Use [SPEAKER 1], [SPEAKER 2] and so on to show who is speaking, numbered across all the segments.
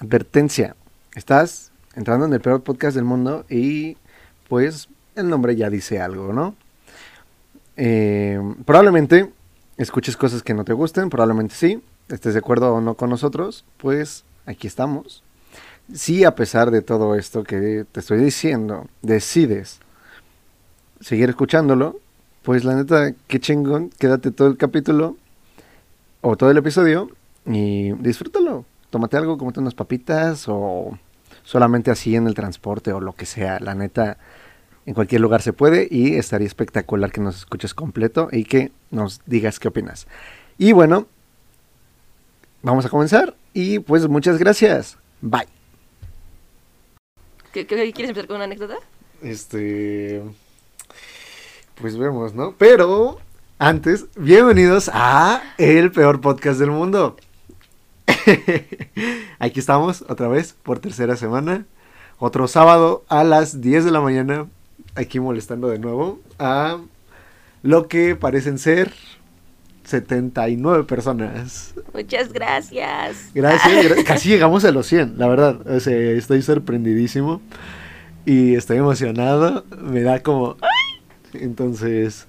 [SPEAKER 1] Advertencia, estás entrando en el peor podcast del mundo y pues el nombre ya dice algo, ¿no? Eh, probablemente escuches cosas que no te gusten, probablemente sí, estés de acuerdo o no con nosotros, pues aquí estamos. Si a pesar de todo esto que te estoy diciendo, decides seguir escuchándolo, pues la neta, qué chingón, quédate todo el capítulo o todo el episodio y disfrútalo. Tómate algo, comete unas papitas o solamente así en el transporte o lo que sea. La neta, en cualquier lugar se puede y estaría espectacular que nos escuches completo y que nos digas qué opinas. Y bueno, vamos a comenzar y pues muchas gracias. Bye.
[SPEAKER 2] ¿Qué, qué- quieres empezar con una anécdota?
[SPEAKER 1] Este. Pues vemos, ¿no? Pero antes, bienvenidos a el peor podcast del mundo. Aquí estamos otra vez por tercera semana. Otro sábado a las 10 de la mañana. Aquí molestando de nuevo a lo que parecen ser 79 personas.
[SPEAKER 2] Muchas gracias.
[SPEAKER 1] Gracias, gra- casi llegamos a los 100, la verdad. O sea, estoy sorprendidísimo y estoy emocionado. Me da como. Entonces,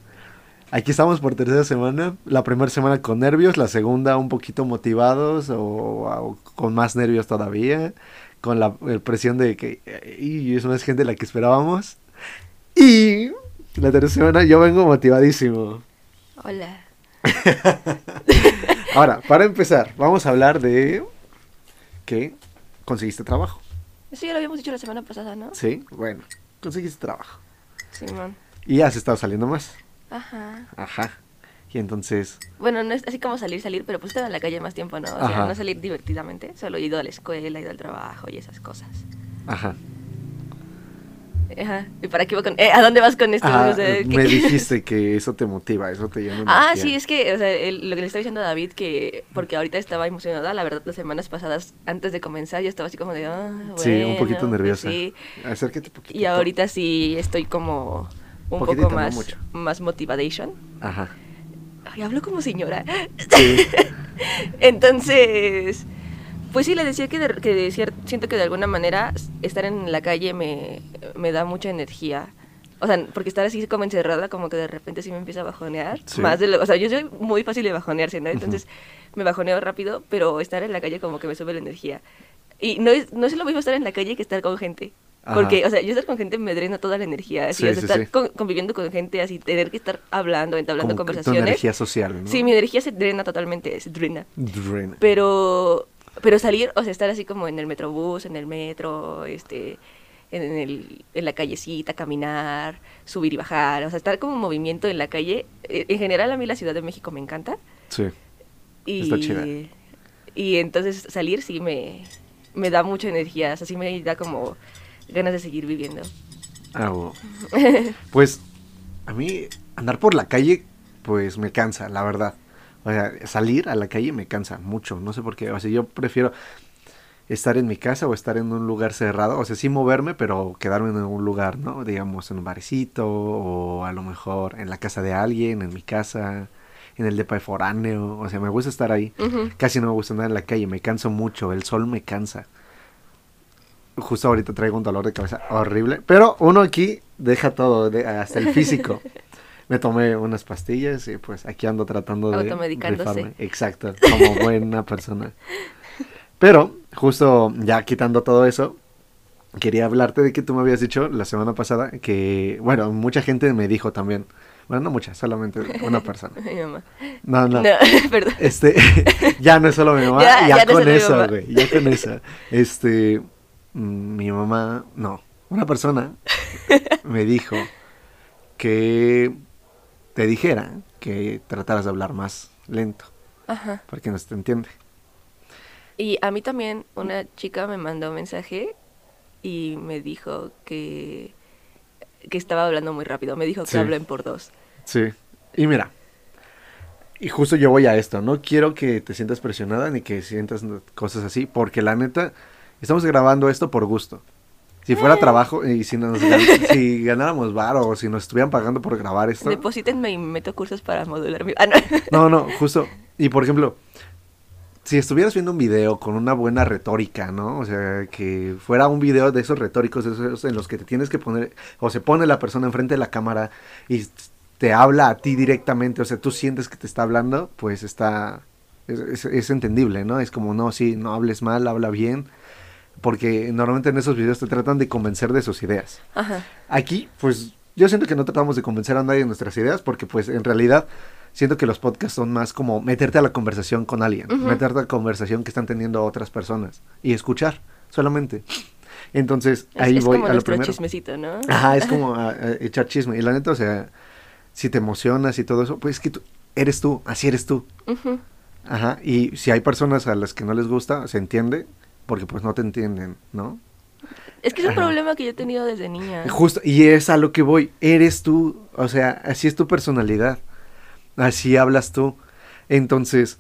[SPEAKER 1] aquí estamos por tercera semana. La primera semana con nervios, la segunda un poquito motivados o, o con más nervios todavía. Con la presión de que y es más gente de la que esperábamos. Y la tercera semana yo vengo motivadísimo.
[SPEAKER 2] Hola.
[SPEAKER 1] Ahora, para empezar, vamos a hablar de que conseguiste trabajo.
[SPEAKER 2] Eso ya lo habíamos dicho la semana pasada, ¿no?
[SPEAKER 1] Sí, bueno, conseguiste trabajo.
[SPEAKER 2] Simón.
[SPEAKER 1] Y has estado saliendo más.
[SPEAKER 2] Ajá.
[SPEAKER 1] Ajá. Y entonces,
[SPEAKER 2] Bueno, no es así como salir, salir, pero pues estaba en la calle más tiempo, ¿no? O sea,
[SPEAKER 1] Ajá.
[SPEAKER 2] no salir divertidamente. Solo he ido a la escuela, he ido al trabajo y esas cosas.
[SPEAKER 1] ajá.
[SPEAKER 2] Ajá. ¿Y para qué iba con...? eh, ¿A dónde vas con esto?
[SPEAKER 1] Ah,
[SPEAKER 2] O sea, ¿qué-
[SPEAKER 1] me dijiste que eso te motiva, eso te llena
[SPEAKER 2] Ah,
[SPEAKER 1] energía.
[SPEAKER 2] sí, es que, o sea, el- lo que le estaba diciendo a David, que porque ahorita estaba emocionada, la verdad, las semanas pasadas, antes de comenzar, yo estaba así como de, ah,
[SPEAKER 1] Sí, un
[SPEAKER 2] bueno,
[SPEAKER 1] poquito
[SPEAKER 2] pues
[SPEAKER 1] nerviosa.
[SPEAKER 2] sí.
[SPEAKER 1] Acércate poquito.
[SPEAKER 2] Y ahorita sí estoy como un
[SPEAKER 1] Poquitito,
[SPEAKER 2] poco
[SPEAKER 1] no
[SPEAKER 2] más,
[SPEAKER 1] mucho.
[SPEAKER 2] más motivation.
[SPEAKER 1] Ajá.
[SPEAKER 2] Ay, hablo como señora.
[SPEAKER 1] Sí.
[SPEAKER 2] Entonces, pues sí, le decía que, de- que de cier- siento que de alguna manera estar en la calle me, me da mucha energía. O sea, porque estar así como encerrada, como que de repente sí me empieza a bajonear.
[SPEAKER 1] Sí.
[SPEAKER 2] Más de lo, o sea, yo soy muy fácil de bajonearse, ¿no? Entonces me bajoneo rápido, pero estar en la calle como que me sube la energía. Y no es, no es lo mismo estar en la calle que estar con gente.
[SPEAKER 1] Ajá.
[SPEAKER 2] Porque, o sea, yo estar con gente me drena toda la energía. Así,
[SPEAKER 1] Sí,
[SPEAKER 2] o sea,
[SPEAKER 1] sí,
[SPEAKER 2] estar
[SPEAKER 1] sí.
[SPEAKER 2] con- conviviendo con gente, así, tener que estar hablando, entablando
[SPEAKER 1] Como que tu
[SPEAKER 2] conversaciones.
[SPEAKER 1] energía social, ¿no?
[SPEAKER 2] Sí, mi energía se drena totalmente, se drena.
[SPEAKER 1] Drena.
[SPEAKER 2] Pero, pero salir, o sea, estar así como en el metrobús, en el metro, este, en, el, en la callecita, caminar, subir y bajar, o sea, estar como en movimiento en la calle. Eh, En general a mí la Ciudad de México me encanta.
[SPEAKER 1] Sí.
[SPEAKER 2] Y,
[SPEAKER 1] Está chida.
[SPEAKER 2] Y entonces salir sí me, me da mucha energía, o sea, sí me da como ganas de seguir viviendo.
[SPEAKER 1] Ah, wow. Pues a mí andar por la calle, pues me cansa, la verdad. O sea, salir a la calle me cansa mucho, no sé por qué. O sea, yo prefiero estar en mi casa o estar en un lugar cerrado. O sea, sí moverme, pero quedarme en un lugar, ¿no? Digamos, en un barecito o a lo mejor en la casa de alguien, en mi casa, en el depa de foráneo. O sea, me gusta estar ahí. Casi no me gusta andar en la calle, me canso mucho, el sol me cansa. Justo ahorita traigo un dolor de cabeza horrible, pero uno aquí deja todo, de- hasta el físico. Me tomé unas pastillas y pues aquí ando tratando de
[SPEAKER 2] Automedicándose.
[SPEAKER 1] rifarme. Exacto, como buena persona. Pero justo ya quitando todo eso, quería hablarte de que tú me habías dicho la semana pasada que, bueno, mucha gente me dijo también, bueno, no mucha, solamente una persona.
[SPEAKER 2] Mi mamá.
[SPEAKER 1] No, no.
[SPEAKER 2] No, perdón.
[SPEAKER 1] Este, ya no es solo mi mamá,
[SPEAKER 2] Ya,
[SPEAKER 1] ya,
[SPEAKER 2] ya no
[SPEAKER 1] con eso, güey, ya con eso. Este, mi mamá, no, una persona me dijo que te dijera que trataras de hablar más lento,
[SPEAKER 2] Ajá.
[SPEAKER 1] porque no se te entiende.
[SPEAKER 2] Y a mí también una chica me mandó un mensaje y me dijo que, que estaba hablando muy rápido. Me dijo que
[SPEAKER 1] Sí.
[SPEAKER 2] hablen por dos.
[SPEAKER 1] Sí, y mira, y justo yo voy a esto, no quiero que te sientas presionada ni que sientas cosas así, porque la neta, estamos grabando esto por gusto. Si fuera
[SPEAKER 2] Eh.
[SPEAKER 1] trabajo y si, nos si ganáramos varo o si nos estuvieran pagando por grabar esto.
[SPEAKER 2] Deposítenme y meto cursos para modular mi... Ah, no.
[SPEAKER 1] No, no, justo. Y por ejemplo, si estuvieras viendo un video con una buena retórica, ¿no? O sea, que fuera un video de esos retóricos, esos en los que te tienes que poner, o se pone la persona enfrente de la cámara y te habla a ti directamente, o sea, tú sientes que te está hablando, pues está, es, es entendible, ¿no? Es como, no, sí, no hables mal, habla bien, porque normalmente en esos videos te tratan de convencer de sus ideas.
[SPEAKER 2] Ajá.
[SPEAKER 1] Aquí, pues yo siento que no tratamos de convencer a nadie de nuestras ideas porque pues en realidad siento que los podcasts son más como meterte a la conversación con alguien, meterte a la conversación que están teniendo otras personas y escuchar solamente. Entonces,
[SPEAKER 2] Es-
[SPEAKER 1] ahí
[SPEAKER 2] es
[SPEAKER 1] voy
[SPEAKER 2] como
[SPEAKER 1] a lo primero.
[SPEAKER 2] chismecito, ¿no?
[SPEAKER 1] Ajá, es como a- a echar chisme. Y la neta, o sea, si te emocionas y todo eso, pues es que tú, eres tú, así eres tú.
[SPEAKER 2] Ujú.
[SPEAKER 1] Ajá, y si hay personas a las que no les gusta, se entiende, porque pues no te entienden, ¿no?
[SPEAKER 2] Es que es un
[SPEAKER 1] Ajá.
[SPEAKER 2] problema que yo he tenido desde niña.
[SPEAKER 1] Justo, y es a lo que voy, eres tú, o sea, así es tu personalidad, así hablas tú. Entonces,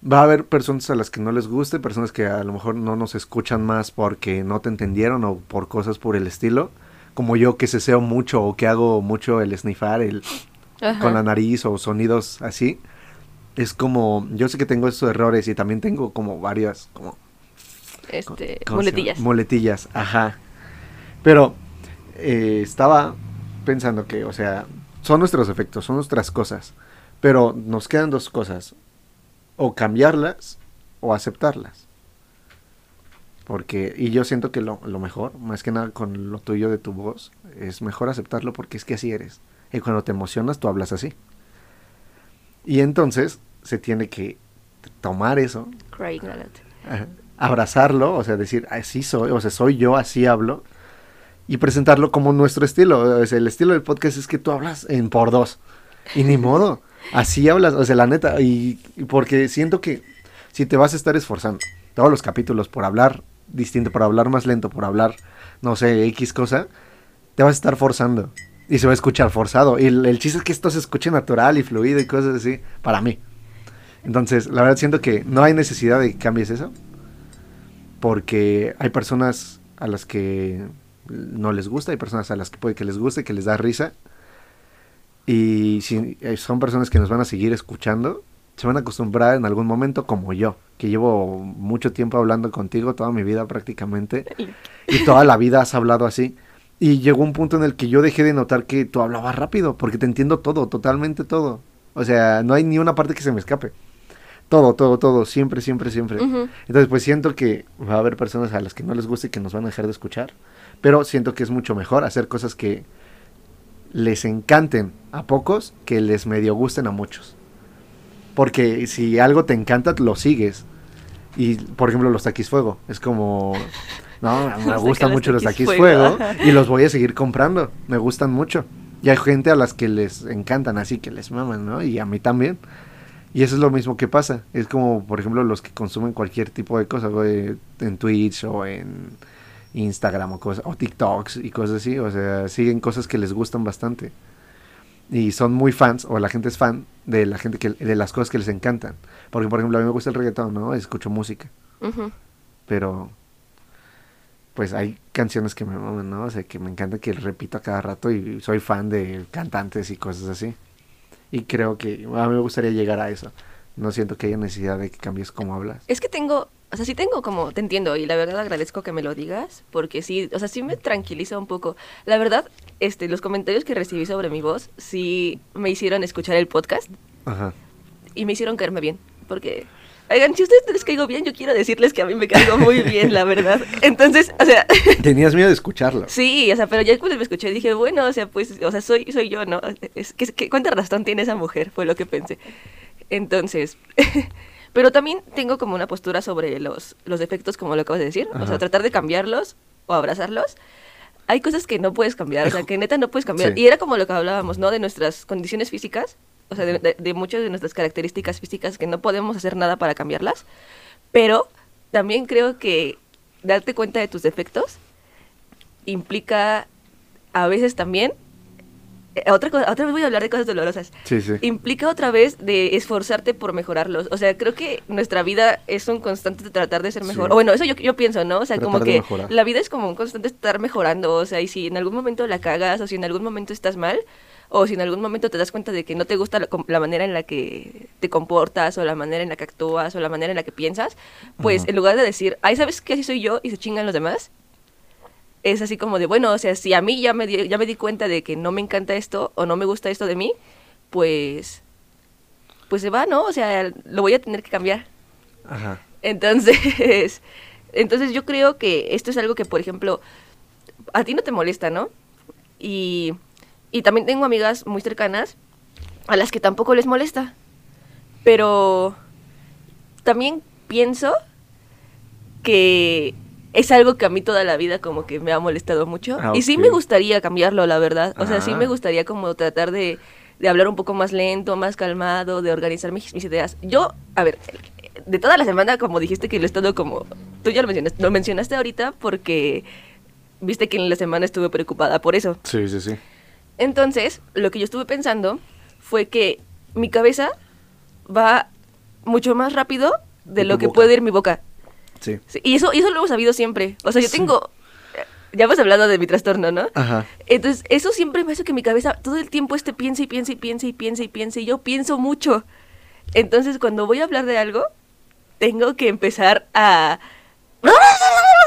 [SPEAKER 1] va a haber personas a las que no les guste, personas que a lo mejor no nos escuchan más porque no te entendieron o por cosas por el estilo, como yo que seseo mucho o que hago mucho el snifar, el
[SPEAKER 2] Ajá.
[SPEAKER 1] con la nariz o sonidos así. Es como, yo sé que tengo esos errores y también tengo como varias, como
[SPEAKER 2] Este, muletillas.
[SPEAKER 1] Muletillas, ajá. Pero eh, estaba pensando que, o sea, son nuestros efectos, son nuestras cosas. Pero nos quedan dos cosas. O cambiarlas o aceptarlas. Porque, y yo siento que lo, lo mejor, más que nada con lo tuyo de tu voz, es mejor aceptarlo porque es que así eres. Y cuando te emocionas, tú hablas así. Y entonces se tiene que tomar eso,
[SPEAKER 2] Crying.
[SPEAKER 1] Abrazarlo, o sea, decir, así soy, o sea, soy yo, así hablo, y presentarlo como nuestro estilo. O sea, el estilo del podcast es que tú hablas en por dos, y ni modo, así hablas, o sea, la neta, y, y porque siento que si te vas a estar esforzando todos los capítulos por hablar distinto, por hablar más lento, por hablar, no sé, X cosa, te vas a estar forzando. Y se va a escuchar forzado. Y el, el chiste es que esto se escuche natural y fluido y cosas así, para mí. Entonces, la verdad siento que no hay necesidad de que cambies eso. Porque hay personas a las que no les gusta, hay personas a las que puede que les guste, que les da risa. Y si eh, son personas que nos van a seguir escuchando, se van a acostumbrar en algún momento como yo, que llevo mucho tiempo hablando contigo, toda mi vida prácticamente, y toda la vida has hablado así. Y llegó un punto en el que yo dejé de notar que tú hablabas rápido, porque te entiendo todo, totalmente todo. O sea, no hay ni una parte que se me escape. Todo, todo, todo, siempre, siempre, siempre. Entonces, pues siento que va a haber personas a las que no les guste y que nos van a dejar de escuchar. Pero siento que es mucho mejor hacer cosas que les encanten a pocos que les medio gusten a muchos. Porque si algo te encanta, lo sigues. Y, por ejemplo, los taquis fuego. Es como... No, me gustan mucho los taquis
[SPEAKER 2] fuego.
[SPEAKER 1] fuego. Y los voy a seguir comprando. Me gustan mucho. Y hay gente a las que les encantan así, que les maman, ¿no? Y a mí también. Y eso es lo mismo que pasa. Es como, por ejemplo, los que consumen cualquier tipo de cosas, güey, en Twitch o en Instagram o cosas, o TikToks y cosas así. O sea, siguen cosas que les gustan bastante. Y son muy fans, o la gente es fan de la gente que, de las cosas que les encantan. Porque, por ejemplo, a mí me gusta el reggaetón, ¿no? Escucho música. Pero, pues hay canciones que me maman, ¿no? O sea, que me encanta que repito a cada rato y soy fan de cantantes y cosas así. Y creo que a mí me gustaría llegar a eso. No siento que haya necesidad de que cambies cómo hablas.
[SPEAKER 2] Es que tengo, o sea, sí tengo como, te entiendo y la verdad agradezco que me lo digas porque sí, o sea, sí me tranquiliza un poco. La verdad, este, los comentarios que recibí sobre mi voz sí me hicieron escuchar el podcast
[SPEAKER 1] Ajá.
[SPEAKER 2] y me hicieron caerme bien porque, oigan, si a ustedes les caigo bien, yo quiero decirles que a mí me caigo muy bien, la verdad. Entonces, o sea,
[SPEAKER 1] Tenías miedo de escucharlo.
[SPEAKER 2] sí, o sea, pero ya cuando me escuché dije, bueno, o sea, pues, o sea, soy, soy yo, ¿no? Es, que, que- ¿Cuánta razón tiene esa mujer? Fue lo que pensé. Entonces, pero también tengo como una postura sobre los, los defectos, como lo acabas de decir. O
[SPEAKER 1] Ajá.
[SPEAKER 2] sea, tratar de cambiarlos o abrazarlos. Hay cosas que no puedes cambiar, o sea, que neta no puedes cambiar.
[SPEAKER 1] Sí.
[SPEAKER 2] Y era como lo que hablábamos, ¿no? De nuestras condiciones físicas, o sea, de, de- de muchas de nuestras características físicas que no podemos hacer nada para cambiarlas. Pero también creo que darte cuenta de tus defectos implica a veces también eh, otra cosa, otra vez voy a hablar de cosas dolorosas.
[SPEAKER 1] Sí, sí.
[SPEAKER 2] Implica otra vez de esforzarte por mejorarlos. O sea, creo que nuestra vida es un constante de tratar de ser mejor.
[SPEAKER 1] Sí.
[SPEAKER 2] O bueno, eso yo, yo pienso, ¿no? O sea, como
[SPEAKER 1] Tratar
[SPEAKER 2] que la vida es como un constante estar mejorando. O sea, y si en algún momento la cagas o si en algún momento estás mal, o si en algún momento te das cuenta de que no te gusta la, manera en la que te comportas o la manera en la que actúas o la manera en la que piensas, pues en lugar de decir, ay, ¿sabes qué? Así soy yo y se chingan los demás, es así como de, bueno, o sea, si a mí ya me, di, ya me di cuenta de que no me encanta esto o no me gusta esto de mí, pues, pues se va, ¿no? O sea, lo voy a tener que cambiar.
[SPEAKER 1] Ajá.
[SPEAKER 2] Entonces, entonces yo creo que esto es algo que, por ejemplo, a ti no te molesta, ¿no? Y, y también tengo amigas muy cercanas a las que tampoco les molesta. Pero también pienso que es algo que a mí toda la vida como que me ha molestado mucho.
[SPEAKER 1] Ah,
[SPEAKER 2] Y sí me gustaría cambiarlo, la verdad. O sea, sí
[SPEAKER 1] Ah.
[SPEAKER 2] me gustaría como tratar de, de hablar un poco más lento, más calmado, de organizar mis, mis ideas. Yo, a ver, de toda la semana, como dijiste que lo he estado como... Tú ya lo mencionaste, lo mencionaste ahorita porque viste que en la semana estuve preocupada por eso.
[SPEAKER 1] Sí, sí, sí.
[SPEAKER 2] Entonces, lo que yo estuve pensando fue que mi cabeza va mucho más rápido de lo que
[SPEAKER 1] boca.
[SPEAKER 2] puede ir mi boca.
[SPEAKER 1] Sí.
[SPEAKER 2] Sí, y eso, y eso lo hemos sabido siempre. O sea, yo
[SPEAKER 1] Sí.
[SPEAKER 2] tengo... Ya hemos hablado de mi trastorno, ¿no?
[SPEAKER 1] Ajá.
[SPEAKER 2] Entonces, eso siempre me hace que mi cabeza todo el tiempo esté piensa y piensa y piensa y piensa y piensa y yo pienso mucho. Entonces, cuando voy a hablar de algo, tengo que empezar a...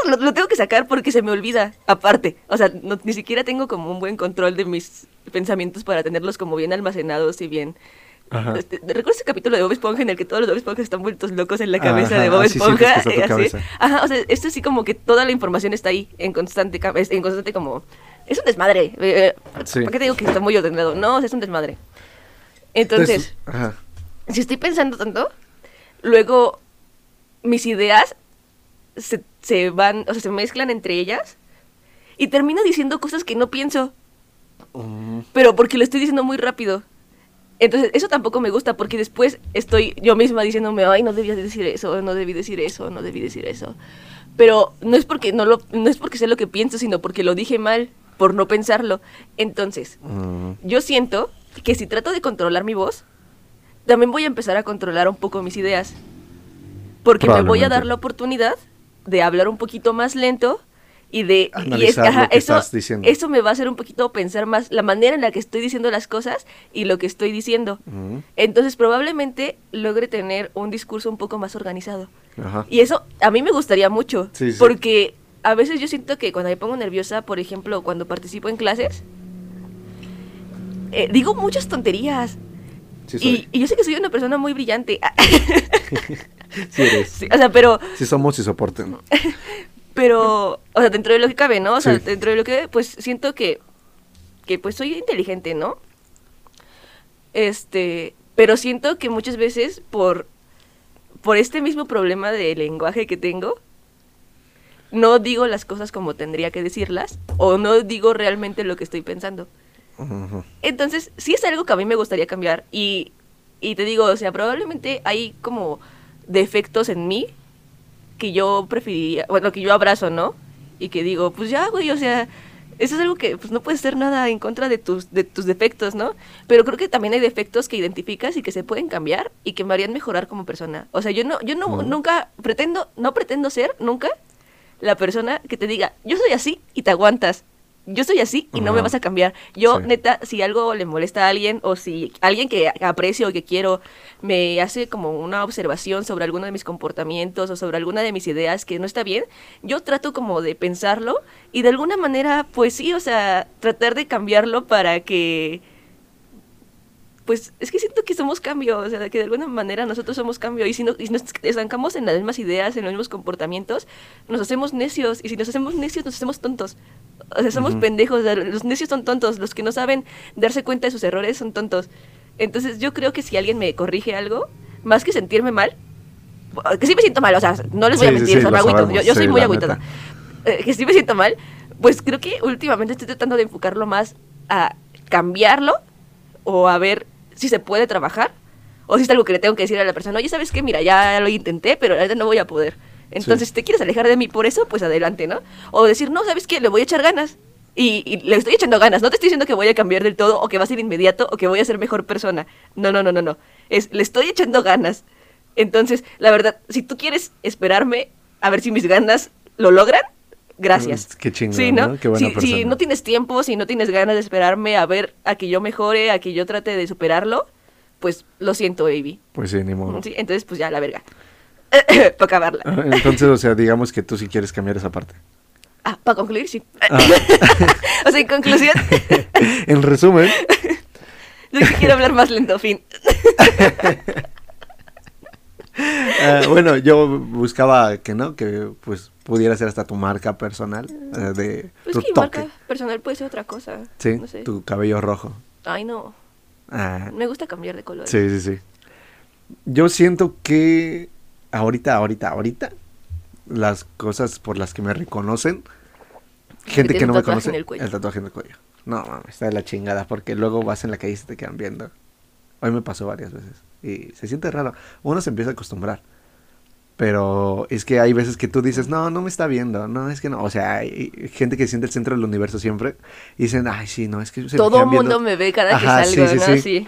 [SPEAKER 2] Lo, lo tengo que sacar porque se me olvida, aparte. O sea, no- ni siquiera tengo como un buen control de mis pensamientos para tenerlos como bien almacenados y bien... Este, ¿Recuerdas ese capítulo de Bob Esponja en el que todos los Bob Esponjas están vueltos locos en la cabeza
[SPEAKER 1] Ajá,
[SPEAKER 2] de Bob
[SPEAKER 1] así
[SPEAKER 2] Esponja?
[SPEAKER 1] está tu
[SPEAKER 2] Eh, así. Ajá, o sea, esto sí como que toda la información está ahí en constante, en constante como... Es un desmadre. eh,
[SPEAKER 1] Sí.
[SPEAKER 2] ¿Para qué te digo que está muy ordenado? No, o sea, es un desmadre. Entonces,
[SPEAKER 1] ajá.
[SPEAKER 2] si estoy pensando tanto, luego mis ideas se, se van, o sea, se mezclan entre ellas y termino diciendo cosas que no pienso,
[SPEAKER 1] Mm,
[SPEAKER 2] pero porque lo estoy diciendo muy rápido. Entonces, eso tampoco me gusta porque después estoy yo misma diciéndome, ay, no debía decir eso, no debí decir eso, no debí decir eso. Pero no es porque no lo no es porque sé lo que pienso, sino porque lo dije mal por no pensarlo. Entonces,
[SPEAKER 1] mm,
[SPEAKER 2] yo siento que si trato de controlar mi voz, también voy a empezar a controlar un poco mis ideas. Porque me voy a dar la oportunidad de hablar un poquito más lento y de y
[SPEAKER 1] Analizar lo que
[SPEAKER 2] eso,
[SPEAKER 1] estás diciendo.
[SPEAKER 2] eso me va a hacer un poquito pensar más la manera en la que estoy diciendo las cosas y lo que estoy diciendo. Entonces probablemente logre tener un discurso un poco más organizado.
[SPEAKER 1] Ajá.
[SPEAKER 2] Y eso a mí me gustaría mucho,
[SPEAKER 1] Sí, sí.
[SPEAKER 2] porque a veces yo siento que cuando me pongo nerviosa, por ejemplo, cuando participo en clases, eh, digo muchas tonterías.
[SPEAKER 1] Sí,
[SPEAKER 2] y, y yo sé que soy una persona muy brillante.
[SPEAKER 1] Sí eres.
[SPEAKER 2] Sí, o sea, pero,
[SPEAKER 1] Sí somos y soporten.
[SPEAKER 2] pero, o sea, dentro de lo que cabe, ¿no? O sea,
[SPEAKER 1] Sí.
[SPEAKER 2] dentro de lo que, pues siento que, que pues soy inteligente, ¿no? Este, pero siento que muchas veces por, por este mismo problema de lenguaje que tengo, no digo las cosas como tendría que decirlas o no digo realmente lo que estoy pensando. Entonces, sí es algo que a mí me gustaría cambiar y, y te digo, o sea, probablemente hay como defectos en mí que yo preferiría, bueno, que yo abrazo, ¿no? Y que digo, pues ya, güey, o sea, eso es algo que pues no puedes hacer nada en contra de tus, de tus defectos, ¿no? Pero creo que también hay defectos que identificas y que se pueden cambiar y que me harían mejorar como persona. O sea, yo no, yo no, nunca pretendo, no pretendo ser, nunca, la persona que te diga, yo soy así y te aguantas. Yo soy así y no me vas a cambiar. Yo,
[SPEAKER 1] Sí.
[SPEAKER 2] neta, si algo le molesta a alguien o si alguien que aprecio o que quiero me hace como una observación sobre alguno de mis comportamientos o sobre alguna de mis ideas que no está bien, yo trato como de pensarlo y de alguna manera, pues sí, o sea, tratar de cambiarlo para que pues es que siento que somos cambio, o sea, que de alguna manera nosotros somos cambio y si, no, y nos estancamos en las mismas ideas, en los mismos comportamientos, nos hacemos necios y si nos hacemos necios nos hacemos tontos. O sea, somos
[SPEAKER 1] Ujú.
[SPEAKER 2] pendejos, o sea, los necios son tontos, los que no saben darse cuenta de sus errores son tontos. Entonces yo creo que si alguien me corrige algo, más que sentirme mal, que sí me siento mal, o sea, no les voy a
[SPEAKER 1] Sí, sí,
[SPEAKER 2] mentir,
[SPEAKER 1] sí,
[SPEAKER 2] o sea, me agüito, yo,
[SPEAKER 1] sabemos,
[SPEAKER 2] yo soy
[SPEAKER 1] sí,
[SPEAKER 2] muy agüitada. Eh, que sí me siento mal, pues creo que últimamente estoy tratando de enfocarlo más a cambiarlo o a ver si se puede trabajar o si es algo que le tengo que decir a la persona, oye, ¿sabes qué? Mira, ya lo intenté, pero ahorita no voy a poder. Entonces,
[SPEAKER 1] Sí.
[SPEAKER 2] si te quieres alejar de mí por eso, pues adelante, ¿no? O decir, no, ¿sabes qué? Le voy a echar ganas. Y, y le estoy echando ganas. No te estoy diciendo que voy a cambiar del todo o que va a ser inmediato o que voy a ser mejor persona. No, no, no, no, no. Es, le estoy echando ganas. Entonces, la verdad, si tú quieres esperarme a ver si mis ganas lo logran, gracias.
[SPEAKER 1] Qué chingón,
[SPEAKER 2] Sí, ¿no?
[SPEAKER 1] ¿no? Qué buena
[SPEAKER 2] si, si
[SPEAKER 1] persona.
[SPEAKER 2] no tienes tiempo, si no tienes ganas de esperarme a ver a que yo mejore, a que yo trate de superarlo, pues lo siento, baby.
[SPEAKER 1] Pues sí, ni modo.
[SPEAKER 2] Sí, entonces, pues ya, la verga. Para acabarla.
[SPEAKER 1] Ah, Entonces, o sea, digamos que tú sí quieres cambiar esa parte.
[SPEAKER 2] Ah, para concluir, sí.
[SPEAKER 1] Ah.
[SPEAKER 2] o sea, en conclusión,
[SPEAKER 1] en resumen,
[SPEAKER 2] sí quiero hablar más lento, fin.
[SPEAKER 1] ah, bueno, yo buscaba que no, que pues pudiera ser hasta tu marca personal, eh, de
[SPEAKER 2] Pues
[SPEAKER 1] tu
[SPEAKER 2] que mi
[SPEAKER 1] toque.
[SPEAKER 2] marca personal puede ser otra cosa.
[SPEAKER 1] Sí,
[SPEAKER 2] No sé.
[SPEAKER 1] tu cabello rojo.
[SPEAKER 2] Ay, no.
[SPEAKER 1] Ah,
[SPEAKER 2] Me gusta cambiar de color.
[SPEAKER 1] sí, sí, sí. Yo siento que ahorita, ahorita, ahorita, las cosas por las que me reconocen, gente que no me conoce,
[SPEAKER 2] en el cuello.
[SPEAKER 1] tatuaje en el cuello. No, mames, está de la chingada, porque luego vas en la calle y se te quedan viendo. Hoy me pasó varias veces y se siente raro. Uno se empieza a acostumbrar. Pero es que hay veces que tú dices, no, no me está viendo, no, es que no. O sea, hay gente que siente el centro del universo siempre y dicen, ay, sí, no, es que se me
[SPEAKER 2] Todo el mundo
[SPEAKER 1] viendo".
[SPEAKER 2] me ve cada
[SPEAKER 1] Ajá,
[SPEAKER 2] que
[SPEAKER 1] sí,
[SPEAKER 2] salgo,
[SPEAKER 1] sí,
[SPEAKER 2] ¿no?
[SPEAKER 1] sí.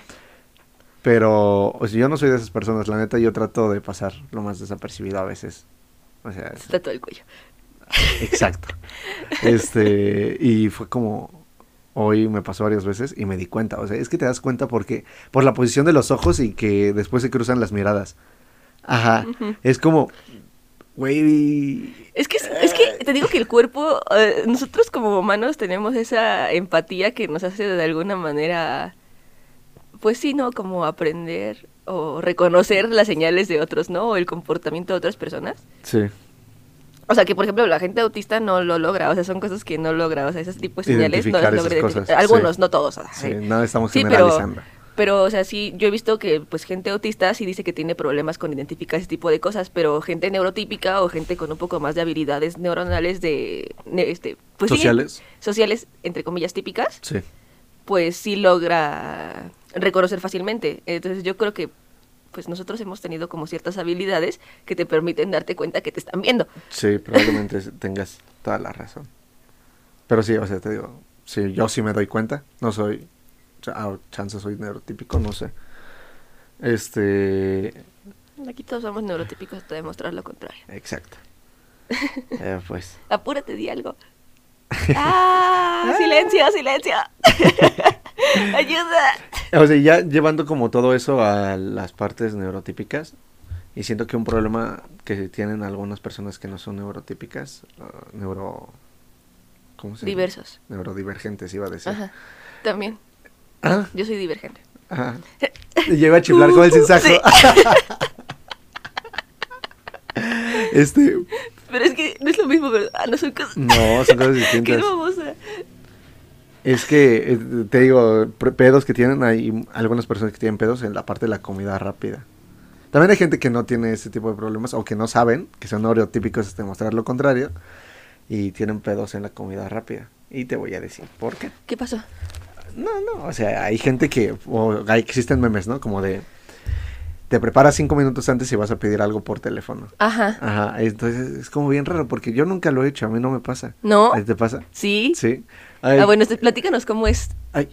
[SPEAKER 1] Pero o sea, yo no soy de esas personas, la neta, yo trato de pasar lo más desapercibido a veces. O sea, es-
[SPEAKER 2] Está todo el cuello.
[SPEAKER 1] exacto. Este, y fue como hoy me pasó varias veces y me di cuenta, o sea, es que te das cuenta porque por la posición de los ojos y que después se cruzan las miradas. Ajá, es como güey,
[SPEAKER 2] Es que, es que te digo que el cuerpo, eh, nosotros como humanos tenemos esa empatía que nos hace de alguna manera, pues sí, ¿no? Como aprender o reconocer las señales de otros, ¿no? O el comportamiento de otras personas.
[SPEAKER 1] sí,
[SPEAKER 2] O sea, que por ejemplo la gente autista no lo logra, o sea, son cosas que no logra, o sea, ese tipo de señales no las logra
[SPEAKER 1] cosas.
[SPEAKER 2] Algunos,
[SPEAKER 1] sí.
[SPEAKER 2] no todos. o sea,
[SPEAKER 1] sí, no estamos
[SPEAKER 2] Sí, pero,
[SPEAKER 1] generalizando.
[SPEAKER 2] pero, o sea, sí, yo he visto que, pues, gente autista sí dice que tiene problemas con identificar ese tipo de cosas, pero gente neurotípica o gente con un poco más de habilidades neuronales de, ne- este, pues sí,
[SPEAKER 1] Sociales.
[SPEAKER 2] sociales, entre comillas, típicas,
[SPEAKER 1] Sí.
[SPEAKER 2] pues sí logra reconocer fácilmente. Entonces yo creo que, pues, nosotros hemos tenido como ciertas habilidades que te permiten darte cuenta que te están viendo.
[SPEAKER 1] Sí, probablemente tengas toda la razón. Pero sí, o sea, te digo, sí, yo sí me doy cuenta. No soy, sea, ah, chance soy neurotípico, no sé. Este,
[SPEAKER 2] Aquí todos somos neurotípicos hasta demostrar lo contrario.
[SPEAKER 1] exacto. Eh, pues,
[SPEAKER 2] Apúrate, di algo. ¡Ah! ¡Silencio, silencio! ¡Ayuda!
[SPEAKER 1] o sea, ya llevando como todo eso a las partes neurotípicas, y siento que un problema que tienen algunas personas que no son neurotípicas, ah, neuro... ¿Cómo se llama?
[SPEAKER 2] Diversos.
[SPEAKER 1] Neurodivergentes, iba a decir.
[SPEAKER 2] Ajá. También.
[SPEAKER 1] Ah,
[SPEAKER 2] Yo soy divergente.
[SPEAKER 1] ajá. Lleva a chiflar con el sin saco.
[SPEAKER 2] Sí.
[SPEAKER 1] este,
[SPEAKER 2] Pero es que no es lo mismo, ¿verdad? Ah, No son cosas...
[SPEAKER 1] no, son cosas
[SPEAKER 2] ¡Qué
[SPEAKER 1] distintas. Es que, eh, te digo, pedos que tienen, hay algunas personas que tienen pedos en la parte de la comida rápida. También hay gente que no tiene ese tipo de problemas o que no saben, que son neurotípicos hasta demostrar lo contrario, y tienen pedos en la comida rápida. Y te voy a decir, ¿por qué?
[SPEAKER 2] ¿Qué pasó?
[SPEAKER 1] No, no, o sea, hay gente que, o hay, existen memes, ¿no? Como de, te preparas cinco minutos antes y vas a pedir algo por teléfono.
[SPEAKER 2] Ajá.
[SPEAKER 1] Ajá, entonces es como bien raro porque yo nunca lo he hecho, a mí no me pasa.
[SPEAKER 2] ¿No?
[SPEAKER 1] ¿A ti ¿Te pasa?
[SPEAKER 2] ¿Sí?
[SPEAKER 1] Sí. Ay,
[SPEAKER 2] Ah, bueno, este, platícanos cómo es
[SPEAKER 1] ay,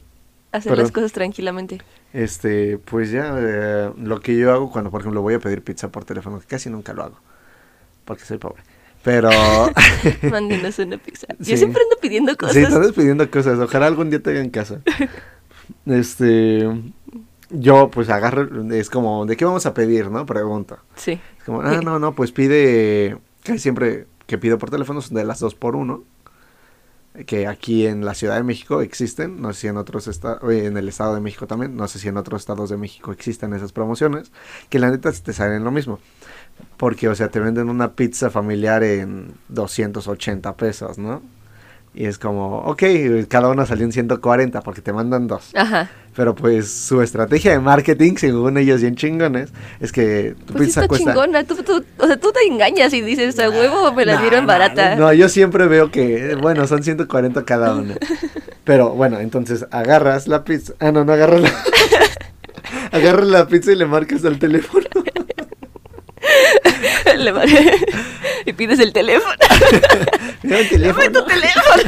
[SPEAKER 2] hacer
[SPEAKER 1] Perdón.
[SPEAKER 2] las cosas tranquilamente.
[SPEAKER 1] Este, pues ya, eh, lo que yo hago cuando, por ejemplo, voy a pedir pizza por teléfono, que casi nunca lo hago, porque soy pobre. Pero,
[SPEAKER 2] Mándenos una pizza. Yo siempre ando pidiendo cosas.
[SPEAKER 1] sí, estás pidiendo cosas, ojalá algún día te hagan caso. Este, yo pues agarro, es como, ¿de qué vamos a pedir, no? Pregunto.
[SPEAKER 2] Sí.
[SPEAKER 1] Es como, ah, no, no, pues pide, casi siempre que pido por teléfono son de las dos por uno, que aquí en la Ciudad de México existen, no sé si en otros estados, en el Estado de México también, no sé si en otros estados de México existen esas promociones, que la neta te salen lo mismo, porque, o sea, te venden una pizza familiar en 280 pesos, ¿no? Y es como, ok, cada una salió en 140 porque te mandan dos.
[SPEAKER 2] Ajá.
[SPEAKER 1] Pero pues su estrategia de marketing, según ellos bien chingones, es que tu
[SPEAKER 2] Pues
[SPEAKER 1] pizza
[SPEAKER 2] está
[SPEAKER 1] cuesta...
[SPEAKER 2] chingona. Tú, tú- o sea, tú te engañas y dices, a huevo me la
[SPEAKER 1] No,
[SPEAKER 2] dieron barata.
[SPEAKER 1] No, yo siempre veo que, bueno, son 140 cada una. Pero bueno, entonces agarras la pizza. Ah, no, no agarras la. agarras la pizza y le marcas al teléfono.
[SPEAKER 2] Le mar- y pides el teléfono.
[SPEAKER 1] Mira el
[SPEAKER 2] Dame
[SPEAKER 1] teléfono.
[SPEAKER 2] tu teléfono.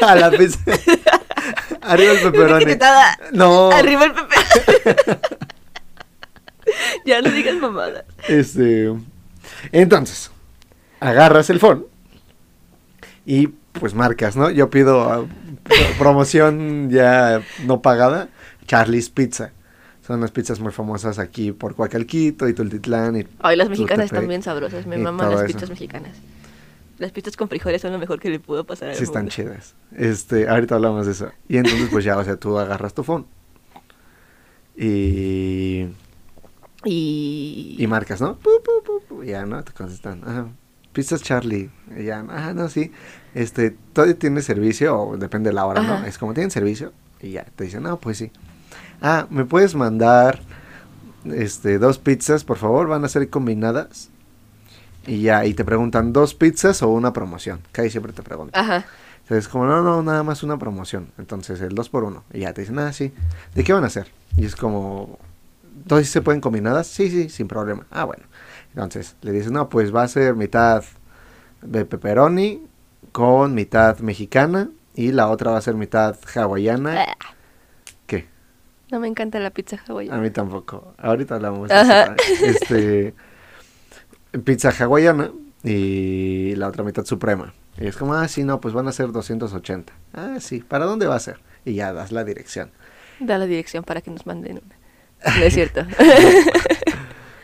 [SPEAKER 1] A la pizza. Arriba el
[SPEAKER 2] cachetada.
[SPEAKER 1] No.
[SPEAKER 2] Arriba el pepe. ya no digas mamadas.
[SPEAKER 1] Este. Entonces, agarras el phone Y pues marcas, ¿no? Yo pido ah, pro- promoción ya no pagada, Charlie's Pizza. Son unas pizzas muy famosas aquí por Coacalquito y Tultitlán. Y
[SPEAKER 2] Ay, las mexicanas están bien sabrosas. Me maman las
[SPEAKER 1] eso.
[SPEAKER 2] pizzas mexicanas. Las pizzas con frijoles son lo mejor que le pudo pasar al
[SPEAKER 1] Sí están
[SPEAKER 2] mundo.
[SPEAKER 1] chidas. Este, ahorita hablamos de eso. Y entonces pues ya, o sea, tú agarras tu phone. Y,
[SPEAKER 2] Y...
[SPEAKER 1] y marcas, ¿no? Pu, pu, pu, ya, ¿no? Te contestan. Ajá. Pizzas Charlie. Y ya, ah, no, sí. Este, todo tiene servicio, o depende de la hora, ¿no?
[SPEAKER 2] Ajá.
[SPEAKER 1] Es como tienen servicio. Y ya, te dicen, no, pues sí. Ah, ¿me puedes mandar este, dos pizzas, por favor? Van a ser combinadas. Y ya, y te preguntan, ¿dos pizzas o una promoción? Que ahí siempre te preguntan.
[SPEAKER 2] Ajá.
[SPEAKER 1] Entonces, como, no, no, nada más una promoción. Entonces, el 2 por 1 Y ya te dicen, ah, sí. ¿De qué van a hacer? Y es como, ¿todas sí se pueden combinadas? Sí, sí, sin problema. Ah, bueno. Entonces, le dices, no, pues va a ser mitad de pepperoni con mitad mexicana y la otra va a ser mitad hawaiana.
[SPEAKER 2] No me encanta la pizza
[SPEAKER 1] A
[SPEAKER 2] hawaiana.
[SPEAKER 1] mí tampoco. Ahorita hablamos de
[SPEAKER 2] Ajá.
[SPEAKER 1] eso. Este, pizza hawaiana y la otra mitad suprema. Y es como, ah, sí, no, pues van a ser 280. Ah, sí, ¿para dónde va a ser? Y ya das la dirección.
[SPEAKER 2] Da la dirección para que nos manden una. No es cierto.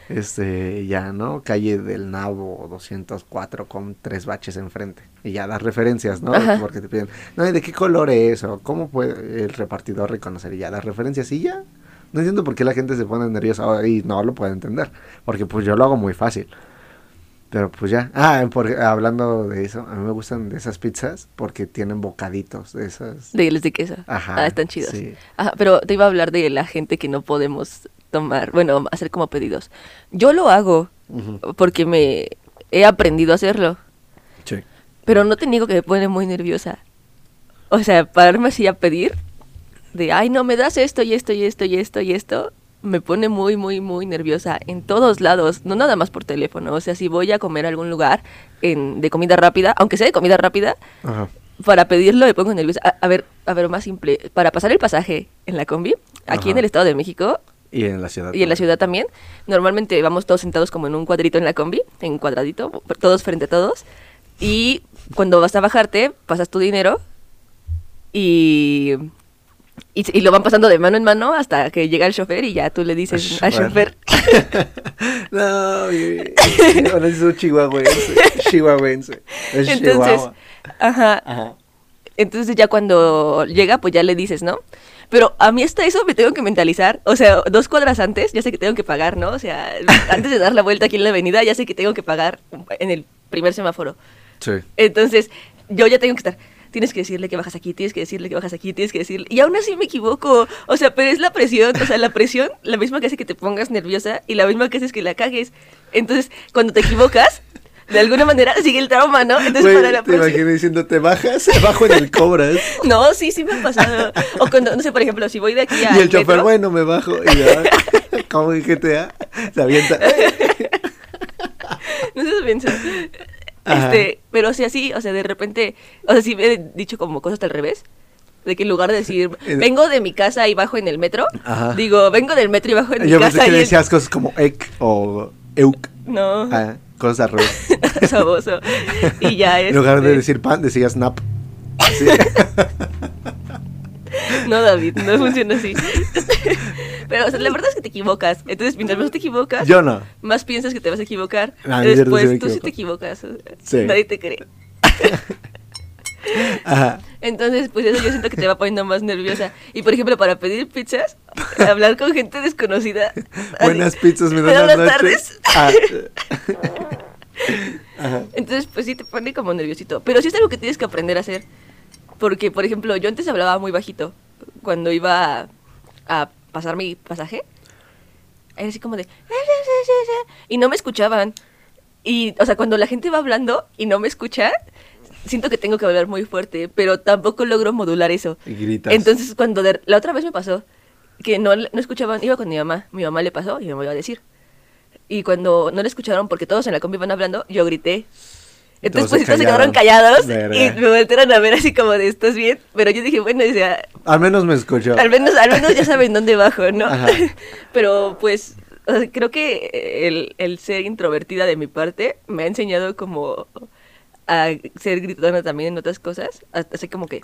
[SPEAKER 1] Este, ya, ¿no? Calle del Nabo 204 con tres baches enfrente. Y ya das referencias, ¿no?
[SPEAKER 2] Ajá.
[SPEAKER 1] Porque te piden, no, ¿y de qué color es? O cómo puede el repartidor reconocer? Y ya das referencias y ya. No entiendo por qué la gente se pone nerviosa y no lo puede entender. Porque pues yo lo hago muy fácil. Pero pues ya. Ah, por- hablando de eso, a mí me gustan de esas pizzas porque tienen bocaditos de esas.
[SPEAKER 2] De de queso.
[SPEAKER 1] Ajá,
[SPEAKER 2] Ah, están chidos.
[SPEAKER 1] sí.
[SPEAKER 2] Ajá, pero te iba a hablar de la gente que no podemos tomar, bueno, hacer como pedidos. Yo lo hago porque me he aprendido a hacerlo,
[SPEAKER 1] Sí.
[SPEAKER 2] pero no te niego que me pone muy nerviosa. O sea, pararme así a pedir de, ay, no, me das esto y esto y esto y esto y esto, me pone muy, muy, muy nerviosa en todos lados, no nada más por teléfono. O sea, si voy a comer a algún lugar en, de comida rápida, aunque sea de comida rápida,
[SPEAKER 1] Ajá.
[SPEAKER 2] para pedirlo me pongo nerviosa. A, a ver, a ver, más simple. Para pasar el pasaje en la combi, aquí en el Estado de México
[SPEAKER 1] Y en la ciudad.
[SPEAKER 2] y en la ciudad también, normalmente vamos todos sentados como en un cuadrito en la combi, en cuadradito, todos frente a todos. Y cuando vas a bajarte, pasas tu dinero y, y, y lo van pasando de mano en mano hasta que llega el chofer y ya tú le dices al
[SPEAKER 1] Chofer. no, ahora es un chihuahuense. Chihuahuense. Es
[SPEAKER 2] Entonces, Ajá. Entonces ya cuando llega, pues ya le dices, ¿no? Pero a mí hasta eso me tengo que mentalizar. O sea, dos cuadras antes, ya sé que tengo que pagar, ¿no? O sea, antes de dar la vuelta aquí en la avenida, ya sé que tengo que pagar en el primer semáforo.
[SPEAKER 1] Sí.
[SPEAKER 2] Entonces, yo ya tengo que estar. Tienes que decirle que bajas aquí, tienes que decirle que bajas aquí, tienes que decirle. Y aún así me equivoco. O sea, pero es la presión. O sea, la presión, la misma que hace que te pongas nerviosa y la misma que hace que la cagues. Entonces, cuando te equivocas, de alguna manera sigue el trauma, ¿no? Entonces, para la
[SPEAKER 1] te
[SPEAKER 2] próxima.
[SPEAKER 1] imagino diciendo, te bajas, bajo en el cobras.
[SPEAKER 2] No, sí, sí me ha pasado. O cuando, no sé, por ejemplo, si voy de aquí a.
[SPEAKER 1] y el chofer, bueno, me bajo. Y ya, como en GTA, se avienta.
[SPEAKER 2] No sé si pienso.
[SPEAKER 1] Ajá.
[SPEAKER 2] Este, pero o sea, sí, o sea, de repente, o sea, sí me he dicho como cosas al revés. De que en lugar de decir,
[SPEAKER 1] En-
[SPEAKER 2] vengo de mi casa y bajo en el metro,
[SPEAKER 1] Ajá.
[SPEAKER 2] digo, vengo del metro y bajo en mi
[SPEAKER 1] Yo pensé
[SPEAKER 2] casa
[SPEAKER 1] que decías cosas como ek o euk.
[SPEAKER 2] No,
[SPEAKER 1] Ah, cosas al revés.
[SPEAKER 2] saboso. Y ya es.
[SPEAKER 1] En lugar de decir pan, decías nap. Sí.
[SPEAKER 2] No, David, no funciona así. Pero o sea, la verdad es que te equivocas. Entonces, mientras más te equivocas,
[SPEAKER 1] Yo no.
[SPEAKER 2] más piensas que te vas a equivocar.
[SPEAKER 1] Ah,
[SPEAKER 2] después
[SPEAKER 1] sí
[SPEAKER 2] tú sí te equivocas. o sea,
[SPEAKER 1] Sí.
[SPEAKER 2] Nadie te cree.
[SPEAKER 1] Ajá.
[SPEAKER 2] Entonces, pues eso yo siento que te va poniendo más nerviosa. Y por ejemplo, para pedir pizzas, hablar con gente desconocida. así,
[SPEAKER 1] Buenas pizzas, me
[SPEAKER 2] "Buenas
[SPEAKER 1] dan las
[SPEAKER 2] tardes".
[SPEAKER 1] noches. Ah. Ajá.
[SPEAKER 2] Entonces, pues sí te pone como nerviosito. Pero sí es algo que tienes que aprender a hacer. Porque, por ejemplo, yo antes hablaba muy bajito. Cuando iba a, a pasar mi pasaje. Era así como de... Y no me escuchaban. Y, o sea, cuando la gente va hablando y no me escucha, siento que tengo que hablar muy fuerte. Pero tampoco logro modular eso.
[SPEAKER 1] Y gritas.
[SPEAKER 2] Entonces, cuando de- la otra vez me pasó que no, no escuchaban, iba con mi mamá, mi mamá le pasó y me voy a decir. Y cuando no le escucharon, porque todos en la combi iban hablando, yo grité. Entonces, pues
[SPEAKER 1] se
[SPEAKER 2] quedaron callados
[SPEAKER 1] Verga.
[SPEAKER 2] y me voltearon a ver así como de, ¿estás bien? Pero yo dije, bueno, o sea,
[SPEAKER 1] Al menos me escuchó.
[SPEAKER 2] al menos, al menos ya saben dónde bajo, ¿no?
[SPEAKER 1] Ajá.
[SPEAKER 2] Pero pues, o sea, creo que el, el ser introvertida de mi parte me ha enseñado como a ser gritona también en otras cosas, así como que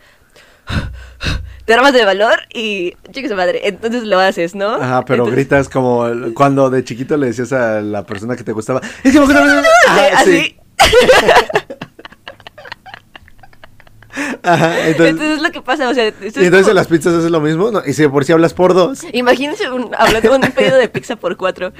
[SPEAKER 2] te armas de valor y chica su madre, entonces lo haces, ¿no?
[SPEAKER 1] Ajá, pero
[SPEAKER 2] Entonces-
[SPEAKER 1] gritas como cuando de chiquito le decías a la persona que te gustaba, es que me gusta- Ajá,
[SPEAKER 2] así.
[SPEAKER 1] sí. Ajá,
[SPEAKER 2] Entonces,
[SPEAKER 1] entonces,
[SPEAKER 2] es lo que pasa, o sea, esto
[SPEAKER 1] y
[SPEAKER 2] es
[SPEAKER 1] entonces
[SPEAKER 2] como-
[SPEAKER 1] en las pizzas haces lo mismo, ¿no? y si por si hablas por dos,
[SPEAKER 2] Imagínense un, hablando un pedido de pizza por cuatro.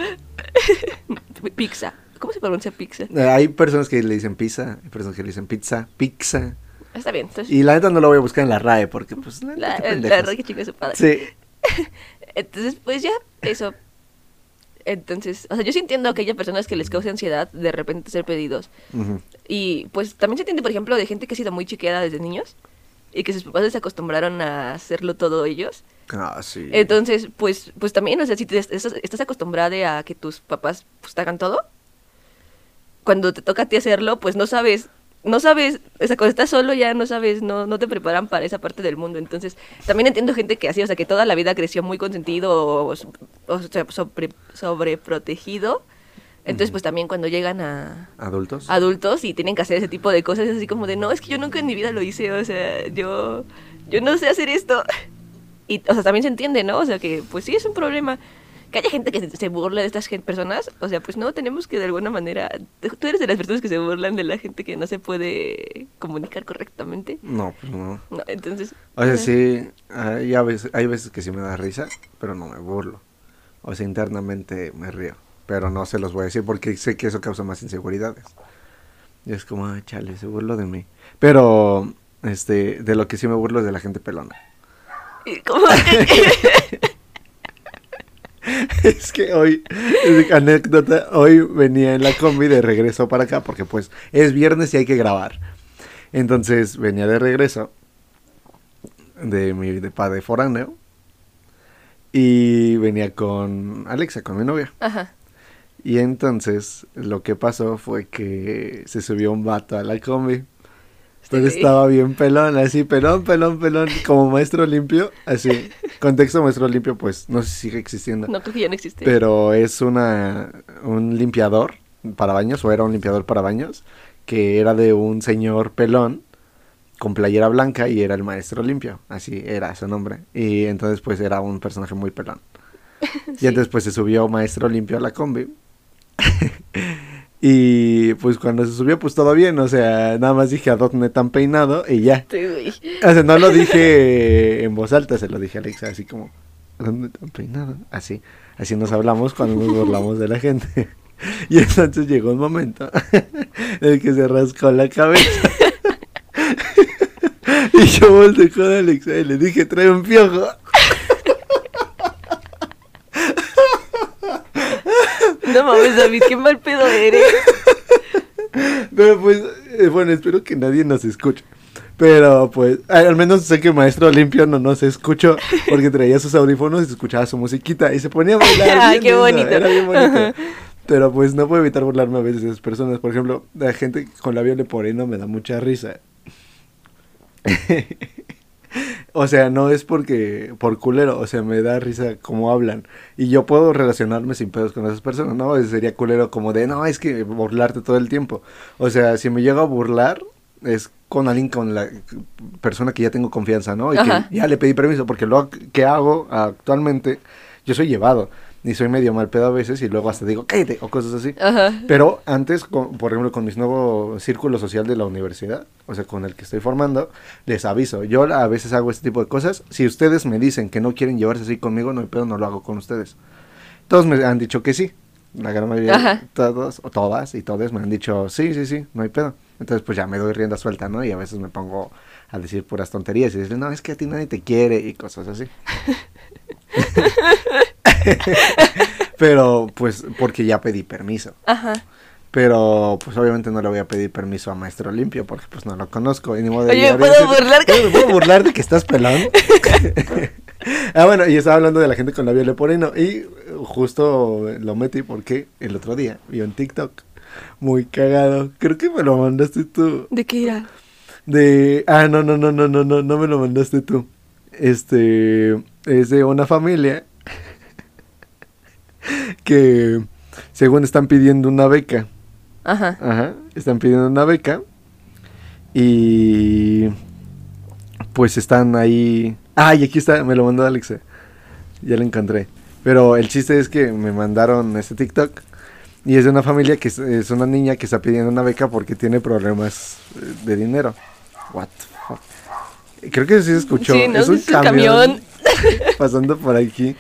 [SPEAKER 2] pizza. ¿Cómo se pronuncia pizza?
[SPEAKER 1] eh, hay personas que le dicen pizza, hay personas que le dicen pizza, pizza,
[SPEAKER 2] Está bien. Entonces,
[SPEAKER 1] y la neta no lo voy a buscar en la RAE porque pues la,
[SPEAKER 2] la,
[SPEAKER 1] qué
[SPEAKER 2] la, verdad que chinga su padre.
[SPEAKER 1] Sí,
[SPEAKER 2] Entonces, pues ya, eso. Entonces, o sea, yo sí entiendo a aquellas personas que les causa ansiedad de repente hacer pedidos. Y pues también se entiende, por ejemplo, de gente que ha sido muy chiqueada desde niños y que sus papás les acostumbraron a hacerlo todo ellos.
[SPEAKER 1] Ah, sí.
[SPEAKER 2] Entonces, pues, pues también, o sea, si te estás, estás acostumbrada a que tus papás pues, te hagan todo, cuando te toca a ti hacerlo, pues no sabes, no sabes, o sea, cuando estás solo ya no sabes, no, no te preparan para esa parte del mundo. Entonces, también entiendo gente que así, o sea, que toda la vida creció muy consentido o, o sea, sobre, sobreprotegido. Entonces, pues también cuando llegan a,
[SPEAKER 1] adultos.
[SPEAKER 2] adultos y tienen que hacer ese tipo de cosas, es así como de, no, es que yo nunca en mi vida lo hice, o sea, yo, yo no sé hacer esto. Y, o sea, también se entiende, ¿no? O sea, que pues sí es un problema. Que haya gente que se, burla de estas personas, o sea, pues no, tenemos que de alguna manera, tú eres de las personas que se burlan de la gente que no se puede comunicar correctamente.
[SPEAKER 1] No, pues no.
[SPEAKER 2] No, entonces...
[SPEAKER 1] O sea, sí, hay, veces, hay veces que sí me da risa, pero no me burlo. O sea, internamente me río. Pero no se los voy a decir porque sé que eso causa más inseguridades. Y es como, "Ay, chale, se burló de mí. Pero, este, de lo que sí me burlo es de la gente pelona.
[SPEAKER 2] Que-
[SPEAKER 1] es que hoy, anécdota, hoy venía en la combi de regreso para acá porque pues es viernes y hay que grabar. Entonces venía de regreso de mi de padre foráneo y venía con Alexa, con mi novia.
[SPEAKER 2] Ajá.
[SPEAKER 1] Y entonces lo que pasó fue que se subió un vato a la combi. Pero
[SPEAKER 2] Sí.
[SPEAKER 1] estaba bien pelón, así, pelón, pelón, pelón, como maestro limpio, así. Contexto maestro limpio, pues no sé si sigue existiendo.
[SPEAKER 2] No creo que ya no existe.
[SPEAKER 1] Pero es una un limpiador para baños, o era un limpiador para baños, que era de un señor pelón con playera blanca y era el maestro limpio, así era su nombre. Y entonces pues era un personaje muy pelón.
[SPEAKER 2] Sí.
[SPEAKER 1] Y entonces pues se subió maestro limpio a la combi. y pues cuando se subió pues todo bien, o sea, nada más dije a dónde tan peinado y ya.
[SPEAKER 2] Sí, güey.
[SPEAKER 1] O sea, no lo dije en voz alta, se lo dije a Alexa, así como, ¿a ¿dónde tan peinado? Así, así nos hablamos cuando nos burlamos de la gente. Y entonces llegó un momento en el que se rascó la cabeza. Y yo volteé con Alexa y le dije, trae un piojo.
[SPEAKER 2] No mames, David, qué mal pedo eres.
[SPEAKER 1] Pero pues, eh, bueno, espero que nadie nos escuche. Pero pues, al menos sé que Maestro Limpio no nos escuchó porque traía sus audífonos y escuchaba su musiquita y se ponía a bailar.
[SPEAKER 2] Ay, qué bonito.
[SPEAKER 1] Era bien bonito. Pero pues no puedo evitar burlarme a veces de esas personas. Por ejemplo, la gente con labio leporino me da mucha risa. o sea, no es porque por culero, o sea, me da risa cómo hablan. Y yo puedo relacionarme sin pedos con esas personas, ¿no? Sería culero como de, no, es que burlarte todo el tiempo. O sea, si me llego a burlar, es con alguien con la persona que ya tengo confianza, ¿no? Y
[SPEAKER 2] Ajá.
[SPEAKER 1] que ya le pedí permiso, porque lo que hago actualmente, yo soy llevado. Y soy medio mal pedo a veces y luego hasta digo, cállate, o cosas así.
[SPEAKER 2] Ajá.
[SPEAKER 1] Pero antes, con- por ejemplo, con mis nuevo círculo social de la universidad, o sea, con el que estoy formando, les aviso. Yo a veces hago este tipo de cosas. Si ustedes me dicen que no quieren llevarse así conmigo, no hay pedo, no lo hago con ustedes. Todos me han dicho que sí. La gran mayoría,
[SPEAKER 2] Ajá.
[SPEAKER 1] todos, o todas y todos me han dicho, sí, sí, sí, no hay pedo. Entonces, pues ya me doy rienda suelta, ¿no? Y a veces me pongo a decir puras tonterías y decirle, no, es que a ti nadie te quiere y cosas así. Pero, pues, porque ya pedí permiso.
[SPEAKER 2] Ajá.
[SPEAKER 1] Pero, pues obviamente no le voy a pedir permiso a Maestro Limpio porque pues no lo conozco. Y ni modo de
[SPEAKER 2] Oye, ¿me puedo burlar?
[SPEAKER 1] "Oye, ¿Me puedo burlar de que estás pelón? ah, bueno, y estaba hablando de la gente con labio leporino. Y justo lo metí porque el otro día vi un TikTok muy cagado. Creo que me lo mandaste tú.
[SPEAKER 2] ¿De qué era?
[SPEAKER 1] De. Ah, no, no, no, no, no, no, no me lo mandaste tú. Este. Es de una familia que según están pidiendo una beca.
[SPEAKER 2] Ajá.
[SPEAKER 1] Ajá, están pidiendo una beca Y pues están ahí. Ay, aquí está, me lo mandó Alexa. Ya lo encontré. Pero el chiste es que me mandaron este TikTok. Y es de una familia que es, es una niña que está pidiendo una beca porque tiene problemas eh, de dinero. What the fuck? Creo que sí se escuchó.
[SPEAKER 2] Sí, no,
[SPEAKER 1] es un
[SPEAKER 2] es un
[SPEAKER 1] camión, pasando por aquí.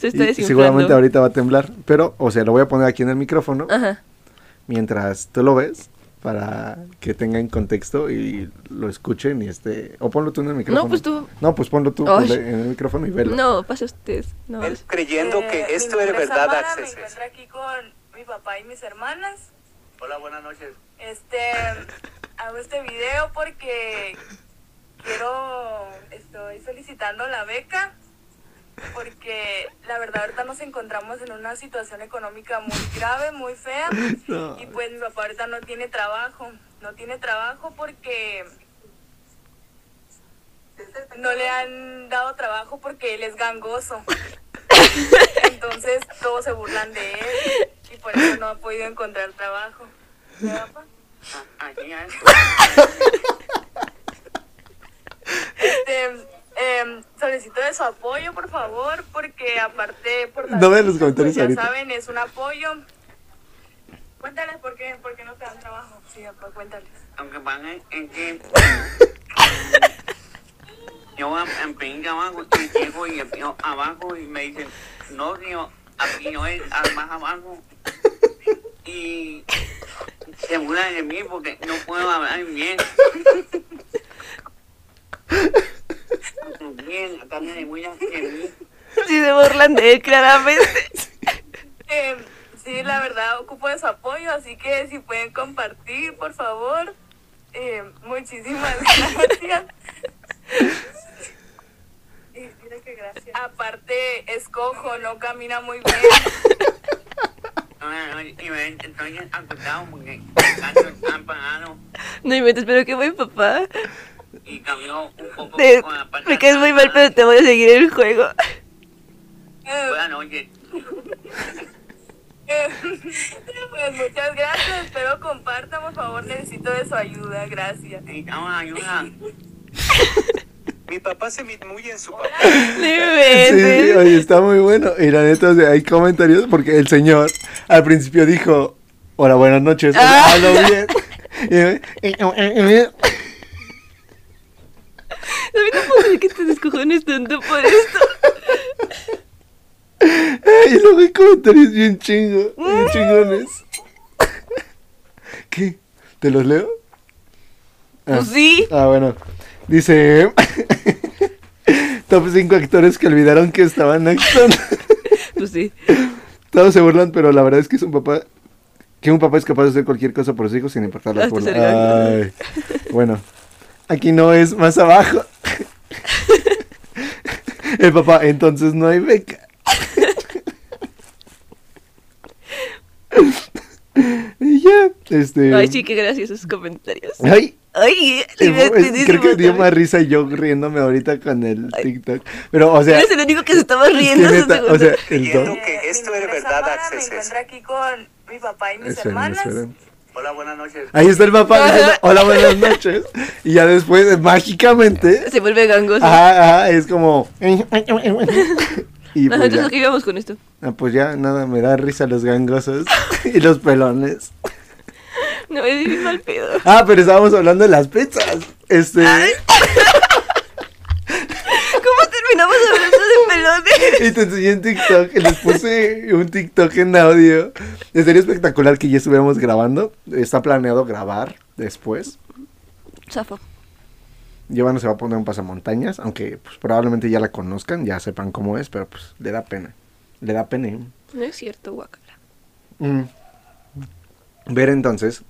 [SPEAKER 2] Se está
[SPEAKER 1] Y
[SPEAKER 2] desinflando.
[SPEAKER 1] seguramente ahorita va a temblar. Pero, o sea, lo voy a poner aquí en el micrófono
[SPEAKER 2] Ajá.
[SPEAKER 1] mientras tú lo ves para que tengan contexto y lo escuchen y este o ponlo tú en el micrófono.
[SPEAKER 2] No, pues tú.
[SPEAKER 1] No, pues ponlo tú en el micrófono y velo.
[SPEAKER 2] No, pasa usted. No.
[SPEAKER 3] Él creyendo
[SPEAKER 4] Eh,
[SPEAKER 3] que
[SPEAKER 4] mi
[SPEAKER 3] esto
[SPEAKER 4] es
[SPEAKER 3] verdad,
[SPEAKER 4] Samara, Me encuentro aquí con mi papá y mis hermanas.
[SPEAKER 3] Hola, buenas noches.
[SPEAKER 4] Este, hago este video porque quiero, estoy solicitando la beca porque la verdad ahorita nos encontramos en una situación económica muy grave, muy fea
[SPEAKER 1] No.
[SPEAKER 4] y pues mi papá ahorita no tiene trabajo, no tiene trabajo porque no le han dado trabajo porque él es gangoso. Entonces todos se burlan de él y por eso no ha podido encontrar trabajo. ¿Verdad, papá? Este, em, solicito de su apoyo, por favor, porque aparte por
[SPEAKER 1] No vean los
[SPEAKER 4] vistas,
[SPEAKER 1] comentarios
[SPEAKER 4] pues, ya
[SPEAKER 1] ahorita.
[SPEAKER 4] saben, es un apoyo. Cuéntales por qué, por qué no te dan trabajo. Sí, papá, cuéntales.
[SPEAKER 5] Aunque pasa es que yo pedí abajo y llego y empiezo abajo y me dicen, no, tío, aquí no es al más abajo. Y se burlan de mí porque no puedo hablar bien. Bien, acá me burlan de.
[SPEAKER 2] Sí se burlan de él, claramente.
[SPEAKER 4] Em, sí, la verdad, ocupo de su apoyo, así que si pueden compartir, por favor. Em, muchísimas gracias. Y mira qué gracias. Aparte, es cojo, no camina muy bien.
[SPEAKER 5] Y
[SPEAKER 2] No inventes, pero qué buen papá.
[SPEAKER 5] Y cambió un poco
[SPEAKER 2] Te-
[SPEAKER 5] con la
[SPEAKER 2] me caes muy mal, pero te voy a seguir el juego.
[SPEAKER 4] Em,
[SPEAKER 5] Buenas noches.
[SPEAKER 4] em, pues muchas gracias, espero compartan, por favor, necesito de su ayuda, gracias.
[SPEAKER 5] Necesitamos ayuda.
[SPEAKER 3] Mi papá se mete muy en su papá.
[SPEAKER 1] Sí, oye, está muy bueno. Y la neta, o sea, hay comentarios porque el señor al principio dijo, hola, buenas noches,
[SPEAKER 2] Ah.
[SPEAKER 1] hablo bien.
[SPEAKER 2] Mí no puedo creer que te descojones tanto por esto.
[SPEAKER 1] y luego hay comentarios bien chingos, bien chingones. ¿Qué? ¿Te los leo? Ah.
[SPEAKER 2] Pues sí.
[SPEAKER 1] Ah, bueno. Dice... Top 5 actores que olvidaron que estaban actuando.
[SPEAKER 2] Pues sí.
[SPEAKER 1] Todos se burlan, pero la verdad es que es un papá... Que un papá es capaz de hacer cualquier cosa por sus hijos sin importar las
[SPEAKER 2] Hasta.
[SPEAKER 1] Ay, Bueno, aquí no es más abajo. El papá, entonces no hay beca. y ya, este...
[SPEAKER 2] Ay, sí, qué graciosos comentarios.
[SPEAKER 1] Ay,
[SPEAKER 2] Ay,
[SPEAKER 1] es- creo que dio más risa yo riéndome ahorita con el
[SPEAKER 2] Ay.
[SPEAKER 1] TikTok. Pero, o sea,
[SPEAKER 2] Eres el único que se estaba
[SPEAKER 1] es que
[SPEAKER 2] riendo.
[SPEAKER 1] neta,
[SPEAKER 2] segundo.
[SPEAKER 1] o sea, el don.
[SPEAKER 3] que
[SPEAKER 4] Eh,
[SPEAKER 3] esto era
[SPEAKER 4] es
[SPEAKER 3] verdad,
[SPEAKER 4] Me
[SPEAKER 3] eso.
[SPEAKER 4] encuentro aquí con mi papá y mis
[SPEAKER 1] Esperen,
[SPEAKER 4] hermanas.
[SPEAKER 1] esperen.
[SPEAKER 5] Hola, buenas noches.
[SPEAKER 1] Ahí está el papá diciendo, hola, buenas noches. Y ya después, mágicamente,
[SPEAKER 2] Se vuelve gangoso.
[SPEAKER 1] ajá, ajá, es como... Y pues
[SPEAKER 2] entonces,
[SPEAKER 1] ya,
[SPEAKER 2] ¿a qué íbamos con esto?
[SPEAKER 1] Ah, pues ya, nada, me da risa los gangosos y los pelones.
[SPEAKER 2] No, es mal pedo.
[SPEAKER 1] Ah, pero estábamos hablando de las pizzas. Este...
[SPEAKER 2] ¿Cómo terminamos hablando de pelones?
[SPEAKER 1] Y te enseñé en TikTok, les puse un TikTok en audio. Sería espectacular que ya estuviéramos grabando. Está planeado grabar después.
[SPEAKER 2] Zafo.
[SPEAKER 1] Giovanna se va a poner un pasamontañas, aunque pues, probablemente ya la conozcan, ya sepan cómo es, pero pues le da pena. Le da pena.
[SPEAKER 2] No es cierto, guacala.
[SPEAKER 1] Mm. Ver entonces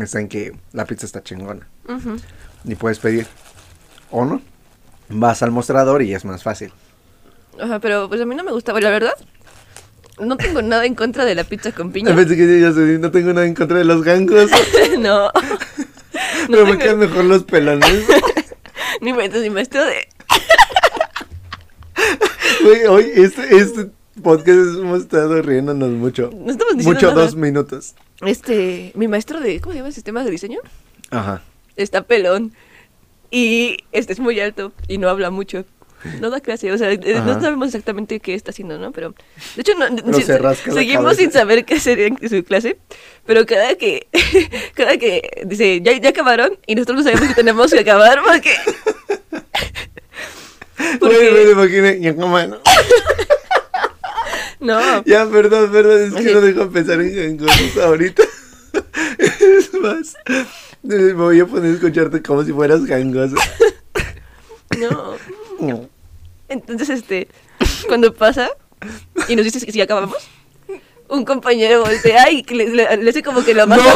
[SPEAKER 1] está en que la pizza está chingona.
[SPEAKER 2] Ujú.
[SPEAKER 1] Y puedes pedir. ¿O no? Vas al mostrador y es más fácil.
[SPEAKER 2] Ajá, pero pues a mí no me gustaba, la verdad. No tengo nada en contra de la pizza con piña.
[SPEAKER 1] Pensé que sé, no tengo nada en contra de los gangos.
[SPEAKER 2] no.
[SPEAKER 1] pero me
[SPEAKER 2] tengo-
[SPEAKER 1] quedan mejor los pelones.
[SPEAKER 2] Ni metes ni maestro de.
[SPEAKER 1] Güey, hoy este, este podcast hemos estado riéndonos mucho.
[SPEAKER 2] No estamos diciendo
[SPEAKER 1] Mucho,
[SPEAKER 2] nada.
[SPEAKER 1] dos minutos.
[SPEAKER 2] Este, mi maestro de. ¿Cómo se llama? ¿Sistemas de diseño?
[SPEAKER 1] Ajá.
[SPEAKER 2] está pelón y este es muy alto y no habla mucho. No da clase, o sea, eh,
[SPEAKER 1] Ajá.
[SPEAKER 2] no sabemos exactamente qué está haciendo, ¿no? Pero, de hecho, no,
[SPEAKER 1] Pero se rasca la
[SPEAKER 2] seguimos
[SPEAKER 1] cabeza.
[SPEAKER 2] sin saber qué hacer en su clase, pero cada que, cada que dice, ya, ya acabaron, y nosotros no sabemos que tenemos que acabar, porque...
[SPEAKER 1] Güey, me lo imaginé. Ya, como, no.
[SPEAKER 2] No,
[SPEAKER 1] Ya, perdón, perdón, es que no dejo pensar en cosas ahorita. Es más, me voy a poner a escucharte como si fueras gangoso.
[SPEAKER 2] no. Entonces, este, cuando pasa y nos dice que si acabamos, un compañero voltea y le, le- le hace como que la mano.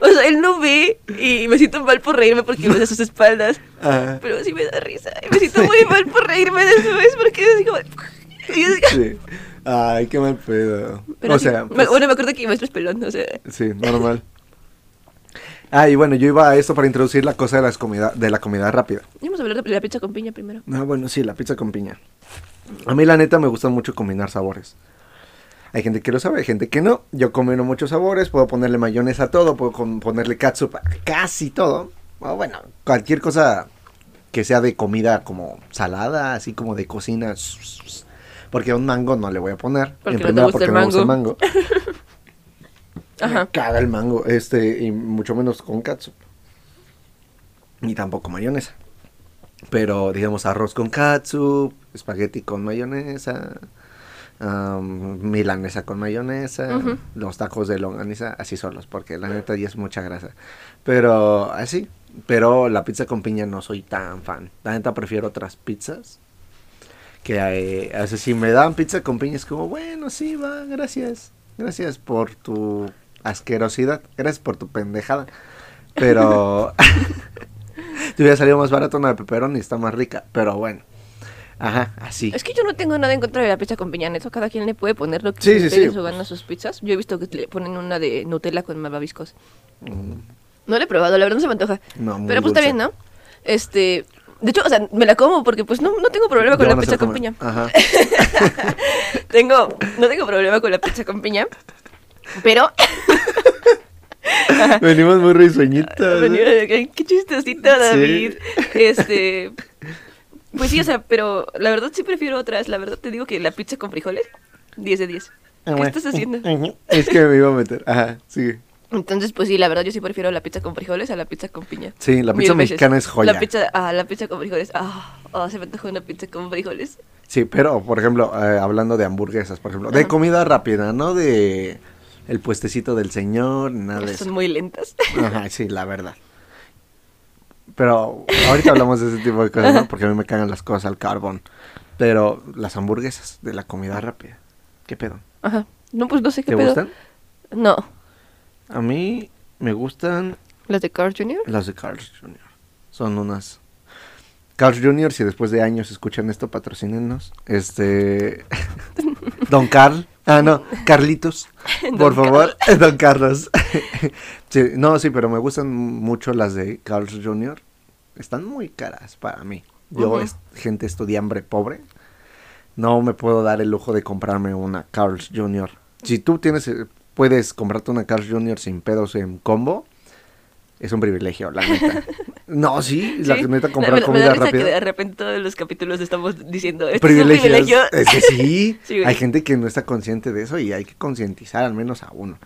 [SPEAKER 2] O sea, él no ve y me siento mal por reírme porque me da sus espaldas. Pero sí me da risa. Y me siento muy mal por reírme después porque es como...
[SPEAKER 1] Sí. Ay, qué mal pedo.
[SPEAKER 2] Pero
[SPEAKER 1] o
[SPEAKER 2] sí,
[SPEAKER 1] sea,
[SPEAKER 2] me-
[SPEAKER 1] pues,
[SPEAKER 2] bueno, me acuerdo que mi maestro es pelón, o sea...
[SPEAKER 1] sí, normal. Ah, y bueno, yo iba a esto para introducir la cosa de, las comida, de la comida rápida.
[SPEAKER 2] Vamos a hablar de la pizza con piña primero.
[SPEAKER 1] Ah, bueno, sí, la pizza con piña. A mí la neta me gusta mucho combinar sabores. Hay gente que lo sabe, hay gente que no. Yo combino muchos sabores, puedo ponerle mayonesa a todo, puedo ponerle catsup a casi todo. O bueno, cualquier cosa que sea de comida como salada, así como de cocina. Porque a un mango no le voy a poner.
[SPEAKER 2] Porque no te
[SPEAKER 1] primera,
[SPEAKER 2] gusta el
[SPEAKER 1] no me gusta el
[SPEAKER 2] mango. Ajá.
[SPEAKER 1] Me caga el mango, este, y mucho menos con catsup. Ni tampoco mayonesa. Pero, digamos, arroz con catsup, espagueti con mayonesa, milanesa con mayonesa, los tacos de longaniza, así solos, porque la neta ya es mucha grasa. Pero, así. Pero la pizza con piña no soy tan fan. La neta prefiero otras pizzas. Que, eh, o sea, si me dan pizza con piña es como, bueno, sí, va, gracias. Gracias por tu asquerosidad. Gracias por tu pendejada. Pero... te hubiera salido más barato una de pepperoni, está más rica. Pero bueno. Ajá, así.
[SPEAKER 2] Es que yo no tengo nada en contra de la pizza con piña, neto. Cada quien le puede poner lo que
[SPEAKER 1] Sí,
[SPEAKER 2] se
[SPEAKER 1] sí, sí.
[SPEAKER 2] a sus pizzas. Yo he visto que le ponen una de Nutella con malvaviscos.
[SPEAKER 1] Mm,
[SPEAKER 2] No la he probado, la verdad no se me antoja.
[SPEAKER 1] No, muy
[SPEAKER 2] Pero pues está
[SPEAKER 1] dulce.
[SPEAKER 2] bien, ¿no? Este... De hecho, o sea, me la como porque pues no, no tengo problema con la pizza con piña.
[SPEAKER 1] Ajá.
[SPEAKER 2] tengo, no tengo problema con la pizza con piña. Pero...
[SPEAKER 1] Venimos muy
[SPEAKER 2] de- Qué chistosito, David. Este. Pues sí, o sea, pero la verdad sí prefiero otras. La verdad te digo que la pizza con frijoles, 10 de 10.
[SPEAKER 1] Ah,
[SPEAKER 2] ¿Qué estás haciendo?
[SPEAKER 1] Es que me iba a meter. Ajá, sí.
[SPEAKER 2] Entonces, pues sí, la verdad yo sí prefiero la pizza con frijoles a la pizza con piña.
[SPEAKER 1] Sí, la
[SPEAKER 2] Mil
[SPEAKER 1] pizza
[SPEAKER 2] veces.
[SPEAKER 1] mexicana es joya.
[SPEAKER 2] La pizza, ah, la pizza con frijoles. Ah, ah, se me antojó una pizza con frijoles.
[SPEAKER 1] Sí, pero por ejemplo, eh, hablando de hamburguesas, por ejemplo, de comida rápida, no de el puestecito del señor, nada de
[SPEAKER 2] Son
[SPEAKER 1] eso.
[SPEAKER 2] muy lentas.
[SPEAKER 1] Ajá, sí, la verdad. Pero ahorita hablamos de ese tipo de cosas, ¿no? Porque a mí me cagan las cosas al carbón. Pero las hamburguesas de la comida rápida, ¿qué pedo?
[SPEAKER 2] Ajá. No, pues no sé qué
[SPEAKER 1] ¿Te
[SPEAKER 2] pedo.
[SPEAKER 1] gustan?
[SPEAKER 2] No.
[SPEAKER 1] A mí me gustan
[SPEAKER 2] ¿Las de Carl Jr.?
[SPEAKER 1] las de Carl's Jr. Son unas... Carl's Jr., si después de años escuchan esto, patrocínenos. Este... Don Carl. Ah, no, Carlitos. Por favor, Don Carlos. Sí, no, sí, pero me gustan mucho las de Carl's Jr. Están muy caras para mí. Yo, es gente estudiambre pobre, no me puedo dar el lujo de comprarme una Carl's Jr. Si tú tienes, eh, puedes comprarte una Carl's Jr. sin pedos en combo, es un privilegio, la neta. No, sí, la
[SPEAKER 2] Sí.
[SPEAKER 1] neta
[SPEAKER 2] Me-
[SPEAKER 1] comprar
[SPEAKER 2] me, me
[SPEAKER 1] comida
[SPEAKER 2] da risa que de repente todos los capítulos estamos diciendo esto
[SPEAKER 1] Privilegios.
[SPEAKER 2] es un privilegio.
[SPEAKER 1] Es que sí, hay gente que no está consciente de eso y hay que concientizar al menos a uno.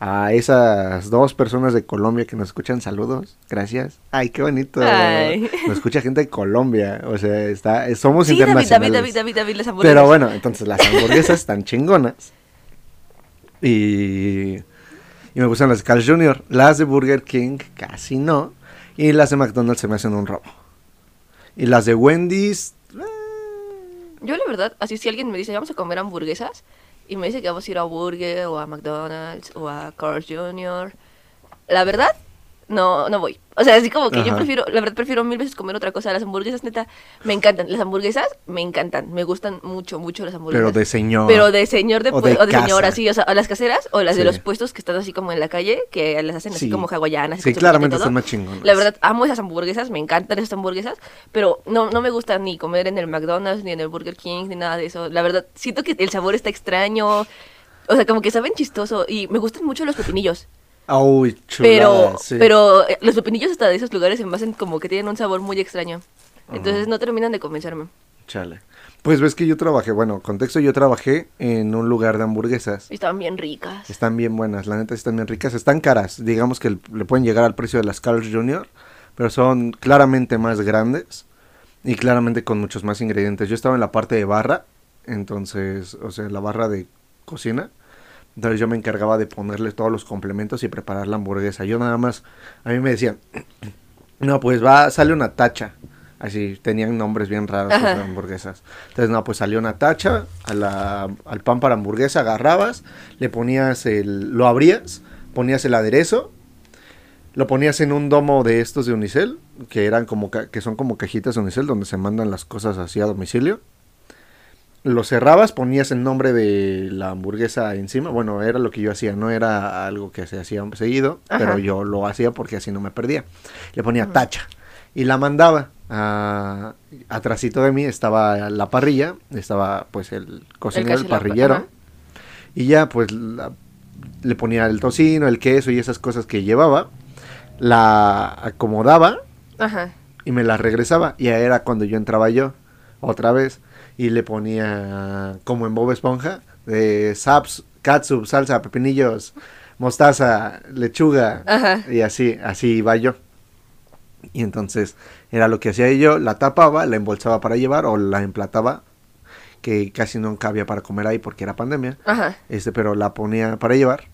[SPEAKER 1] A esas dos personas de Colombia que nos escuchan, saludos, gracias. Ay, qué bonito.
[SPEAKER 2] Ay.
[SPEAKER 1] Nos escucha gente de Colombia, o sea, está, somos
[SPEAKER 2] Sí, David, David,
[SPEAKER 1] internacionales.
[SPEAKER 2] David, David, David, las hamburguesas.
[SPEAKER 1] Pero bueno, entonces las hamburguesas están chingonas. Y, y me gustan las de Carl's Jr. Las de Burger King casi no. Y las de McDonald's se me hacen un robo. Y las de Wendy's... eh,
[SPEAKER 2] Yo la verdad, así si alguien me dice, vamos a comer hamburguesas, y me dice que vamos a ir a Burger o a McDonald's o a Carl's Jr., la verdad, no, no voy. O sea, así como que yo prefiero, la verdad prefiero mil veces comer otra cosa. Las hamburguesas, neta, me encantan. Las hamburguesas me encantan. Me gustan mucho, mucho las hamburguesas.
[SPEAKER 1] Pero de señor.
[SPEAKER 2] Pero de señor de,
[SPEAKER 1] O de
[SPEAKER 2] o de señora, sí, o sea, las caseras o las de los puestos que están así como en la calle, que las hacen así
[SPEAKER 1] Sí.
[SPEAKER 2] como hawaianas.
[SPEAKER 1] Sí, claramente están más chingonas.
[SPEAKER 2] La verdad, amo esas hamburguesas, me encantan esas hamburguesas, pero no, no me gusta ni comer en el McDonald's, ni en el Burger King, ni nada de eso. La verdad, siento que el sabor está extraño, o sea, como que saben chistoso, y me gustan mucho los pepinillos. Pero,
[SPEAKER 1] chulada, sí.
[SPEAKER 2] pero eh, los pepinillos hasta de esos lugares se me hacen como que tienen un sabor muy extraño. Entonces no terminan de convencerme.
[SPEAKER 1] Chale. Pues ves que yo trabajé, bueno, contexto, yo trabajé en un lugar de hamburguesas.
[SPEAKER 2] Y estaban bien ricas.
[SPEAKER 1] Están bien buenas, la neta están bien ricas. Están caras, digamos que le pueden llegar al precio de las Carl's Jr., pero son claramente más grandes y claramente con muchos más ingredientes. Yo estaba en la parte de barra, entonces, o sea, la barra de cocina. Entonces yo me encargaba de ponerle todos los complementos y preparar la hamburguesa. Yo nada más, a mí me decían, no, pues va, sale una tacha. Así, tenían nombres bien raros las hamburguesas. Entonces, no, pues salió una tacha a la- al pan para hamburguesa, agarrabas, le ponías el, lo abrías, ponías el aderezo, lo ponías en un domo de estos de Unicel, que eran como, que son como cajitas de Unicel donde se mandan las cosas así a domicilio. Lo cerrabas, ponías el nombre de la hamburguesa encima. Bueno, era lo que yo hacía, no era algo que se hacía seguido,
[SPEAKER 2] Ajá.
[SPEAKER 1] pero yo lo hacía porque así no me perdía. Le ponía tacha y la mandaba. a atrasito de mí estaba la parrilla, estaba pues el cocinero, el, parrillero.
[SPEAKER 2] ajá.
[SPEAKER 1] Y ya pues la- le ponía el tocino, el queso y esas cosas que llevaba. La acomodaba
[SPEAKER 2] Ajá.
[SPEAKER 1] y me la regresaba. Y era cuando yo entraba yo, otra vez, y le ponía como en Bob Esponja, de saps, catsup, salsa, pepinillos, mostaza, lechuga,
[SPEAKER 2] Ajá.
[SPEAKER 1] y así, así iba yo. Y entonces era lo que hacía yo, la tapaba, la embolsaba para llevar o la emplataba, que casi nunca había para comer ahí porque era pandemia,
[SPEAKER 2] Ajá.
[SPEAKER 1] este, pero la ponía para llevar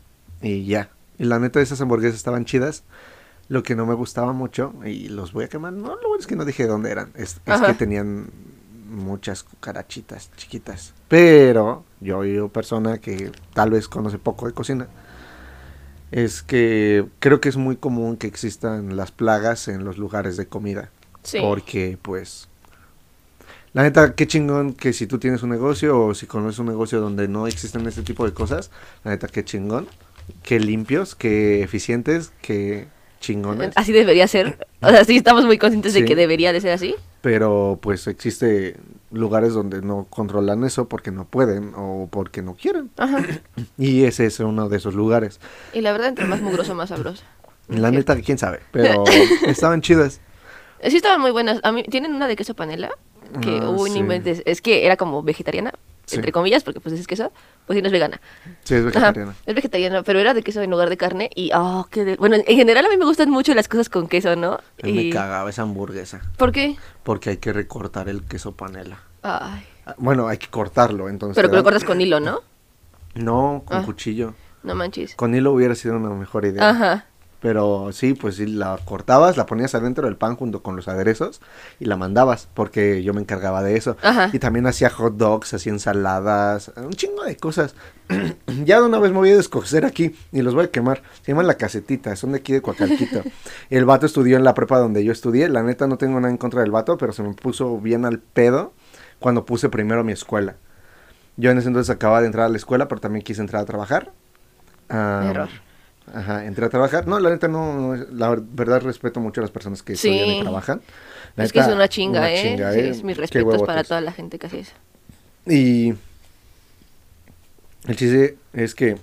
[SPEAKER 1] y ya. Y la neta esas hamburguesas estaban chidas. Lo que no me gustaba mucho, y los voy a quemar, no, lo bueno es que no dije dónde eran, es, que tenían muchas cucarachitas chiquitas. Pero yo, yo persona que tal vez conoce poco de cocina, es que creo que es muy común que existan las plagas en los lugares de comida.
[SPEAKER 2] Sí.
[SPEAKER 1] Porque pues... La neta, qué chingón que si tú tienes un negocio o si conoces un negocio donde no existen este tipo de cosas, la neta, qué chingón, qué limpios, qué eficientes, qué chingones.
[SPEAKER 2] Así debería ser. O sea, sí estamos muy conscientes
[SPEAKER 1] Sí.
[SPEAKER 2] de que debería de ser así.
[SPEAKER 1] Pero pues existe lugares donde no controlan eso porque no pueden o porque no quieren.
[SPEAKER 2] Ajá.
[SPEAKER 1] Y ese es uno de esos lugares.
[SPEAKER 2] Y la verdad, entre más mugroso, más sabroso.
[SPEAKER 1] La neta, quién sabe, pero estaban chidas.
[SPEAKER 2] Sí estaban muy buenas. A mí, tienen una de queso panela que,
[SPEAKER 1] Ah,
[SPEAKER 2] uy,
[SPEAKER 1] sí.
[SPEAKER 2] Es que era como vegetariana,
[SPEAKER 1] Sí.
[SPEAKER 2] entre comillas, porque pues es queso, pues sí no es vegana.
[SPEAKER 1] Sí, es
[SPEAKER 2] Ajá,
[SPEAKER 1] vegetariana.
[SPEAKER 2] es vegetariana, pero era de queso en lugar de carne y, oh, qué de- Bueno, en general a mí me gustan mucho las cosas con queso, ¿no? Y...
[SPEAKER 1] Me cagaba esa hamburguesa
[SPEAKER 2] ¿Por qué?
[SPEAKER 1] porque hay que recortar el queso panela.
[SPEAKER 2] Ay.
[SPEAKER 1] Ah, Bueno, hay que cortarlo, entonces.
[SPEAKER 2] Pero que lo cortas con hilo, ¿no?
[SPEAKER 1] No, con
[SPEAKER 2] Ah.
[SPEAKER 1] cuchillo.
[SPEAKER 2] No manches.
[SPEAKER 1] Con hilo hubiera sido una mejor idea.
[SPEAKER 2] Ajá.
[SPEAKER 1] Pero sí, pues sí, la cortabas, la ponías adentro del pan junto con los aderezos y la mandabas, porque yo me encargaba de eso.
[SPEAKER 2] Ajá.
[SPEAKER 1] Y también hacía hot dogs, hacía ensaladas, un chingo de cosas. ya de una vez me voy a descoser aquí y los voy a quemar. Se llaman La Casetita, son de aquí de Coacalquito. el vato estudió en la prepa donde yo estudié. La neta no tengo nada en contra del vato, pero se me puso bien al pedo cuando puse primero mi escuela. Yo en ese entonces acababa de entrar a la escuela, pero también quise entrar a trabajar. Ah,
[SPEAKER 2] Error.
[SPEAKER 1] Ajá, entré a trabajar. No, la neta no, no, la verdad respeto mucho a las personas que estudian y trabajan. La
[SPEAKER 2] es que es una chinga,
[SPEAKER 1] una
[SPEAKER 2] ¿eh?
[SPEAKER 1] chinga,
[SPEAKER 2] Sí,
[SPEAKER 1] ¿eh?
[SPEAKER 2] es mis respetos para toda la gente que hace eso.
[SPEAKER 1] Y el chiste es que...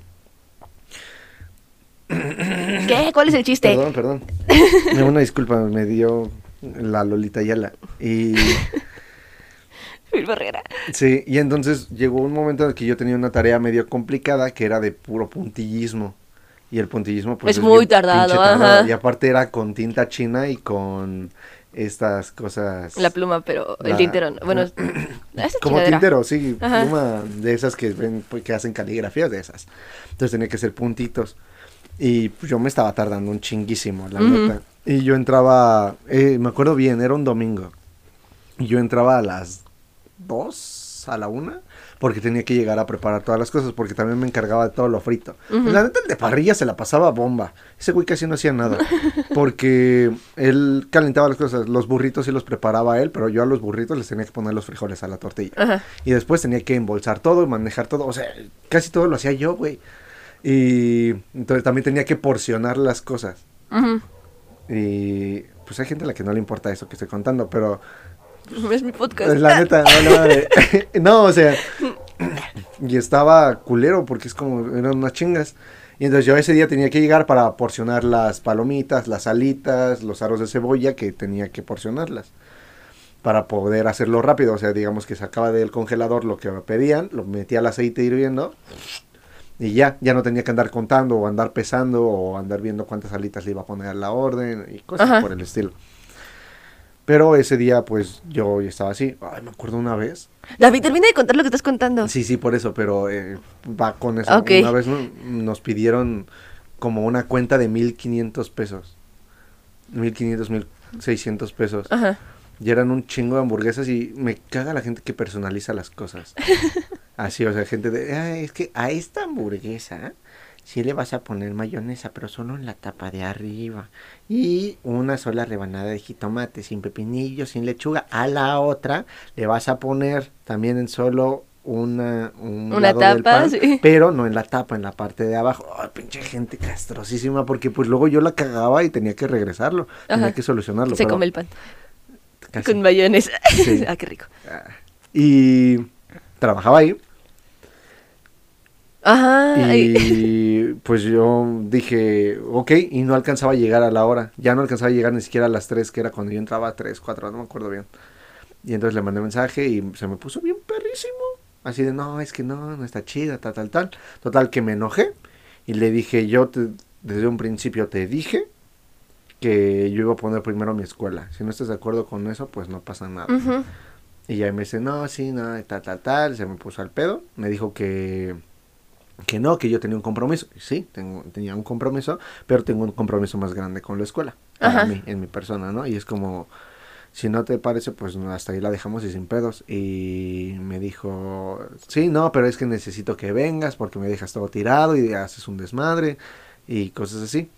[SPEAKER 2] ¿Qué? ¿Cuál es el chiste?
[SPEAKER 1] Perdón, perdón. Me una disculpa, me dio la Lolita Yala. Y
[SPEAKER 2] Barrera.
[SPEAKER 1] sí, y entonces llegó un momento en el que yo tenía una tarea medio complicada que era de puro puntillismo. Y el puntillismo pues
[SPEAKER 2] Es muy
[SPEAKER 1] bien
[SPEAKER 2] tardado,
[SPEAKER 1] pinche
[SPEAKER 2] ajá.
[SPEAKER 1] Y aparte era con tinta china y con estas cosas...
[SPEAKER 2] La pluma, pero el
[SPEAKER 1] La-
[SPEAKER 2] tintero. no. Bueno, esa
[SPEAKER 1] Como
[SPEAKER 2] chingadera.
[SPEAKER 1] tintero, sí,
[SPEAKER 2] Ajá.
[SPEAKER 1] pluma de esas que ven, pues, que hacen caligrafías de esas. Entonces tenía que ser puntitos. Y pues, yo me estaba tardando un chinguísimo, la
[SPEAKER 2] Ujú.
[SPEAKER 1] neta. Y yo entraba, eh, me acuerdo bien, era un domingo. Y yo entraba a las dos, a la una, porque tenía que llegar a preparar todas las cosas, porque también me encargaba de todo lo frito.
[SPEAKER 2] Ujú.
[SPEAKER 1] La neta, el de parrilla se la pasaba bomba. Ese güey casi no hacía nada, porque él calentaba las cosas. Los burritos sí los preparaba él, pero yo a los burritos les tenía que poner los frijoles a la tortilla. Y después tenía que embolsar todo y manejar todo. O sea, casi todo lo hacía yo, güey. Y entonces también tenía que porcionar las cosas. Y pues hay gente a la que no le importa eso que estoy contando, pero
[SPEAKER 2] Es mi podcast.
[SPEAKER 1] pues, la neta, madre. no, o sea, y estaba culero porque es como, eran unas chingas. Y entonces yo ese día tenía que llegar para porcionar las palomitas, las alitas, los aros de cebolla que tenía que porcionarlas. Para poder hacerlo rápido. O sea, digamos que sacaba del congelador lo que me pedían, lo metía al aceite hirviendo. Y ya, ya no tenía que andar contando o andar pesando o andar viendo cuántas alitas le iba a poner a la orden y cosas
[SPEAKER 2] Ajá.
[SPEAKER 1] por el estilo. Pero ese día, pues yo estaba así. Ay, me acuerdo una vez.
[SPEAKER 2] David, termina de contar lo que estás contando.
[SPEAKER 1] Sí, sí, por eso, pero eh, va con eso.
[SPEAKER 2] Ok.
[SPEAKER 1] Una vez no- nos pidieron como una cuenta de 1500 pesos. 1500, 1600 pesos.
[SPEAKER 2] Ajá.
[SPEAKER 1] Y eran un chingo de hamburguesas y me caga la gente que personaliza las cosas. Así, o sea, gente de, "Ay, es que a esta hamburguesa sí le vas a poner mayonesa, pero solo en la tapa de arriba. Y una sola rebanada de jitomate, sin pepinillo, sin lechuga. A la otra le vas a poner también en solo una, un
[SPEAKER 2] Una
[SPEAKER 1] lado del
[SPEAKER 2] tapa,
[SPEAKER 1] pan,
[SPEAKER 2] sí.
[SPEAKER 1] pero no en la tapa, en la parte de abajo. Ay, pinche gente castrosísima, porque pues luego yo la cagaba y tenía que regresarlo, tenía que solucionarlo.
[SPEAKER 2] Se
[SPEAKER 1] pero
[SPEAKER 2] come el pan.
[SPEAKER 1] casi.
[SPEAKER 2] Con mayonesa.
[SPEAKER 1] Sí.
[SPEAKER 2] ah, qué rico.
[SPEAKER 1] Y trabajaba ahí.
[SPEAKER 2] Ajá.
[SPEAKER 1] Y pues yo dije, ok, y no alcanzaba a llegar a la hora. Ya no alcanzaba a llegar ni siquiera a las 3, que era cuando yo entraba a 3, 4, no me acuerdo bien. Y entonces le mandé mensaje y se me puso bien perrísimo. Así de, no, es que no, no está chida, tal, tal, tal. Total, que me enojé. Y le dije, yo te- desde un principio te dije que yo iba a poner primero mi escuela. Si no estás de acuerdo con eso, pues no pasa nada. Y ya me dice, no, sí, no, tal, tal, tal. Se me puso al pedo. Me dijo que, que no, que yo tenía un compromiso. Sí, tengo, tenía un compromiso, pero tengo un compromiso más grande con la escuela. Para
[SPEAKER 2] Ajá.
[SPEAKER 1] mí, en mi persona, ¿no? Y es como, si no te parece, pues hasta ahí la dejamos y sin pedos. Y me dijo, sí, no, pero es que necesito que vengas porque me dejas todo tirado y haces un desmadre y cosas así.